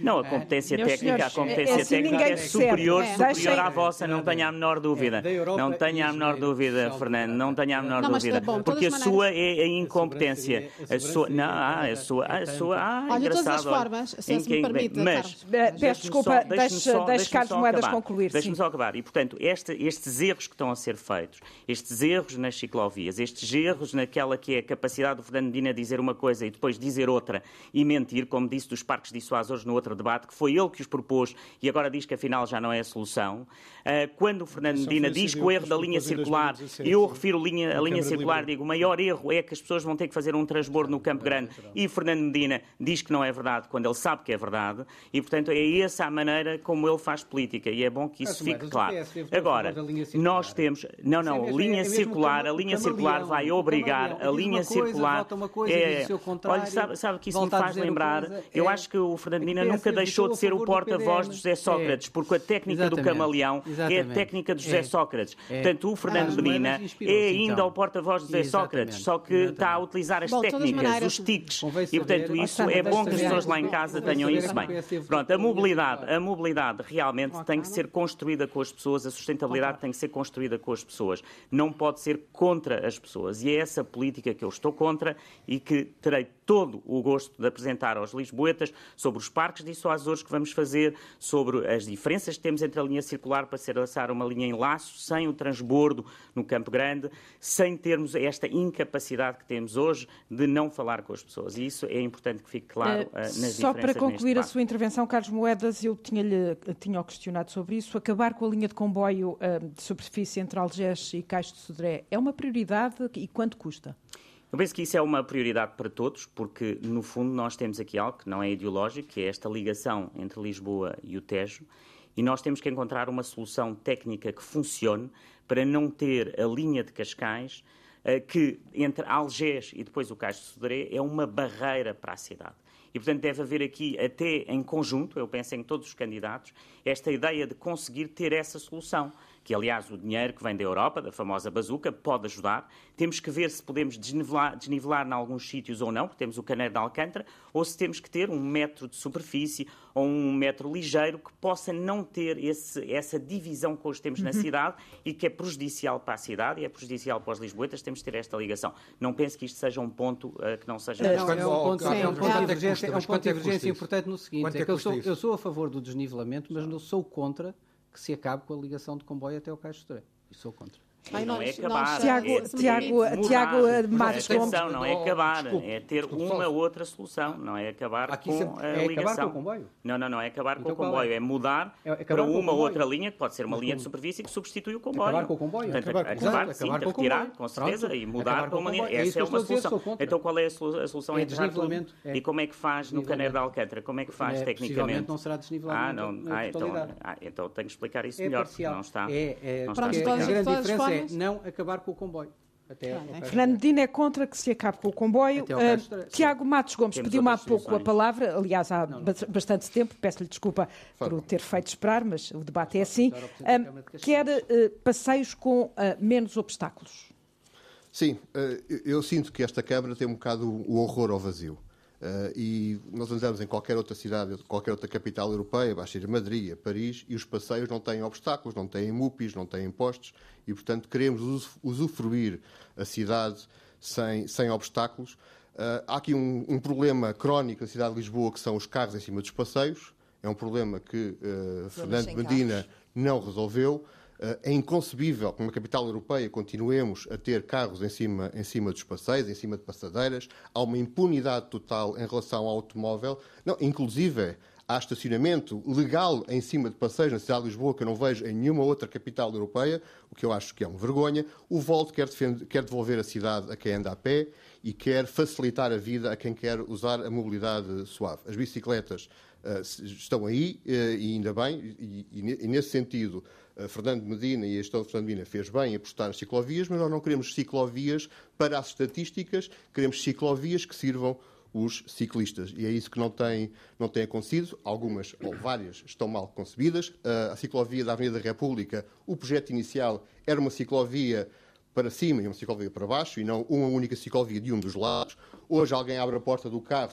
Não, a competência técnica, a competência técnica é superior, superior à vossa, não tenha a menor dúvida. Não tenha a menor dúvida, Fernando, não tenha a menor dúvida. Porque a sua é a incompetência. A sua, não, a sua, a sua, ah, Olha, de todas as formas, se me permite, mas, peço desculpa, deixe Carlos Moedas concluir. Deixe-me só acabar. E, portanto, este, estes erros que estão a ser feitos, estes erros nas ciclovias, estes erros naquela que é a capacidade do Fernando Medina dizer uma coisa e depois dizer outra e mentir, como disse dos parques dissuasores no outro debate, que foi ele que os propôs e agora diz que afinal já não é a solução. Uh, quando o Fernando Medina diz que o erro da linha circular, eu refiro linha, a linha circular, digo, o maior erro é que as pessoas vão ter que fazer um transbordo no Campo Grande e Fernando Medina diz que não é verdade quando ele sabe que é verdade e, portanto, é essa a maneira como ele faz política e é bom que isso fique claro. Agora, nós temos. Não, não, linha circular, a linha circular vai obrigar, a linha circular. É, olha, sabe, sabe que isso me faz lembrar. Eu acho que o Fernandina nunca deixou de ser o porta-voz de José é. Sócrates, porque a técnica do camaleão é a técnica de José é. Sócrates. Portanto, o Fernando Medina é ainda o porta-voz de José Sócrates, só que está a utilizar as técnicas, os tiques. E, portanto, isso é bom que as pessoas lá em casa tenham isso bem. Pronto, a mobilidade, a mobilidade realmente tem que ser construída com as pessoas, a sustentabilidade tem que ser construída com as pessoas. Não pode ser contra as pessoas. E é essa política que eu estou contra e que terei todo o gosto de apresentar aos lisboetas sobre os parques de Açores que vamos fazer, sobre as diferenças que temos entre a linha circular para ser lançar uma linha em laço, sem o transbordo no Campo Grande, sem termos esta incapacidade que temos hoje de não falar com as pessoas. E isso é importante que fique claro uh, nas. Só para concluir a sua intervenção, Carlos Moedas, eu tinha-lhe tinha questionado sobre isso. Acabar com a linha de comboio uh, de superfície entre Algés e Caixo de Sodré é uma prioridade e quanto custa? Eu penso que isso é uma prioridade para todos, porque, no fundo, nós temos aqui algo que não é ideológico, que é esta ligação entre Lisboa e o Tejo, e nós temos que encontrar uma solução técnica que funcione para não ter a linha de Cascais, eh, que entre Algés e depois o Cais de Sodré é uma barreira para a cidade. E, portanto, deve haver aqui, até em conjunto, eu penso em todos os candidatos, esta ideia de conseguir ter essa solução que aliás o dinheiro que vem da Europa, da famosa bazuca, pode ajudar. Temos que ver se podemos desnivelar, desnivelar em alguns sítios ou não, porque temos o caneiro de Alcântara, ou se temos que ter um metro de superfície ou um metro ligeiro que possa não ter esse, essa divisão que hoje temos na uhum. cidade e que é prejudicial para a cidade e é prejudicial para os lisboetas, temos que ter esta ligação. Não penso que isto seja um ponto uh, que não seja... Não, é, um ponto, é um ponto de divergência, é um ponto de divergência importante no seguinte, é que eu sou, eu sou a favor do desnivelamento, mas não sou contra que se acabe com a ligação de comboio até o Caixo de Sodré. E sou contra. Ai, não é acabar. Tiago, é, Tiago, é Tiago Matos Gomes. Não é acabar, desculpe, é ter desculpe, uma ou outra solução, não é acabar Aqui com a é ligação. acabar com o comboio? Não, não, não é acabar então, com o comboio, é, é mudar é para uma ou outra linha, que pode ser uma linha de superfície que substitui o comboio. Acabar com o comboio? Portanto, acabar, acabar, sim, acabar com retirar, com certeza, Pronto. e mudar para uma linha. Essa é uma solução. Então qual é a solução? É desnivelamento. E como é que faz no Caneiro da Alcântara? Como é que faz tecnicamente? não será desnivelamento. Ah, não. Ah, então, ah, então tenho que explicar isso melhor, não está. É, a grande diferença é não acabar com o comboio. Até Fernando Dino é contra que se acabe com o comboio. Uh, Tiago Matos Gomes pediu-me há pouco a palavra, aliás, há não, não. bastante tempo, peço-lhe desculpa por o ter feito esperar, mas o debate é assim. Uh, quer uh, passeios com menos obstáculos? Sim, eu sinto que esta Câmara tem um bocado o horror ao vazio. Uh, e nós andamos em qualquer outra cidade, qualquer outra capital europeia, basta ir a Madrid, a Paris, e os passeios não têm obstáculos, não têm MUPIs, não têm impostos, e portanto queremos usufruir a cidade sem, sem obstáculos. Uh, há aqui um, um, problema crónico na cidade de Lisboa, que são os carros em cima dos passeios. É um problema que uh, Fernando Medina carros. não resolveu. Uh, é inconcebível que numa capital europeia continuemos a ter carros em cima, em cima dos passeios, em cima de passadeiras. Há uma impunidade total em relação ao automóvel. Não, inclusive, há estacionamento legal em cima de passeios na cidade de Lisboa, que eu não vejo em nenhuma outra capital europeia, o que eu acho que é uma vergonha. O Volt quer, defender, quer devolver a cidade a quem anda a pé e quer facilitar a vida a quem quer usar a mobilidade suave. As bicicletas uh, estão aí, uh, e ainda bem, e, e, e nesse sentido, Fernando Medina e a gestão de Fernando Medina fez bem em apostar nas ciclovias, mas nós não queremos ciclovias para as estatísticas, queremos ciclovias que sirvam os ciclistas. E é isso que não tem, não tem acontecido. Algumas, ou várias, estão mal concebidas. A ciclovia da Avenida da República, o projeto inicial era uma ciclovia para cima e uma ciclovia para baixo, e não uma única ciclovia de um dos lados. Hoje alguém abre a porta do carro,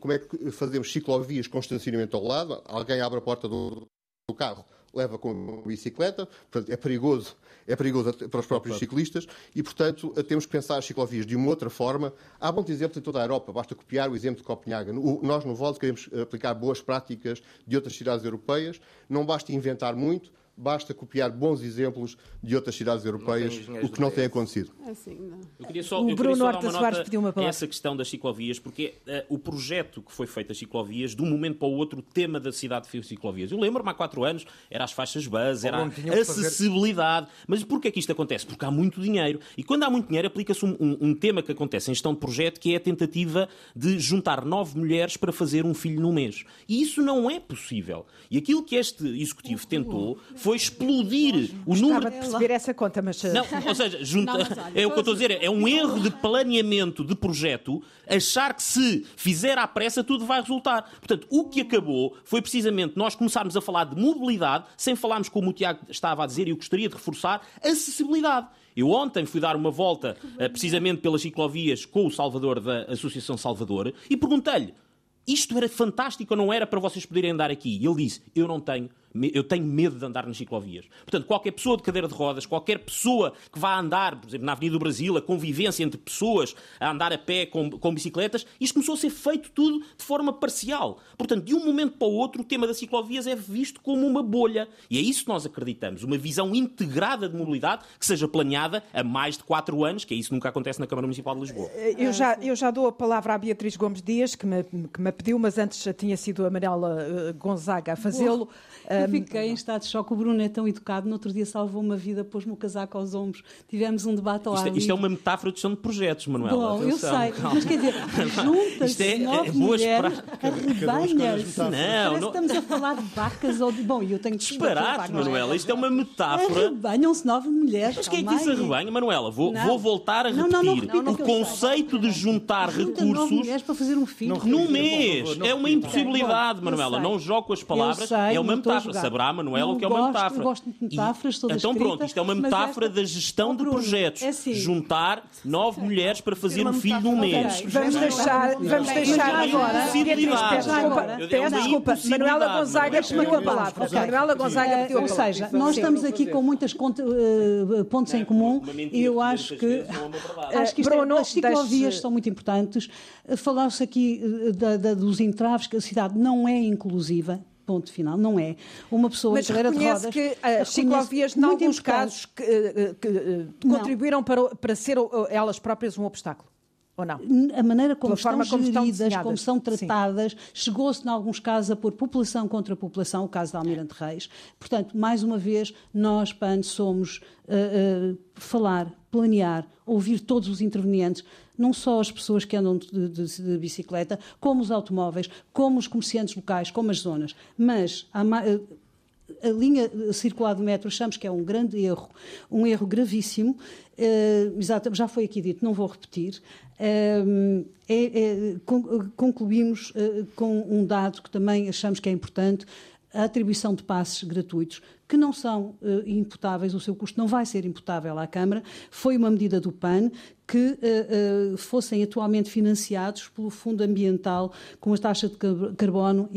como é que fazemos ciclovias com estacionamento ao lado? Alguém abre a porta do, do carro, leva com a bicicleta, portanto, é perigoso, é perigoso para os próprios ciclistas e, portanto, temos que pensar as ciclovias de uma outra forma. Há bons exemplos em toda a Europa, basta copiar o exemplo de Copenhaga. Nós, no VOLS, queremos aplicar boas práticas de outras cidades europeias, não basta inventar muito, basta copiar bons exemplos de outras cidades europeias, o que não tem acontecido. Assim, não. Eu queria só, o eu Bruno Horta Soares pediu uma palavra. Essa questão das ciclovias, porque uh, o projeto que foi feito das ciclovias, de um momento para o outro, o tema da cidade foi ciclovias. Eu lembro-me há quatro anos, era as faixas base, era a acessibilidade. Fazer... Mas porquê é que isto acontece? Porque há muito dinheiro. E quando há muito dinheiro, aplica-se um, um, um, tema que acontece em gestão de projeto, que é a tentativa de juntar nove mulheres para fazer um filho no mês. E isso não é possível. E aquilo que este executivo tentou foi explodir o número. de perceber essa conta, mas. Eh, não, ou seja, junta... não, é o que eu estou a dizer, é um erro de planeamento de projeto achar que se fizer à pressa tudo vai resultar. Portanto, o que acabou foi precisamente nós começarmos a falar de mobilidade sem falarmos, como o Tiago estava a dizer, e eu gostaria de reforçar, acessibilidade. Eu ontem fui dar uma volta eh, precisamente pelas ciclovias com o Salvador da Associação Salvador e perguntei-lhe: isto era fantástico ou não era para vocês poderem andar aqui? E ele disse: eu não tenho eu tenho medo de andar nas ciclovias. Portanto, qualquer pessoa de cadeira de rodas, qualquer pessoa que vá andar, por exemplo, na Avenida do Brasil, a convivência entre pessoas a andar a pé com, com bicicletas, isto começou a ser feito tudo de forma parcial. Portanto, de um momento para o outro, o tema das ciclovias é visto como uma bolha. E é isso que nós acreditamos. Uma visão integrada de mobilidade que seja planeada a mais de quatro anos, que é isso que nunca acontece na Câmara Municipal de Lisboa. Eu já, eu já dou a palavra à Beatriz Gomes Dias, que me, que me pediu, mas antes já tinha sido a Manuela eh, Gonzaga a fazê-lo. Eu fiquei em estado de choque. O Bruno é tão educado. No outro dia salvou uma vida, pôs-me o casaco aos ombros. Tivemos um debate ao isto, ar. É- isto é uma metáfora de gestão de projetos, Manuela. Bom, eu sei. Mas quer dizer, juntas-se é, nove é mulheres, arrebanhas. Não, não. estamos a falar de vacas ou de... Bom, eu tenho que... Disparate, Manuela. Isto é uma metáfora. Arrebanham-se nove mulheres. Mas quem é que disse arrebanha, Manuela? Vou, vou voltar a repetir. Não, não, não, o conceito de juntar recursos... mulheres para fazer um filho. Num mês. É uma impossibilidade, Manuela. Não jogo com as palavras. É uma metáfora. Saberá, Manuela, o que é uma metáfora. Eu gosto de metáforas, todas Então pronto, isto é uma metáfora esta... da gestão oh, de projetos. É assim. Juntar nove mulheres para fazer um filho num mês. Vamos deixar, vamos deixar agora. Peço desculpa, Manuela Gonzaga pediu a palavra. Manuela Gonzaga pediu a palavra. Ou seja, nós estamos aqui com muitas eh, pontos em comum e eu acho que acho que isto é, as ciclovias são muito importantes. Falar-se aqui eh, dos entraves que a cidade não é inclusiva Ponto final. Não é. Uma pessoa Mas em cadeira de rodas. que as ciclovias, em alguns casos, que, eh, que, eh, que contribuíram para, para ser elas próprias um obstáculo. Ou não? A maneira como estão como geridas, estão como são tratadas, chegou-se, em alguns casos, a pôr população contra população, o caso da Almirante Reis. Portanto, mais uma vez, nós, PAN, somos uh, uh, falar, planear, ouvir todos os intervenientes, não só as pessoas que andam de, de, de, bicicleta, como os automóveis, como os comerciantes locais, como as zonas. Mas a, a linha circular do metro achamos que é um grande erro, um erro gravíssimo. Uh, já foi aqui dito, não vou repetir. Uh, é, é, concluímos uh, com um dado que também achamos que é importante a atribuição de passes gratuitos, que não são uh, imputáveis, o seu custo não vai ser imputável à Câmara, foi uma medida do PAN que uh, uh, fossem atualmente financiados pelo Fundo Ambiental com a taxa de carbono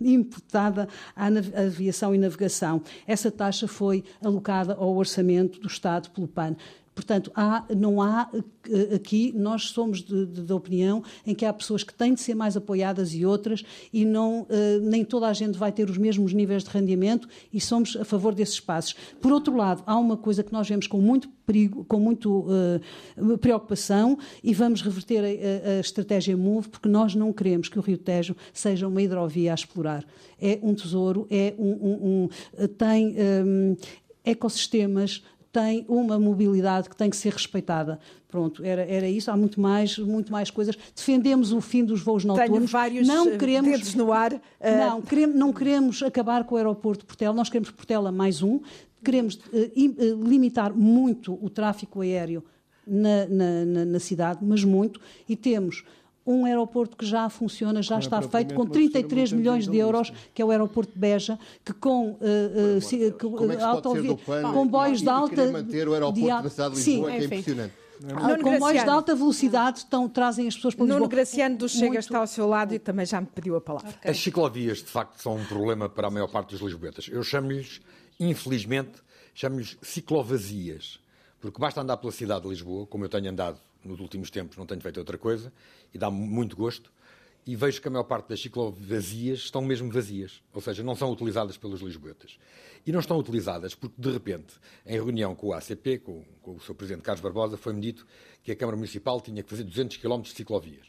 imputada à aviação e navegação. Essa taxa foi alocada ao orçamento do Estado pelo PAN Portanto, há, não há eh, aqui, nós somos da opinião em que há pessoas que têm de ser mais apoiadas e outras, e não, uh, nem toda a gente vai ter os mesmos níveis de rendimento, e somos a favor desses espaços. Por outro lado, há uma coisa que nós vemos com muito perigo, com muito uh, preocupação, e vamos reverter a, a, estratégia MOVE, porque nós não queremos que o Rio Tejo seja uma hidrovia a explorar. É um tesouro, é um, um, um tem um, ecossistemas tem uma mobilidade que tem que ser respeitada. Pronto, era, era isso. Há muito mais, muito mais coisas. Defendemos o fim dos voos noturnos. Tenho vários não eh, queremos, dedos no ar. Uh... Não, queremos, não queremos acabar com o aeroporto de Portela. Nós queremos Portela mais um. Queremos uh, uh, limitar muito o tráfego aéreo na, na, na, na cidade, mas muito. E temos um aeroporto que já funciona, já está feito com 33 milhões de euros, que é o aeroporto de Beja, que com uh, uh, é autovia, comboios de alta... manter o aeroporto cidade de Lisboa, que é impressionante. Ah, comboios de alta velocidade estão, trazem as pessoas para Lisboa. Nuno Graciano do Chega muito... está ao seu lado e também já me pediu a palavra. Okay. As ciclovias, de facto, são um problema para a maior parte dos lisboetas. Eu chamo-lhes, infelizmente, chamo-lhes ciclovazias. Porque basta andar pela cidade de Lisboa, como eu tenho andado nos últimos tempos, não tenho feito outra coisa, e dá muito gosto, e vejo que a maior parte das ciclovazias estão mesmo vazias, ou seja, não são utilizadas pelos lisboetas. E não estão utilizadas porque, de repente, em reunião com o ACP, com, com o seu presidente Carlos Barbosa, foi-me dito que a Câmara Municipal tinha que fazer 200 km de ciclovias.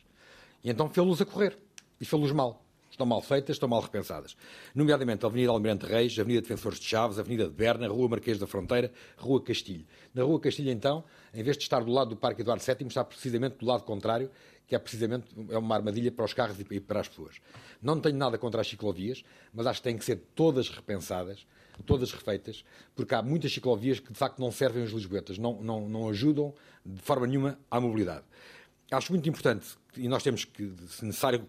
E então fê-los a correr, e fê-los mal estão mal feitas, estão mal repensadas. Nomeadamente a Avenida Almirante Reis, a Avenida Defensores de Chaves, a Avenida de Berna, Rua Marquês da Fronteira, Rua Castilho. Na Rua Castilho, então, em vez de estar do lado do Parque Eduardo VII, está precisamente do lado contrário, que é precisamente é uma armadilha para os carros e para as pessoas. Não tenho nada contra as ciclovias, mas acho que têm que ser todas repensadas, todas refeitas, porque há muitas ciclovias que de facto não servem aos lisboetas, não, não, não ajudam de forma nenhuma à mobilidade. Acho muito importante, e nós temos que, se necessário,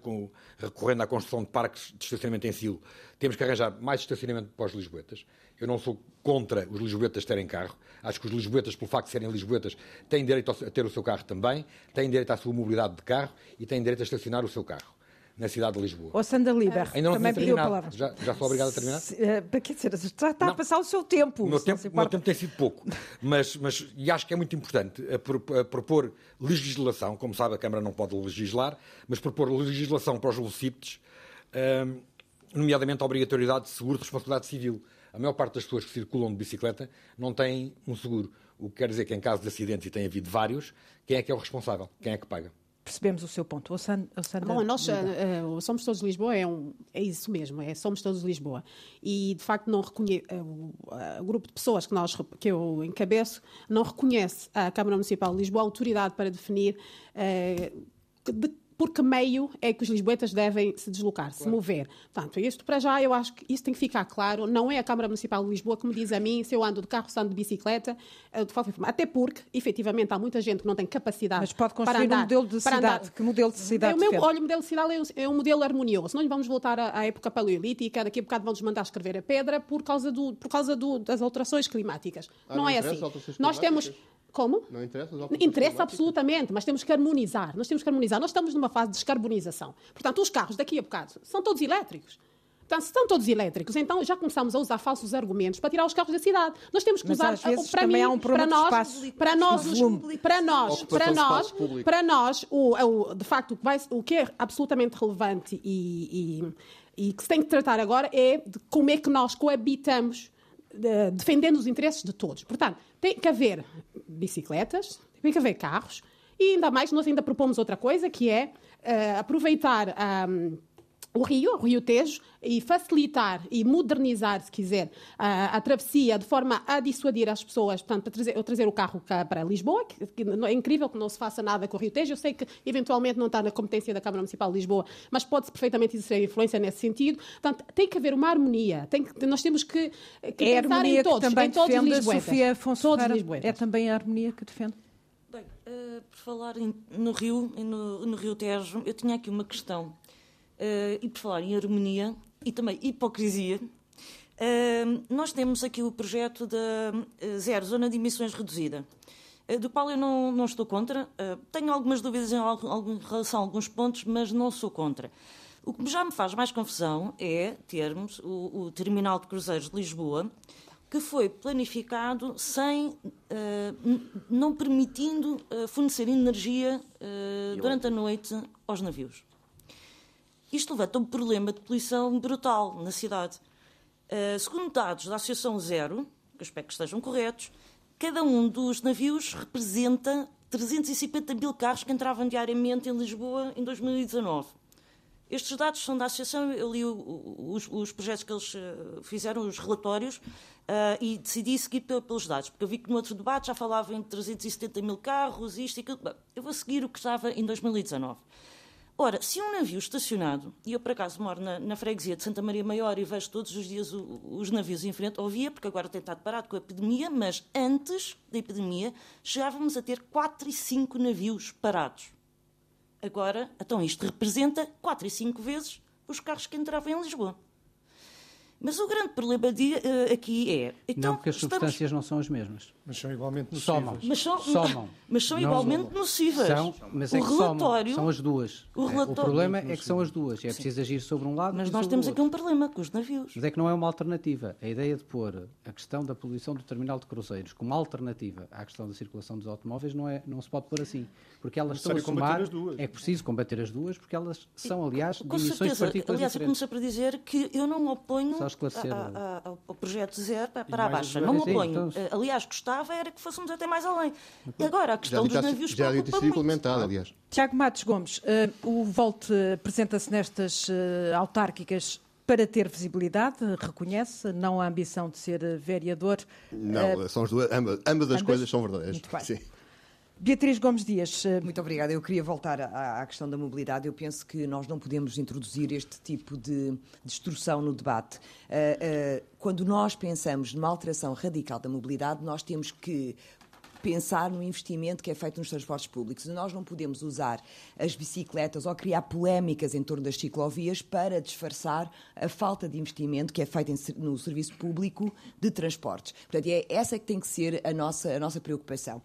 recorrendo à construção de parques de estacionamento em silo, temos que arranjar mais estacionamento para os lisboetas. Eu não sou contra os lisboetas terem carro. Acho que os lisboetas, pelo facto de serem lisboetas, têm direito a ter o seu carro também, têm direito à sua mobilidade de carro e têm direito a estacionar o seu carro na cidade de Lisboa. Ou Sandra Liber, Ainda não também pediu a palavra. Já, já sou obrigado a terminar? Se, uh, quer dizer, já está não. a passar o seu tempo. O meu, tempo, meu tempo tem sido pouco, mas, mas e acho que é muito importante a, a, propor legislação, como sabe a Câmara não pode legislar, mas propor legislação para os velocípedes, uh, nomeadamente a obrigatoriedade de seguro de responsabilidade civil. A maior parte das pessoas que circulam de bicicleta não têm um seguro. O que quer dizer que em caso de acidentes, e tem havido vários, quem é que é o responsável? Quem é que paga? Percebemos o seu ponto. O Sandra, Bom, nós uh, Somos Todos de Lisboa é, um, é isso mesmo, é Somos Todos de Lisboa. E, de facto, não reconhe, uh, o grupo de pessoas que, nós, que eu encabeço não reconhece a Câmara Municipal de Lisboa a autoridade para definir uh, de por que meio é que os lisboetas devem se deslocar, claro. se mover. Portanto, isto para já eu acho que isso tem que ficar claro. Não é a Câmara Municipal de Lisboa que me diz a mim se eu ando de carro, se ando de bicicleta, eh, de qualquer forma. Até porque, efetivamente, há muita gente que não tem capacidade Mas pode construir para andar, um modelo de cidade. Que modelo de cidade é, o meu, Olha, o modelo de cidade é um, é um modelo harmonioso. Não vamos voltar à, à época paleolítica, daqui a bocado vão-nos mandar escrever a pedra por causa, do, por causa do, das alterações climáticas. Ah, não, não é assim. Nós temos como? Não interessa? Interessa absolutamente, mas temos que harmonizar. Nós temos que harmonizar. Nós estamos numa fase de descarbonização. Portanto, os carros daqui a bocado são todos elétricos. Portanto, se estão todos elétricos, então já começamos a usar falsos argumentos para tirar os carros da cidade. Nós temos que mas usar para mim, um para nós, para nós, para nós, para nós, para nós, o, o, de facto, o que, vai, o que é absolutamente relevante e, e, e que se tem que tratar agora é de como é que nós coabitamos de, defendendo os interesses de todos. Portanto, tem que haver bicicletas, tem que haver carros, e ainda mais, nós ainda propomos outra coisa, que é uh, aproveitar um, o rio, o rio Tejo, e facilitar e modernizar, se quiser, a, a travessia de forma a dissuadir as pessoas, portanto, para trazer, trazer o carro para Lisboa, que, que, é incrível que não se faça nada com o rio Tejo. Eu sei que, eventualmente, não está na competência da Câmara Municipal de Lisboa, mas pode-se perfeitamente exercer influência nesse sentido. Portanto, tem que haver uma harmonia. Tem que, nós temos que, que é pensar em todos, também em todos os Sofia Afonso todos É também a harmonia que defende? Bem, uh, por falar em, no Rio, no, no Rio Tejo, eu tinha aqui uma questão. Uh, e por falar em harmonia e também hipocrisia, uh, nós temos aqui o projeto da uh, Zero Zona de Emissões Reduzida, do qual eu não, não estou contra. tenho algumas dúvidas em, em relação a alguns pontos, mas não sou contra. O que já me faz mais confusão é termos o, o terminal de cruzeiros de Lisboa que foi planificado sem, uh, não permitindo uh, fornecer energia uh, durante a noite aos navios. Isto levanta um problema de poluição brutal na cidade. segundo dados da Associação Zero, que eu espero que estejam corretos, cada um dos navios representa 350 mil carros que entravam diariamente em Lisboa em 2019. Estes dados são da Associação, eu li os, os projetos que eles fizeram, os relatórios, Uh, e decidi seguir pelos dados, porque eu vi que no outro debate já falava em 370 mil carros, isto e aquilo. Bem, eu vou seguir o que estava em 2019. Ora, se um navio estacionado, e eu por acaso moro na, na freguesia de Santa Maria Maior e vejo todos os dias o, os navios em frente, ouvia, porque agora tem estado parado com a epidemia, mas antes da epidemia chegávamos a ter 4 e 5 navios parados. Agora, então isto representa 4 e 5 vezes os carros que entravam em Lisboa. Mas o grande problema de, uh, aqui é. Então, não, porque as estamos... substâncias não são as mesmas. Mas são igualmente nocivas. Somam. Mas são, somam. Mas são igualmente nocivas. São, mas é o que relatório, somam. São as duas. O, relatório... o problema é que são as duas. É preciso agir sobre um lado Mas nós temos aqui um problema com os navios. Mas é que não é uma alternativa. A ideia de pôr a questão da poluição do terminal de cruzeiros como alternativa à questão da circulação dos automóveis não, é, não se pode pôr assim. Porque elas estão a somar. É preciso combater as duas, porque elas são, aliás, de emissões certeza. de partículas Aliás, eu comecei para dizer que eu não me oponho. Só esclarecer. A, a, ao projeto zero para a baixa. Não me oponho. Então... Eh, aliás, gostava era que fôssemos até mais além. E agora, a questão já, dos navios já disse implementado, aliás. Tiago Matos Gomes, uh, o Volte apresenta-se nestas uh, autárquicas para ter visibilidade, reconhece, não a ambição de ser vereador. Não, uh, são as duas, ambas, ambas as coisas são verdadeiras. Muito bem. Sim. Beatriz Gomes Dias. Eh, Muito obrigada. Eu queria voltar à, à, questão da mobilidade. Eu penso que nós não podemos introduzir este tipo de destrução no debate. Uh, uh, quando nós pensamos numa alteração radical da mobilidade, nós temos que pensar no investimento que é feito nos transportes públicos. Nós não podemos usar as bicicletas ou criar polémicas em torno das ciclovias para disfarçar a falta de investimento que é feito no serviço público de transportes. Portanto, é essa que tem que ser a nossa, a nossa preocupação.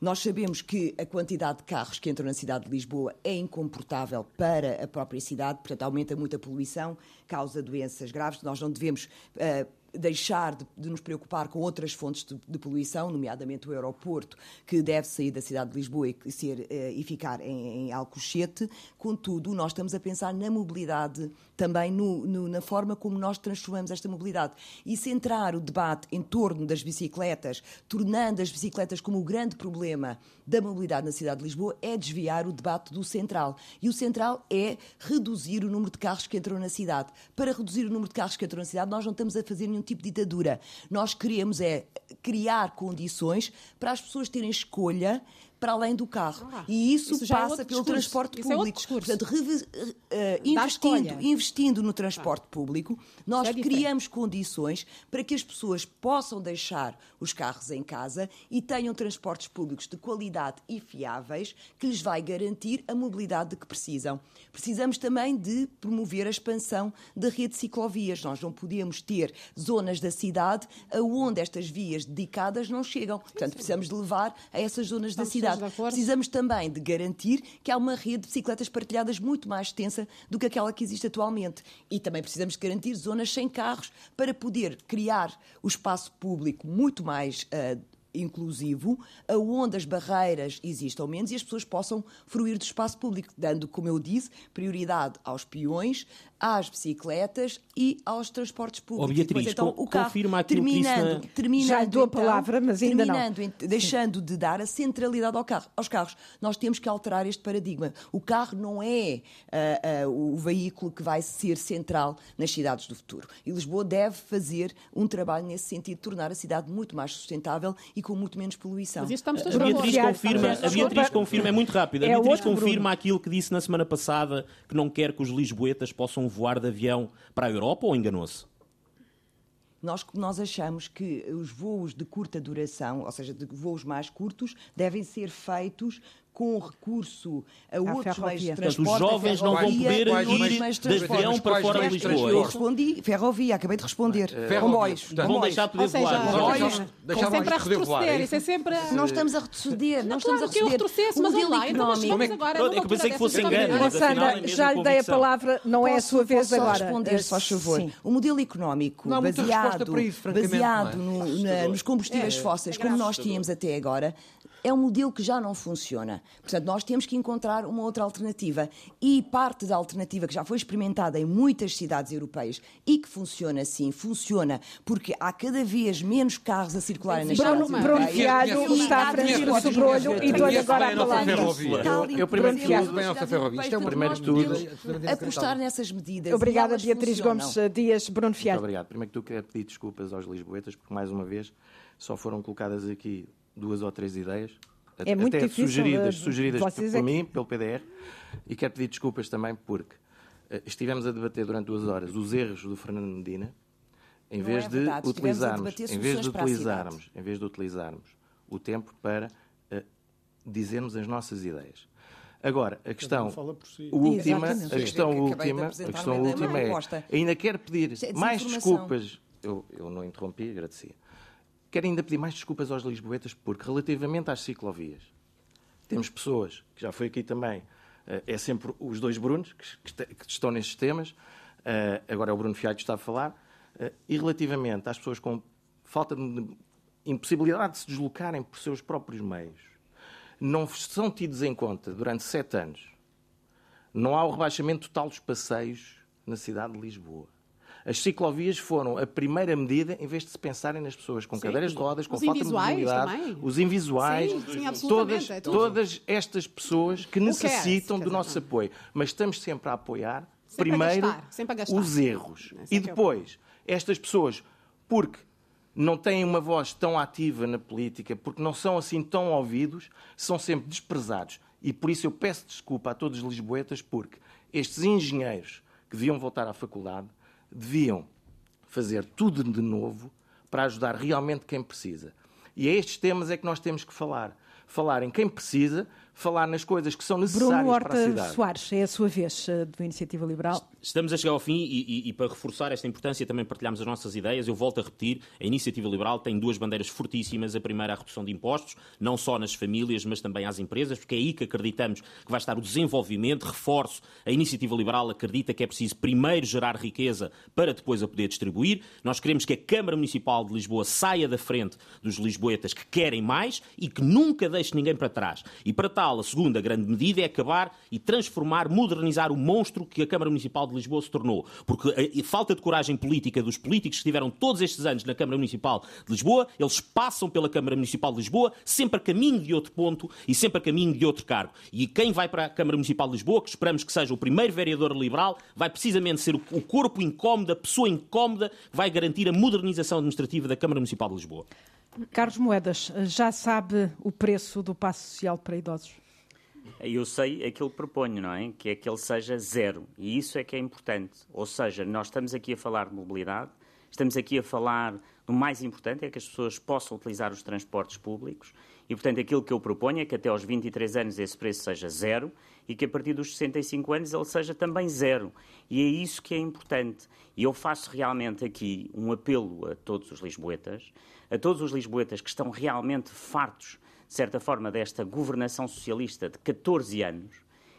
Nós sabemos que a quantidade de carros que entram na cidade de Lisboa é incomportável para a própria cidade, portanto, aumenta muito a poluição, causa doenças graves. Nós não devemos uh, deixar de, de, nos preocupar com outras fontes de, de, poluição, nomeadamente o aeroporto, que deve sair da cidade de Lisboa e, ser, uh, e ficar em, em Alcochete. Contudo, nós estamos a pensar na mobilidade também no, no, na forma como nós transformamos esta mobilidade. E centrar o debate em torno das bicicletas, tornando as bicicletas como o grande problema da mobilidade na cidade de Lisboa, é desviar o debate do central. E o central é reduzir o número de carros que entram na cidade. Para reduzir o número de carros que entram na cidade, nós não estamos a fazer nenhum tipo de ditadura. Nós queremos é criar condições para as pessoas terem escolha para além do carro. Ah, e isso, isso é passa é pelo discurso. transporte é público. É Portanto, uh, investindo, investindo no transporte ah. público, nós é criamos condições para que as pessoas possam deixar os carros em casa e tenham transportes públicos de qualidade e fiáveis que lhes vai garantir a mobilidade de que precisam. Precisamos também de promover a expansão da rede de ciclovias. Nós não podemos ter zonas da cidade aonde estas vias dedicadas não chegam. Portanto, precisamos de levar a essas zonas da cidade Precisamos também de garantir que há uma rede de bicicletas partilhadas muito mais extensa do que aquela que existe atualmente. E também precisamos de garantir zonas sem carros para poder criar o espaço público muito mais uh, inclusivo, aonde as barreiras existam menos e as pessoas possam fruir do espaço público, dando, como eu disse, prioridade aos peões, às bicicletas e aos transportes públicos. Oh, Beatriz, então, o carro, confirma aquilo terminando, que disse terminando, Já dou a então, palavra, mas ainda não. Deixando de dar a centralidade ao carro, aos carros. Nós temos que alterar este paradigma. O carro não é uh, uh, o veículo que vai ser central nas cidades do futuro. E Lisboa deve fazer um trabalho nesse sentido, tornar a cidade muito mais sustentável e com muito menos poluição. Mas estamos a Beatriz confirma, a Beatriz confirma, é muito rápido, a é Beatriz confirma aquilo que disse na semana passada, que não quer que os lisboetas possam voar de avião para a Europa ou enganou-se? Nós, nós achamos que os voos de curta duração, ou seja, de voos mais curtos, devem ser feitos com recurso a à outros meios de transporte. Portanto, os jovens não vão poder ir de avião para fora de Lisboa. Eu respondi, ferrovia, acabei de responder. Uh, comboios. Vão deixar de poder voar. Comboios. Deixar sempre a retroceder. Isso é sempre... Não estamos a retroceder. Não estamos a retroceder. O modelo económico... agora eu pensei que fosse engano. Sandra, já lhe dei a palavra, não é a sua vez agora. Posso responder, só favor. O modelo económico baseado nos combustíveis é, fósseis, como nós tínhamos até agora, é um modelo que já não funciona. Portanto, nós temos que encontrar uma outra alternativa. E parte da alternativa que já foi experimentada em muitas cidades europeias e que funciona sim, funciona porque há cada vez menos carros a circularem nas Bruno, cidades Bruno Fialho está a franzir o sobrolho e dou-lhe agora a palavra. Eu primeiro de tudo, bem nossa ferrovia. Isto é primeiro de tudo... Apostar nessas medidas. Obrigada, Beatriz Gomes Dias. Bruno Fialho. Muito obrigado. Primeiro que tudo, quero pedir desculpas aos lisboetas, porque mais uma vez só foram colocadas aqui duas ou três ideias, é muito até difícil, sugeridas, sugeridas por, por mim, pelo PDR, e quero pedir desculpas também porque uh, estivemos a debater durante duas horas os erros do Fernando Medina, em vez é de utilizarmos, em vez de utilizarmos, em vez de utilizarmos o tempo para uh, dizermos as nossas ideias. Agora, a questão si. última, a questão última, a questão última é, ainda quero pedir é mais desculpas. Eu, eu não interrompi, agradecia. Quero ainda pedir mais desculpas aos lisboetas, porque relativamente às ciclovias, temos pessoas, que já foi aqui também, eh, é sempre os dois Brunos que estão nestes temas, eh, agora é o Bruno Fialho que está a falar, eh, e relativamente às pessoas com falta de impossibilidade de se deslocarem por seus próprios meios, não são tidos em conta durante sete anos. Não há o rebaixamento total dos passeios na cidade de Lisboa. As ciclovias foram a primeira medida, em vez de se pensarem nas pessoas com sim. cadeiras de rodas, com os falta de mobilidade, também. os invisuais, sim, sim, todas, é todas estas pessoas que necessitam do nosso apoio. Mas estamos sempre a apoiar, sempre primeiro, a gastar, os erros. É e é depois, estas pessoas, porque não têm uma voz tão ativa na política, porque não são assim tão ouvidos, são sempre desprezados. E por isso eu peço desculpa a todos os lisboetas, porque estes engenheiros que deviam voltar à faculdade deviam fazer tudo de novo para ajudar realmente quem precisa. E a estes temas é que nós temos que falar. Falar em quem precisa, falar nas coisas que são necessárias Bruno Horta para a cidade. Soares, é a sua vez eh, do Iniciativa Liberal. Estamos a chegar ao fim e, e, e, para reforçar esta importância também partilhamos as nossas ideias. Eu volto a repetir, a Iniciativa Liberal tem duas bandeiras fortíssimas. A primeira, a redução de impostos, não só nas famílias, mas também às empresas, porque é aí que acreditamos que vai estar o desenvolvimento, reforço. A Iniciativa Liberal acredita que é preciso primeiro gerar riqueza para depois a poder distribuir. Nós queremos que a Câmara Municipal de Lisboa saia da frente dos lisboetas que querem mais e que nunca deixe ninguém para trás. E para tal, a segunda grande medida é acabar e transformar, modernizar o monstro que a Câmara Municipal de Lisboa se tornou. Porque a falta de coragem política dos políticos que estiveram todos estes anos na Câmara Municipal de Lisboa, eles passam pela Câmara Municipal de Lisboa sempre a caminho de outro ponto e sempre a caminho de outro cargo. E quem vai para a Câmara Municipal de Lisboa, que esperamos que seja o primeiro vereador liberal, vai precisamente ser o corpo incómodo, a pessoa incómoda, que vai garantir a modernização administrativa da Câmara Municipal de Lisboa. Carlos Moedas, já sabe o preço do passo social para idosos? Eu sei aquilo que proponho, não é? Que é que ele seja zero. E isso é que é importante. Ou seja, nós estamos aqui a falar de mobilidade, estamos aqui a falar do mais importante, é que as pessoas possam utilizar os transportes públicos. E, portanto, aquilo que eu proponho é que até aos 23 anos esse preço seja zero e que a partir dos 65 anos ele seja também zero. E é isso que é importante. E eu faço realmente aqui um apelo a todos os lisboetas, a todos os lisboetas que estão realmente fartos de certa forma, desta governação socialista de 14 anos,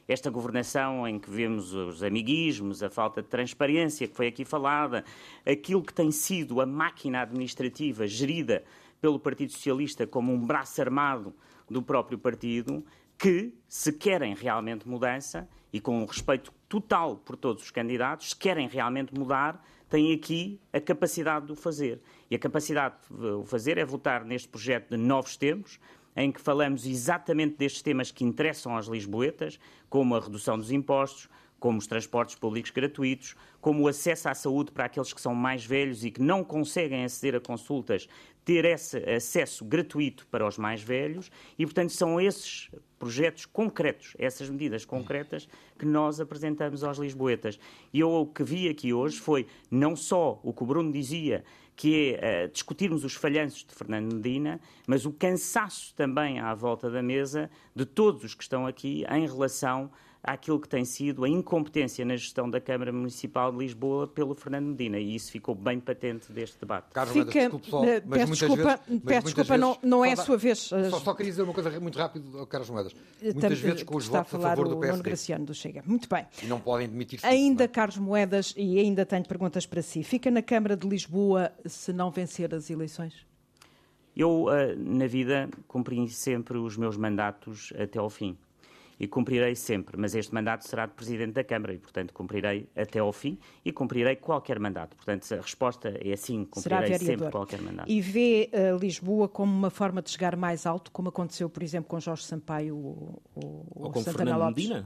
esta governação em que vemos os amiguismos, a falta de transparência que foi aqui falada, aquilo que tem sido a máquina administrativa gerida pelo Partido Socialista como um braço armado do próprio partido, que, se querem realmente mudança, e com um respeito total por todos os candidatos, se querem realmente mudar, têm aqui a capacidade de o fazer. E a capacidade de o fazer é votar neste projeto de novos tempos, em que falamos exatamente destes temas que interessam aos lisboetas, como a redução dos impostos, como os transportes públicos gratuitos, como o acesso à saúde para aqueles que são mais velhos e que não conseguem aceder a consultas ter esse acesso gratuito para os mais velhos e, portanto, são esses projetos concretos, essas medidas concretas que nós apresentamos aos lisboetas. E eu o que vi aqui hoje foi não só o que o Bruno dizia, que é uh, discutirmos os falhanços de Fernando Medina, mas o cansaço também à volta da mesa de todos os que estão aqui em relação àquilo que tem sido a incompetência na gestão da Câmara Municipal de Lisboa pelo Fernando Medina, e isso ficou bem patente deste debate. Carlos Fica, desculpe só, mas peço desculpa, vezes, peço desculpa vezes, não, não é a sua vez. Só, só, queria dizer uma coisa muito rápido, Carlos Moedas. Muitas vezes com os votos a, a favor do PSD. Graciano do Chega. Muito bem. E não podem. Ainda, disso, Carlos Moedas, e ainda tenho perguntas para si. Fica na Câmara de Lisboa se não vencer as eleições? Eu, na vida, cumpri sempre os meus mandatos até ao fim e cumprirei sempre, mas este mandato será de Presidente da Câmara e, portanto, cumprirei até ao fim e cumprirei qualquer mandato. Portanto, a resposta é sim, cumprirei sempre qualquer mandato. E vê uh, Lisboa como uma forma de chegar mais alto, como aconteceu, por exemplo, com Jorge Sampaio ou, ou, ou com Santana Fernando Lopes? Medina?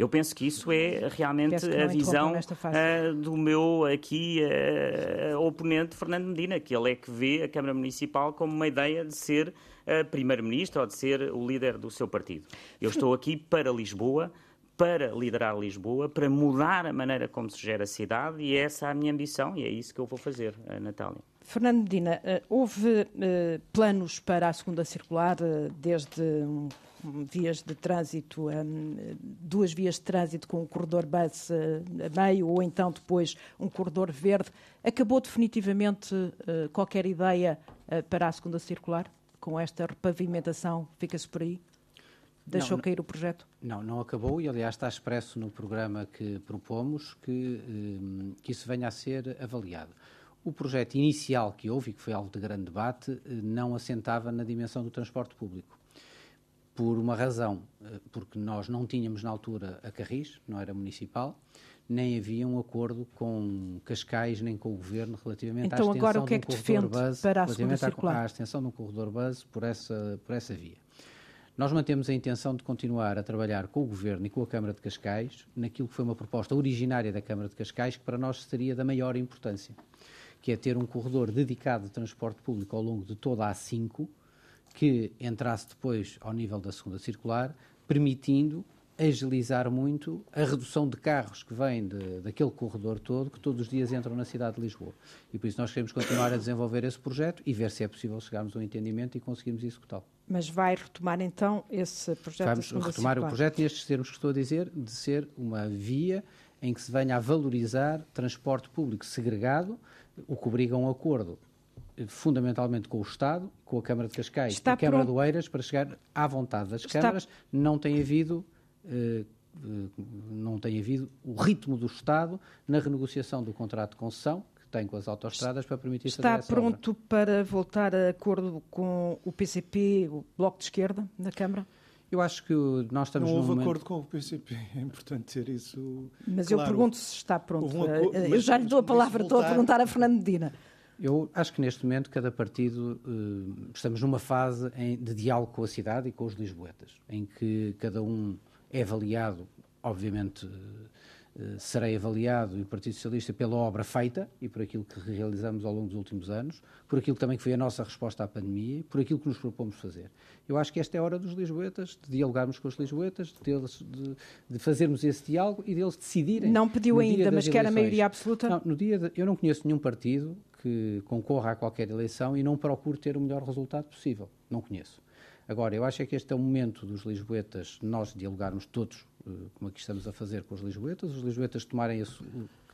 Eu penso que isso é realmente a visão uh, do meu aqui uh, oponente Fernando Medina, que ele é que vê a Câmara Municipal como uma ideia de ser uh, primeiro-ministro ou de ser o líder do seu partido. Eu estou aqui para Lisboa, para liderar Lisboa, para mudar a maneira como se gera a cidade e essa é a minha ambição e é isso que eu vou fazer, Natália. Fernando Medina, houve planos para a segunda circular desde um vias de trânsito, duas vias de trânsito com um corredor bus eh, a meio ou então depois um corredor verde. Acabou definitivamente eh, qualquer ideia eh, para a segunda circular? Com esta repavimentação, fica-se por aí? Deixou não, cair o projeto? Não, não acabou e, aliás, está expresso no programa que propomos que, que isso venha a ser avaliado. O projeto inicial que houve, e que foi alvo de grande debate, não assentava na dimensão do transporte público por uma razão, eh, porque nós não tínhamos na altura a Carris, não era municipal, nem havia um acordo com Cascais nem com o Governo relativamente então, à extensão agora, o que é que de um corredor base, para a relativamente à, à extensão de um corredor base por essa, por essa via. Nós mantemos a intenção de continuar a trabalhar com o Governo e com a Câmara de Cascais naquilo que foi uma proposta originária da Câmara de Cascais, que para nós seria da maior importância, que é ter um corredor dedicado de transporte público ao longo de toda a A5, que entrasse depois ao nível da segunda circular, permitindo agilizar muito a redução de carros que vêm de, daquele corredor todo, que todos os dias entram na cidade de Lisboa. E por isso nós queremos continuar a desenvolver esse projeto e ver se é possível chegarmos a um entendimento e conseguirmos executá-lo. Mas vai retomar então esse projeto Vamos retomar circular. o projeto nestes termos que estou a dizer, de ser uma via em que se venha a valorizar transporte público segregado, o que obriga a um acordo fundamentalmente com o Estado, com a Câmara de Cascais Está e a Câmara pronto. de Oeiras, para chegar à vontade das Está... câmaras. Não tem havido. Eh, eh, não tem havido o ritmo do Estado na renegociação do contrato de concessão que tem com as autoestradas para permitir Está fazer essa pronto obra. para voltar a acordo com o PCP, o Bloco de Esquerda, na Câmara? Eu acho que nós estamos Não houve momento... acordo com o PCP, é importante ter isso. Mas claro. eu pergunto se está pronto. Um acordo, eu já lhe dou a palavra, voltar... estou a perguntar a Fernando Medina. Eu acho que neste momento cada partido uh, estamos numa fase em, de diálogo com a cidade e com os lisboetas, em que cada um é avaliado, obviamente uh, serei avaliado e o Partido Socialista pela obra feita e por aquilo que realizamos ao longo dos últimos anos, por aquilo também que foi a nossa resposta à pandemia, por aquilo que nos propomos fazer. Eu acho que esta é a hora dos lisboetas, de dialogarmos com os lisboetas, deles, de, de fazermos esse diálogo e deles decidirem. Não pediu ainda, mas quer a maioria absoluta? Não, no dia de, eu não conheço nenhum partido que concorra a qualquer eleição e não procure ter o melhor resultado possível. Não conheço. Agora, eu acho é que este é o momento dos lisboetas, nós dialogarmos todos, eh, como aqui estamos a fazer com os lisboetas, os lisboetas tomarem esse,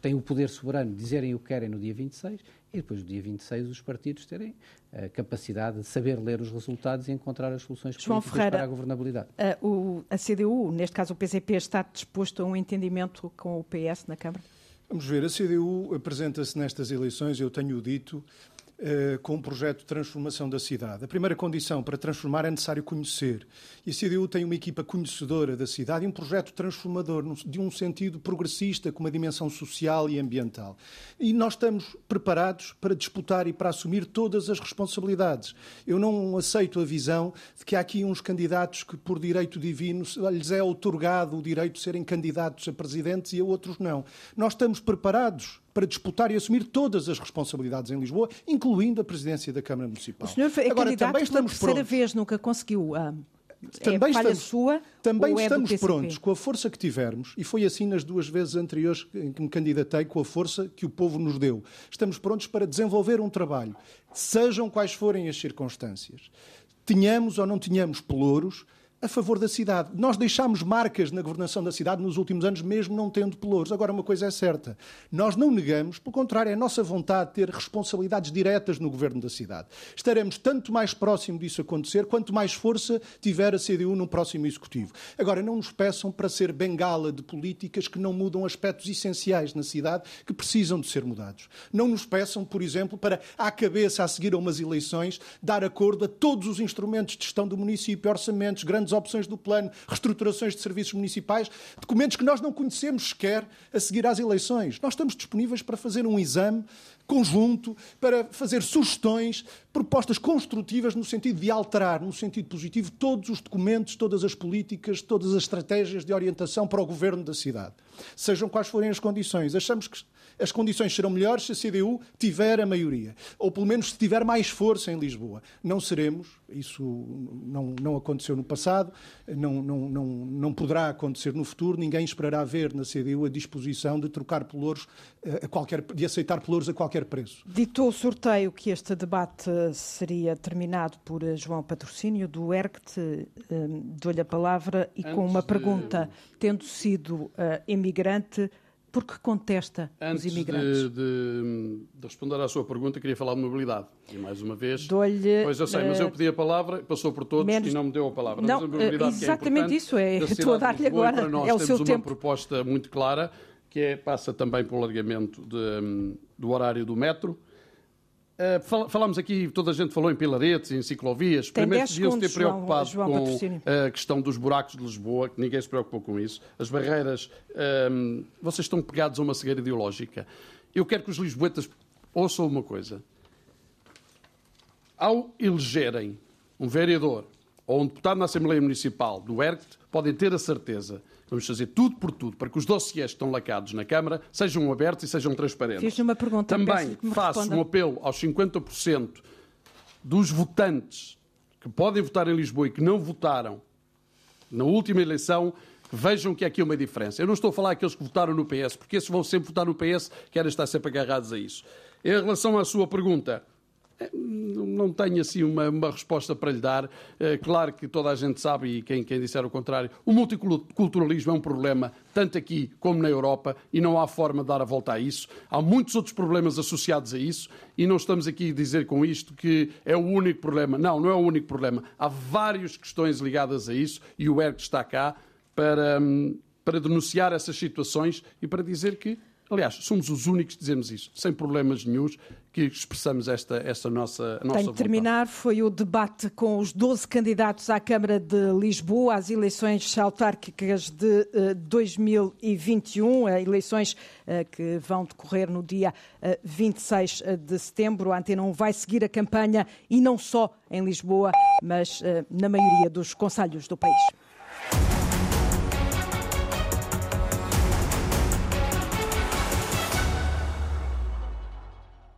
têm o poder soberano de dizerem o que querem no dia 26 e depois no dia 26 os partidos terem a capacidade de saber ler os resultados e encontrar as soluções João Ferreira, para a governabilidade. A, o, a CDU, neste caso o PCP, está disposto a um entendimento com o PS na Câmara? Vamos ver, a CDU apresenta-se nestas eleições, eu tenho dito, eh, com um projeto de transformação da cidade. A primeira condição para transformar é necessário conhecer. E a CDU tem uma equipa conhecedora da cidade e um projeto transformador, de um sentido progressista, com uma dimensão social e ambiental. E nós estamos preparados para disputar e para assumir todas as responsabilidades. Eu não aceito a visão de que há aqui uns candidatos que, por direito divino, lhes é otorgado o direito de serem candidatos a presidentes e a outros não. Nós estamos preparados para disputar e assumir todas as responsabilidades em Lisboa, incluindo a presidência da Câmara Municipal. O senhor foi Agora, candidato também estamos pela terceira prontos. vez, nunca conseguiu. Ah, também é estamos, sua também é estamos prontos, com a força que tivermos, e foi assim nas duas vezes anteriores em que me candidatei, com a força que o povo nos deu. Estamos prontos para desenvolver um trabalho, sejam quais forem as circunstâncias. Tenhamos ou não tenhamos pelouros, a favor da cidade. Nós deixámos marcas na governação da cidade nos últimos anos, mesmo não tendo pelouros. Agora, uma coisa é certa: nós não negamos, pelo contrário, é a nossa vontade de ter responsabilidades diretas no governo da cidade. Estaremos tanto mais próximo disso acontecer, quanto mais força tiver a CDU no próximo executivo. Agora, não nos peçam para ser bengala de políticas que não mudam aspectos essenciais na cidade que precisam de ser mudados. Não nos peçam, por exemplo, para, à cabeça, a seguir a umas eleições, dar acordo a todos os instrumentos de gestão do município, orçamentos, grandes opções do plano, reestruturações de serviços municipais, documentos que nós não conhecemos sequer a seguir às eleições. Nós estamos disponíveis para fazer um exame conjunto, para fazer sugestões, propostas construtivas no sentido de alterar, no sentido positivo, todos os documentos, todas as políticas, todas as estratégias de orientação para o governo da cidade. Sejam quais forem as condições. Achamos que as condições serão melhores se a CDU tiver a maioria. Ou pelo menos se tiver mais força em Lisboa. Não seremos, isso não, não aconteceu no passado, não, não, não, não poderá acontecer no futuro. Ninguém esperará ver na CDU a disposição de trocar pelouros eh, a qualquer, de aceitar pelouros a qualquer preço. Ditou o sorteio que este debate seria terminado por eh, João Patrocínio, do ERCT. Eh, dou-lhe a palavra e Antes com uma pergunta. De... Tendo sido uh, imigrante, porque contesta Antes os imigrantes? De, de, de, responder à sua pergunta, queria falar de mobilidade. E mais uma vez. Pois eu sei, uh, mas eu pedi a palavra, passou por todos menos... e não me deu a palavra. Não, a mobilidade uh, exatamente é isso. É, estou a dar-lhe agora. Nós é o temos seu uma tempo. proposta muito clara, que é, passa também pelo alargamento de, do horário do metro Uh, falámos aqui, toda a gente falou em pilaretes, em ciclovias. Tem Primeiro deviam-se ter preocupado João, João com a questão dos buracos de Lisboa, que ninguém se preocupou com isso. As barreiras, um, vocês estão pegados a uma cegueira ideológica. Eu quero que os lisboetas ouçam uma coisa. Ao elegerem um vereador ou um deputado na Assembleia Municipal do ERCT, podem ter a certeza Vamos fazer tudo por tudo para que os dossiês que estão lacados na Câmara sejam abertos e sejam transparentes. Fiz uma pergunta. Também faço responda. um apelo aos 50% dos votantes que podem votar em Lisboa e que não votaram na última eleição que vejam que há aqui uma diferença. Eu não estou a falar aqueles que votaram no PS, porque esses vão sempre votar no PS, querem estar sempre agarrados a isso. Em relação à sua pergunta, não tenho assim uma, uma, resposta para lhe dar. É, claro que toda a gente sabe, e quem, quem disser o contrário, o multiculturalismo é um problema tanto aqui como na Europa e não há forma de dar a volta a isso. Há muitos outros problemas associados a isso e não estamos aqui a dizer com isto que é o único problema. Não, não é o único problema. Há várias questões ligadas a isso e o ERC está cá para, hum, para denunciar essas situações e para dizer que Aliás, somos os únicos que dizemos isso, sem problemas nenhums, que expressamos esta, esta nossa, nossa Tem de terminar, foi o debate com os 12 candidatos à Câmara de Lisboa às eleições autárquicas de uh, eh, 2021, uh, eleições uh, que vão decorrer no dia 26 de setembro. A Antena 1 vai seguir a campanha e não só em Lisboa, mas na maioria dos conselhos do país.